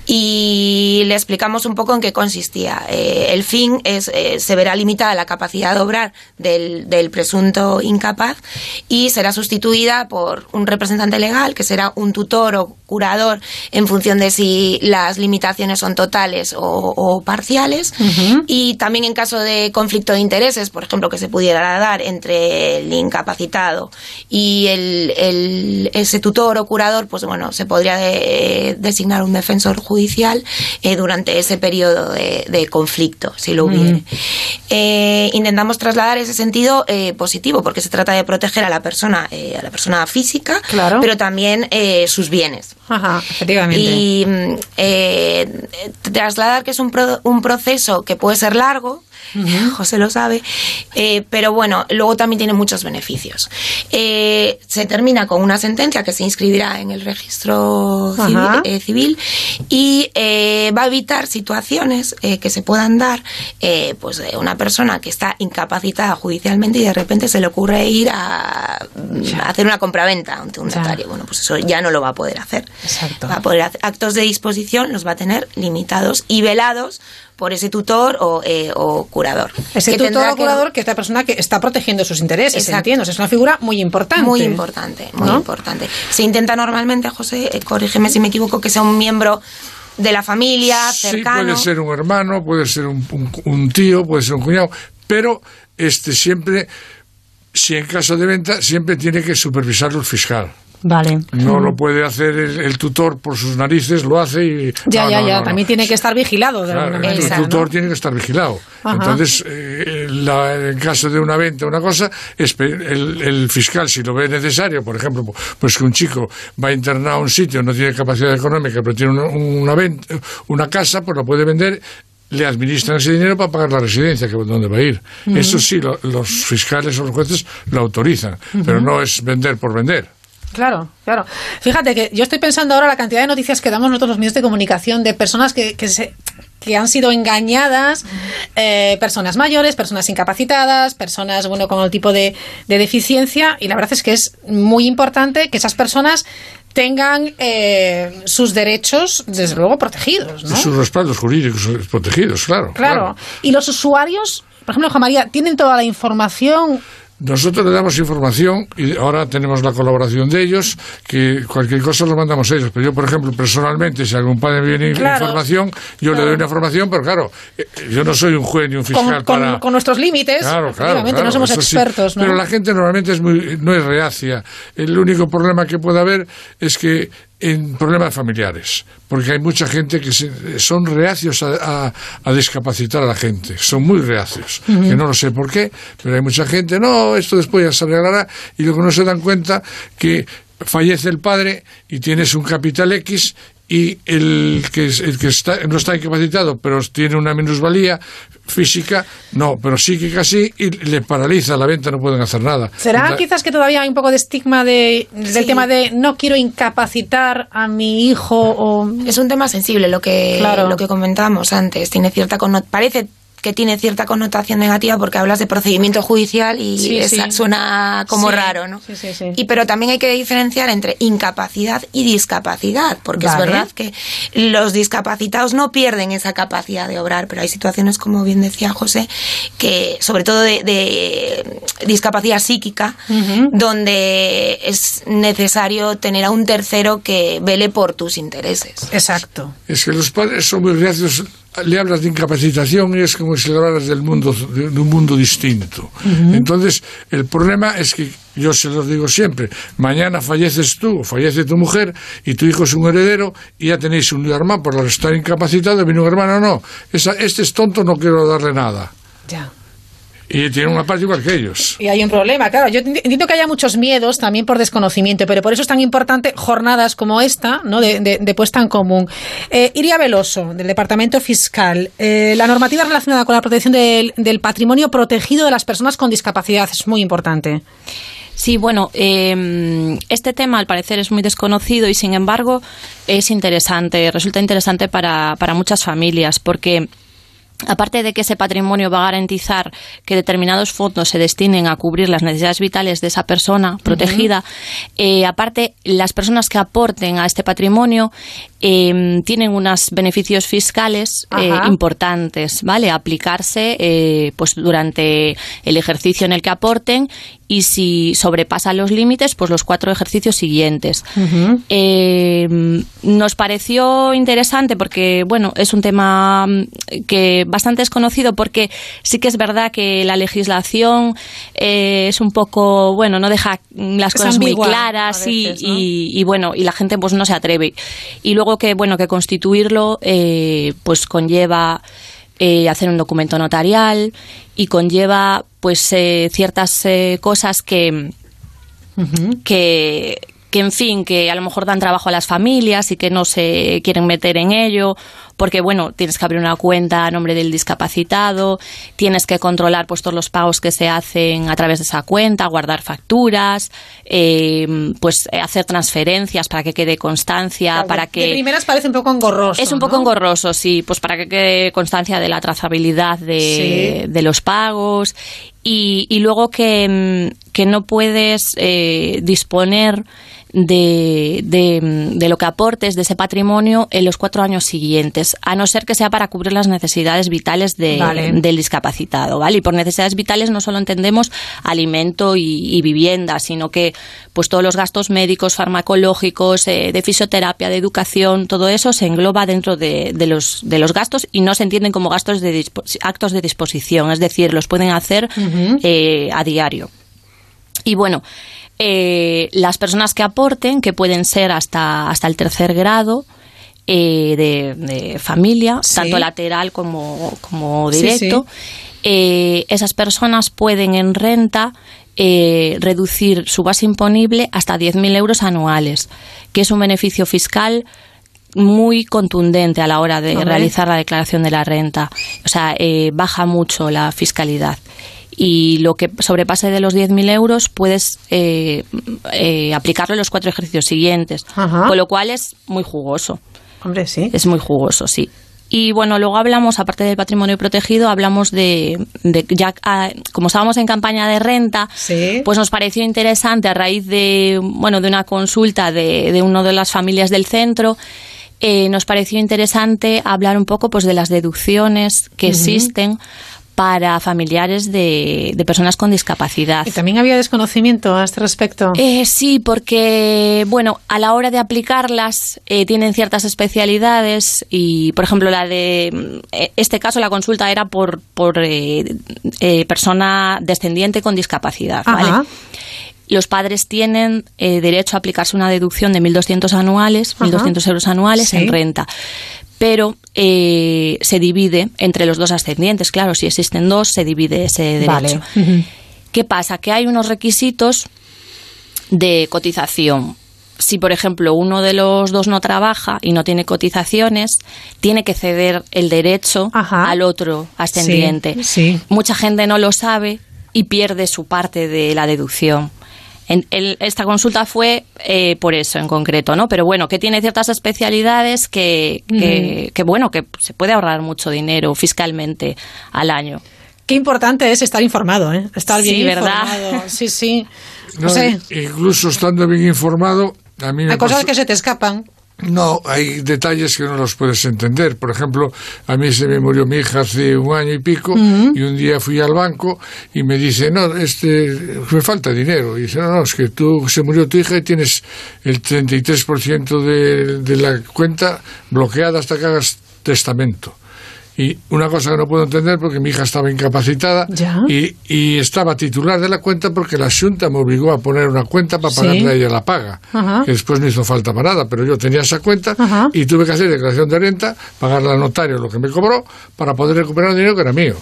y le explicamos un poco en qué consistía. El fin es, se verá limitada la capacidad de obrar del, del presunto incapaz y será sustituida por un representante legal que será un tutor o curador en función de si las limitaciones son totales o, o parciales y también en caso de conflicto de intereses, por ejemplo, que se pudiera dar entre el incapacitado y el, el- ese tutor o curador, pues bueno, se podría de- designar un defensor judicial eh, durante ese periodo de, de conflicto, si lo hubiere. Eh, intentamos trasladar ese sentido eh, positivo, porque se trata de proteger a la persona, eh, a la persona física, pero también eh, sus bienes. Ajá, efectivamente. Y mm, eh, trasladar que es un, pro- un proceso que puede ser largo, José lo sabe, eh, pero bueno, luego también tiene muchos beneficios. Eh, se termina con una sentencia que se inscribirá en el registro civil, eh, civil y va a evitar situaciones que se puedan dar, pues de una persona que está incapacitada judicialmente y de repente se le ocurre ir a, a hacer una compraventa ante un notario. Bueno, pues eso ya no lo va a poder hacer. Va a poder hacer actos de disposición, los va a tener limitados y velados por ese tutor o, eh, o curador. Ese Que tutor o que- curador que es la persona que está protegiendo sus intereses, Exacto. entiendo. O sea, es una figura muy importante. Muy importante, muy ¿No? importante. Se intenta normalmente, José, eh, corrígeme si me equivoco, que sea un miembro de la familia, Sí, cercano. puede ser un hermano, puede ser un, un- un tío, puede ser un cuñado, pero este siempre, si en caso de venta, siempre tiene que supervisarlo el fiscal. Vale. No lo puede hacer el, el tutor por sus narices, lo hace y... Ya, no, ya, no, ya. no, no. También tiene que estar vigilado de Claro, alguna el tutor tiene que estar vigilado. Ajá. Entonces, eh, la- en caso de una venta, una cosa, el, el fiscal, si lo ve necesario, por ejemplo, pues que un chico va internado a un sitio, no tiene capacidad económica, pero tiene una, una, venta, una casa, pues lo puede vender le administran ese dinero para pagar la residencia, que es donde va a ir. Eso sí, lo- los fiscales o los jueces lo autorizan, pero no es vender por vender. Claro, claro. Fíjate que yo estoy pensando ahora la cantidad de noticias que damos nosotros los medios de comunicación de personas que, que se que han sido engañadas, eh, personas mayores, personas incapacitadas, personas bueno con el tipo de, de deficiencia y la verdad es que es muy importante que esas personas tengan eh, sus derechos desde luego protegidos, ¿no? Sus respaldos jurídicos protegidos, claro. Claro. Y los usuarios, por ejemplo, Juan María, tienen toda la información nosotros le damos información y ahora tenemos la colaboración de ellos, que cualquier cosa lo mandamos a ellos. Pero yo, por ejemplo, personalmente, si algún padre viene Claro. información, yo le doy una información, pero claro, eh, yo no soy un juez ni un Con, fiscal con- para... con nuestros límites, Claro, claro, efectivamente, claro, no somos sí. expertos, ¿no? Pero la gente normalmente es muy, no es reacia. El único problema que puede haber es que en problemas familiares, porque hay mucha gente que se- son reacios a, a- a discapacitar a la gente, son muy reacios, que no lo sé por qué, pero hay mucha gente, no, esto después ya se arreglará, y luego no se dan cuenta que fallece el padre y tienes un capital X y el que, el que está, no está incapacitado, pero tiene una minusvalía física, no, pero psíquica sí, y le paraliza la venta, no pueden hacer nada. ¿Será La- quizás que todavía hay un poco de estigma de, del tema de no quiero incapacitar a mi hijo o... Es un tema sensible lo que, Claro. lo que comentábamos antes. Tiene cierta parece que tiene cierta connotación negativa porque hablas de procedimiento judicial y Sí, sí. suena como Sí, raro, ¿no? sí, sí, sí. Y pero también hay que diferenciar entre incapacidad y discapacidad, porque Vale. es verdad que los discapacitados no pierden esa capacidad de obrar, pero hay situaciones, como bien decía José, que sobre todo de, de discapacidad psíquica, donde es necesario tener a un tercero que vele por tus intereses. Exacto. Es que los padres son muy reacios, le hablas de incapacitación y es como si le hablaras del mundo, de, un mundo distinto. Entonces, el problema es que yo se los digo siempre, mañana falleces tú, o fallece tu mujer y tu hijo es un heredero y ya tenéis un hermano por estar incapacitado, viene un hermano, no, esa- este es tonto, no quiero darle nada. Ya. Y tiene una parte igual que ellos. Y hay un problema, claro. Yo enti- entiendo que haya muchos miedos también por desconocimiento, pero por eso es tan importante jornadas como esta, ¿no? De, de- de puesta en común. Eh, Iria Veloso, del Departamento Fiscal. Eh, la normativa relacionada con la protección del, del patrimonio protegido de las personas con discapacidad es muy importante. Sí, bueno, eh, este tema al parecer es muy desconocido y sin embargo es interesante, resulta interesante para, para muchas familias porque Aparte de que ese patrimonio va a garantizar que determinados fondos se destinen a cubrir las necesidades vitales de esa persona protegida, eh, aparte las personas que aporten a este patrimonio eh, tienen unos beneficios fiscales eh, importantes, ¿vale? A aplicarse eh, pues durante el ejercicio en el que aporten y si sobrepasan los límites, pues los cuatro ejercicios siguientes. Eh, nos pareció interesante porque, bueno, es un tema mm, que bastante desconocido porque sí que es verdad que la legislación eh, es un poco, bueno, no deja las Es cosas ambigua, muy claras a y- veces, ¿no? y, y, bueno, y la gente pues no se atreve. Y luego que, bueno, que constituirlo eh, pues conlleva eh, hacer un documento notarial y conlleva pues eh, ciertas eh, cosas que que, que, en fin, que a lo mejor dan trabajo a las familias y que no se quieren meter en ello, porque, bueno, tienes que abrir una cuenta a nombre del discapacitado, tienes que controlar pues todos los pagos que se hacen a través de esa cuenta, guardar facturas, eh, pues hacer transferencias para que quede constancia, para que... De primeras parece un poco engorroso. Es un poco ¿no? engorroso, sí, pues para que quede constancia de la trazabilidad de, Sí. de los pagos y, y luego que, mm, que no puedes eh, disponer de, de, mm, de lo que aportes de ese patrimonio en los cuatro años siguientes, a no ser que sea para cubrir las necesidades vitales de- Vale. del discapacitado, ¿vale? Y por necesidades vitales no solo entendemos alimento y, y vivienda, sino que pues todos los gastos médicos, farmacológicos, eh, de fisioterapia, de educación, todo eso se engloba dentro de, de los, de los gastos y no se entienden como gastos de actos de disposición, es decir, los pueden hacer eh, a diario. Y bueno, eh, las personas que aporten, que pueden ser hasta, hasta el tercer grado eh, de, de familia, Sí. tanto lateral como, como Sí, directo, eh, esas personas pueden en renta eh, reducir su base imponible hasta 10.000 euros anuales, que es un beneficio fiscal muy contundente a la hora de realizar la declaración de la renta. O sea, eh, baja mucho la fiscalidad. Y lo que sobrepase de los 10.000 euros puedes eh, eh, aplicarlo en los cuatro ejercicios siguientes. Ajá. Con lo cual es muy jugoso. Hombre, sí. Es muy jugoso, sí. Y bueno, luego hablamos, aparte del patrimonio protegido, hablamos de, de ya ah, como estábamos en campaña de renta, pues nos pareció interesante a raíz de, bueno, de una consulta de, de una de las familias del centro, eh, nos pareció interesante hablar un poco pues de las deducciones que existen para familiares de, de personas con discapacidad. ¿Y también había desconocimiento a este respecto? Eh, sí, porque, bueno, a la hora de aplicarlas eh, tienen ciertas especialidades y, por ejemplo, la de eh, este caso, la consulta era por, por eh, eh, persona descendiente con discapacidad, ¿vale? Ajá. Los padres tienen eh, derecho a aplicarse una deducción de 1.200 anuales, Ajá. 1.200 euros anuales Sí. en renta. Pero eh, se divide entre los dos ascendientes. Claro, si existen dos, se divide ese derecho. Vale. ¿Qué pasa? Que hay unos requisitos de cotización. Si, por ejemplo, uno de los dos no trabaja y no tiene cotizaciones, tiene que ceder el derecho al otro ascendiente. Sí, sí. Mucha gente no lo sabe y pierde su parte de la deducción. En- el- esta consulta fue eh, por eso en concreto, ¿no? Pero bueno, que tiene ciertas especialidades que, que, que, bueno, que se puede ahorrar mucho dinero fiscalmente al año. Qué importante es estar informado, ¿eh? Estar bien Sí, ¿verdad? informado. Sí, sí. No, No sé, Incluso estando bien informado, a mí me hay cosas pasó- que se te escapan. No, hay detalles que no los puedes entender. Por ejemplo, a mí se me murió mi hija hace un año y pico y un día fui al banco y me dice, no, este, me falta dinero. Y dice, no, no, es que tú se murió tu hija y tienes el 33% de, de la cuenta bloqueada hasta que hagas testamento. Y una cosa que no puedo entender porque mi hija estaba incapacitada y, y estaba titular de la cuenta porque la Junta me obligó a poner una cuenta para pagarle a ella la paga Ajá. que después no hizo falta para nada, pero yo tenía esa cuenta Ajá. y tuve que hacer declaración de renta, pagarle al notario lo que me cobró para poder recuperar el dinero que era mío.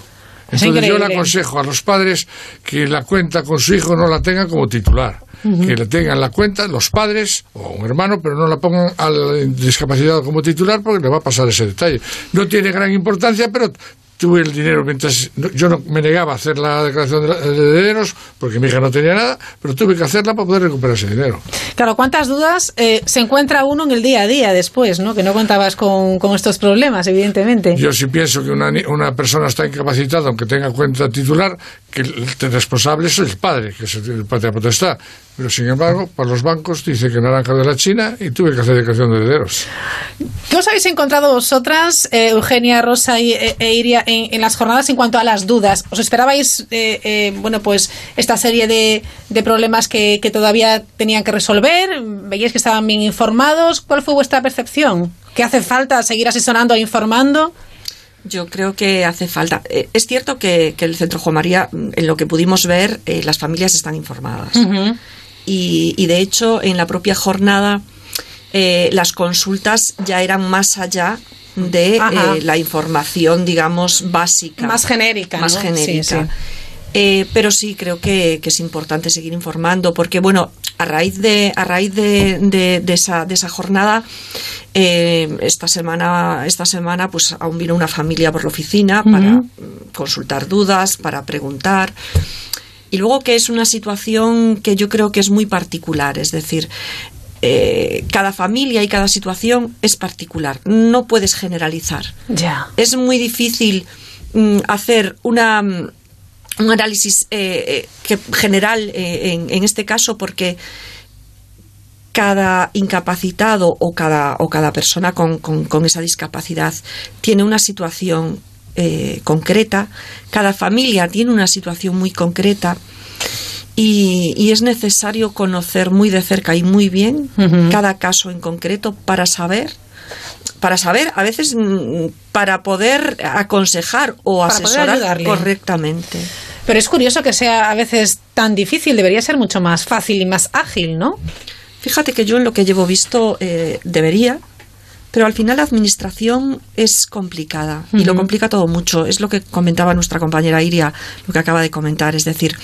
Es Entonces yo le aconsejo a los padres que la cuenta con su hijo no la tengan como titular, Que la tengan la cuenta los padres o un hermano, pero no la pongan al discapacitado como titular porque le va a pasar ese detalle. No tiene gran importancia, pero tuve el dinero mientras yo no me negaba a hacer la declaración de la- de herederos porque mi hija no tenía nada, pero tuve que hacerla para poder recuperar ese dinero. Claro, ¿cuántas dudas eh, se encuentra uno en el día a día después, ¿no? Que no contabas con, con estos problemas, evidentemente. Yo sí pienso que una, una persona está incapacitada, aunque tenga cuenta titular, que el, el responsable es el padre, que es el patria potestad. Pero sin embargo, para los bancos dice que naranja de la China y tuve que hacer declaración de herederos. ¿Qué os habéis encontrado vosotras, eh, Eugenia, Rosa y, e, e Iria, en, en las jornadas en cuanto a las dudas? ¿Os esperabais, eh, eh, bueno, pues esta serie de, de problemas que, que todavía tenían que resolver? ¿Veíais que estaban bien informados? ¿Cuál fue vuestra percepción? ¿Qué hace falta seguir asesorando e informando? Yo creo que hace falta. Eh, es cierto que, que el Centro Juan María, mm, en lo que pudimos ver, eh, las familias están informadas. Y, y, de hecho, en la propia jornada, eh, las consultas ya eran más allá de Ajá. eh, la información, digamos, básica. Más genérica, Más ¿no? genérica. Sí, sí. Eh, pero sí creo que, que es importante seguir informando porque bueno a raíz de a raíz de, de- de esa de esa jornada eh, esta semana esta semana pues aún vino una familia por la oficina para consultar dudas para preguntar y luego que es una situación que yo creo que es muy particular es decir eh, cada familia y cada situación es particular no puedes generalizar. Es muy difícil mm, hacer una mm, un análisis eh, eh, que general eh, en, en este caso porque cada incapacitado o cada, o cada persona con, con- con esa discapacidad tiene una situación eh, concreta, cada familia tiene una situación muy concreta y, y es necesario conocer muy de cerca y muy bien cada caso en concreto para saber para saber, a veces mm, para poder aconsejar o Para asesorar correctamente. Pero es curioso que sea a veces tan difícil, debería ser mucho más fácil y más ágil, ¿no? Fíjate que yo en lo que llevo visto eh, debería, pero al final la administración es complicada y lo complica todo mucho. Es lo que comentaba nuestra compañera Iria, lo que acaba de comentar. Es decir,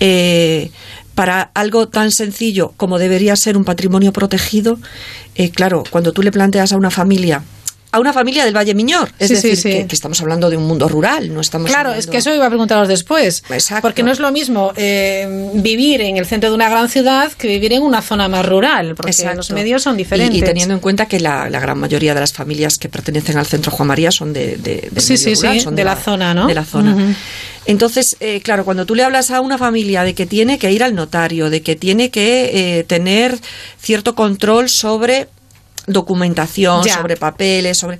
eh, para algo tan sencillo como debería ser un patrimonio protegido, eh, claro, cuando tú le planteas a una familia, a una familia del Valle Miñor, es Sí, decir, sí. Que, que estamos hablando de un mundo rural, no estamos Claro, hablando- es que eso iba a preguntaros después. Porque no es lo mismo eh, vivir en el centro de una gran ciudad que vivir en una zona más rural, porque Exacto. los medios son diferentes. Y, teniendo en cuenta que la, la gran mayoría de las familias que pertenecen al centro Juan María son de, de, del Sí, sí, rural, sí, son de la zona, ¿no? De la zona. Entonces, eh, claro, cuando tú le hablas a una familia de que tiene que ir al notario, de que tiene que eh, tener cierto control sobre documentación, Ya. sobre papeles, sobre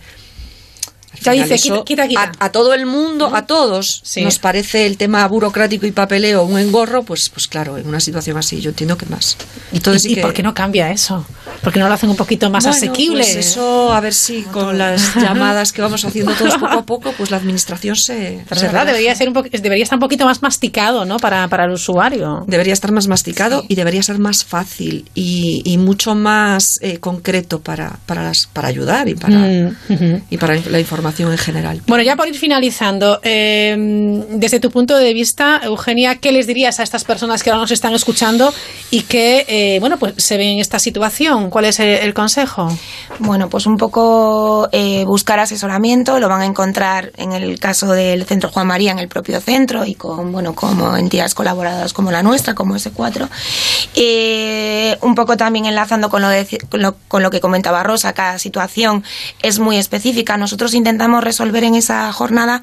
Ya dice, eso quita, quita, quita. A, a todo el mundo, a todos, Sí. nos parece el tema burocrático y papeleo un engorro, pues, pues claro, en una situación así yo entiendo que más. Entonces, ¿Y, sí y que- por qué no cambia eso? ¿Por qué no lo hacen un poquito más Bueno, asequible? pues eso, a ver si con las llamadas que vamos haciendo todos poco a poco, pues la administración se. Pero se verdad, debería, ser un po- debería estar un poquito más masticado, ¿no? Para, para el usuario. Debería estar más masticado y debería ser más fácil y, y mucho más eh, concreto para, para, las- para ayudar y para, Mm, ujú. y para la información en general. Bueno, ya por ir finalizando, eh, desde tu punto de vista, Eugenia, ¿qué les dirías a estas personas que ahora nos están escuchando y que, eh, bueno, pues se ven en esta situación? ¿Cuál es el, el consejo? Bueno, pues un poco eh, buscar asesoramiento, lo van a encontrar en el caso del Centro Juan María, en el propio centro y con, bueno, como entidades colaboradoras como la nuestra, como S4. Eh, un poco también enlazando con lo, de- con, lo, con lo que comentaba Rosa, cada situación es muy específica. Nosotros intentamos resolver en esa jornada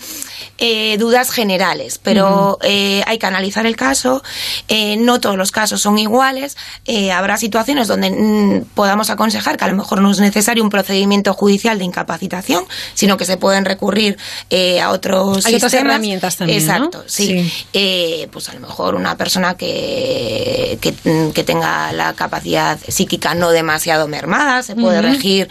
eh, dudas generales, pero eh, hay que analizar el caso. eh, no todos los casos son iguales. eh, habrá situaciones donde mm, podamos aconsejar que a lo mejor no es necesario un procedimiento judicial de incapacitación, sino que se pueden recurrir eh, a otros Hay otras sistemas. herramientas también, ¿no? Exacto, sí. Sí. Eh, pues a lo mejor una persona que, que, mm, que tenga la capacidad psíquica no demasiado mermada se puede regir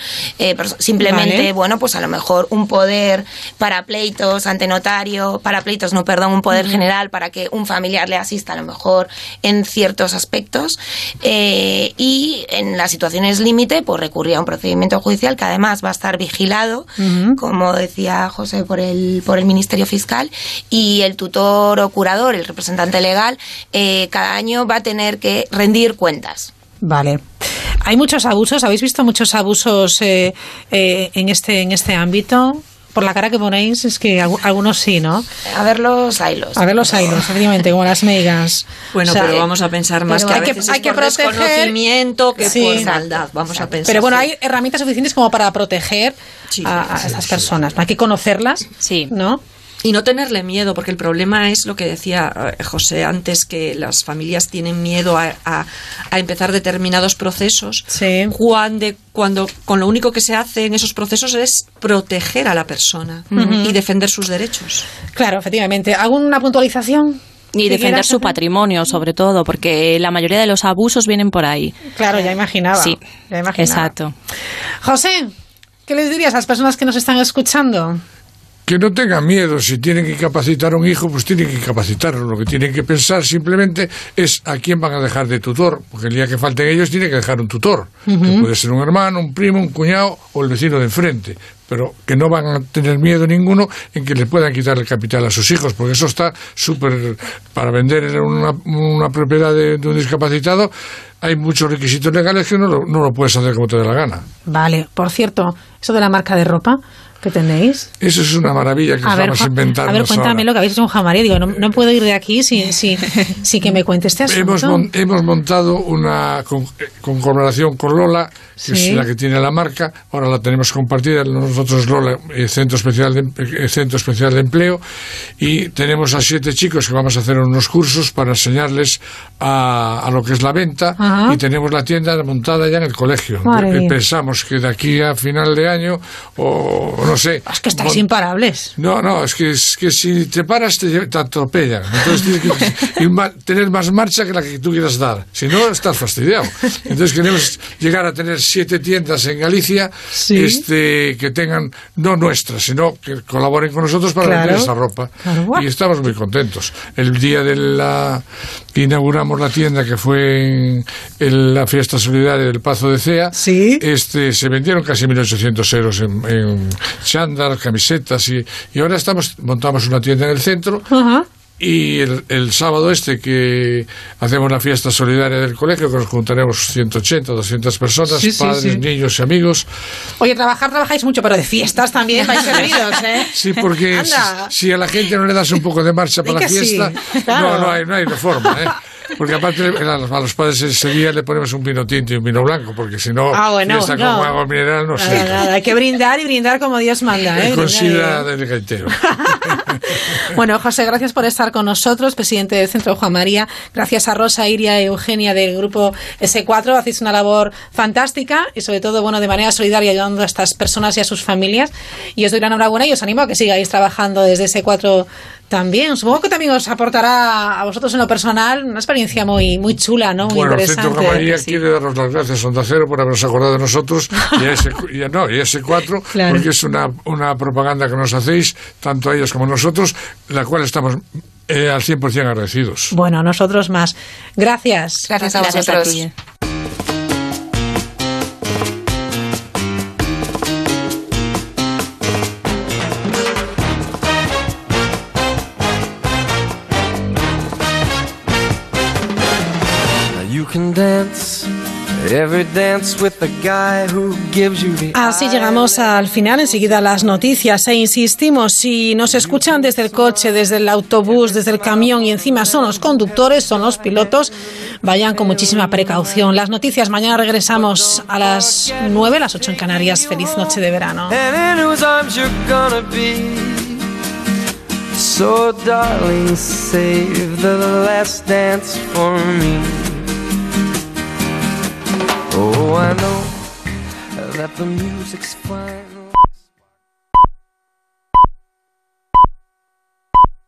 simplemente, Vale. bueno, pues a lo mejor un poder para pleitos ante notario, para pleitos, no, perdón, un poder general para que un familiar le asista a lo mejor en ciertos aspectos eh, y en las situaciones límite, pues recurrir a un procedimiento judicial que además va a estar vigilado como decía José, por el, por el Ministerio Fiscal, y el tutor o curador, el representante legal, eh, cada año va a tener que rendir cuentas. Vale. Hay muchos abusos, ¿habéis visto muchos abusos eh, eh, en, este, en este ámbito? Por la cara que ponéis, es que algu- algunos sí, ¿no? A ver los hilos. A ver los hilos, efectivamente, como las megas. Bueno, O sea, pero vamos a pensar más que a hay que- veces hay es que por proteger- desconocimiento que Sí. por maldad. Vamos a pensar. Pero bueno, sí. hay herramientas suficientes como para proteger a, a estas personas. Hay que conocerlas, ¿no? Y no tenerle miedo, porque el problema es lo que decía eh, José antes, que las familias tienen miedo a, a- a empezar determinados procesos, cuando, cuando con lo único que se hace en esos procesos es proteger a la persona y defender sus derechos. Claro, efectivamente. ¿Alguna puntualización? Y ¿Que defender su patrimonio, sobre todo, porque la mayoría de los abusos vienen por ahí. Claro, ya imaginaba. Sí, ya imaginaba. exacto. José, ¿qué les dirías a las personas que nos están escuchando? Que no tengan miedo, si tienen que capacitar a un hijo, pues tienen que capacitarlo. Lo que tienen que pensar simplemente es a quién van a dejar de tutor, porque el día que falten ellos tienen que dejar un tutor, que puede ser un hermano, un primo, un cuñado o el vecino de enfrente, pero que no van a tener miedo ninguno en que le puedan quitar el capital a sus hijos, porque eso está súper... Para vender una, una propiedad de, de un discapacitado hay muchos requisitos legales que no lo, no lo puedes hacer como te dé la gana. Vale, por cierto, eso de la marca de ropa que tenéis. Eso es una maravilla que A ver, vamos a ver, cuéntame lo que habéis hecho con Jamaría. Digo, no, no puedo ir de aquí sin, sin, sin que me cuente este asunto. Hemos, mon- hemos montado una con, eh, con colaboración con Lola, que Sí. es la que tiene la marca. Ahora la tenemos compartida nosotros Lola, eh, Centro Especial de, eh, Centro Especial de Empleo, y tenemos a siete chicos que vamos a hacer unos cursos para enseñarles a, a lo que es la venta. Ajá. Y tenemos la tienda montada ya en el colegio. Madre Eh. Pensamos que de aquí a final de año o no sé. Es que estáis imparables. No, no, es que, es que si te paras te, te atropellan. Entonces tienes que tener más marcha que la que tú quieras dar. Si no, estás fastidiado. Entonces queremos llegar a tener siete tiendas en Galicia este, que tengan, no nuestras, sino que colaboren con nosotros para Claro. vender esa ropa. Claro. Y estamos muy contentos. El día de la que inauguramos la tienda, que fue en, en la fiesta solidaria del Pazo de Cea, este, se vendieron casi 1.800 euros en, en chándal, camisetas y, y ahora estamos montamos una tienda en el centro Ajá. y el, el sábado este que hacemos la fiesta solidaria del colegio, que nos juntaremos 180, 200 personas, Sí, sí, padres, sí. niños y amigos. Oye, trabajar trabajáis mucho, pero de fiestas también vais servidos, ¿eh? Sí, porque si, si a la gente no le das un poco de marcha para la sí, fiesta, claro. no, no hay, no hay reforma. ¿eh? Porque aparte a los, padres ese día le ponemos un vino tinto y un vino blanco, porque si no, Ah, bueno, fiesta no. con agua mineral no sé. Nada, nada, hay que brindar y brindar como Dios manda. ¿eh? Con Brindar y- sida del gaitero. Bueno, José, gracias por estar con nosotros, presidente del Centro Juan María. Gracias a Rosa, Iria y Eugenia del grupo S4. Hacéis una labor fantástica y, sobre todo, bueno, de manera solidaria ayudando a estas personas y a sus familias. Y os doy la enhorabuena y os animo a que sigáis trabajando desde S4 también. Supongo que también os aportará a vosotros en lo personal una experiencia muy, muy chula, ¿no? Muy Bueno, interesante. Centro Juan María quiere daros las gracias a Onda Cero por haberse acordado de nosotros y a ese, y a- no, y a ese 4 Claro. porque es una, una propaganda que nos hacéis, tanto a ellos como a nosotros, la cual estamos eh, al 100% agradecidos. Bueno, nosotros más. Gracias. Gracias a Gracias a vosotros. ti. You dance every dance with the guy who gives you the Así llegamos al final, enseguida las noticias e insistimos, si nos escuchan desde el coche, desde el autobús, desde el camión y encima son los conductores, son los pilotos, vayan con muchísima precaución. Las noticias, mañana regresamos a las 9, las 8 en Canarias. Feliz noche de verano. So, darling, save the last dance for me. I know that the music's fine.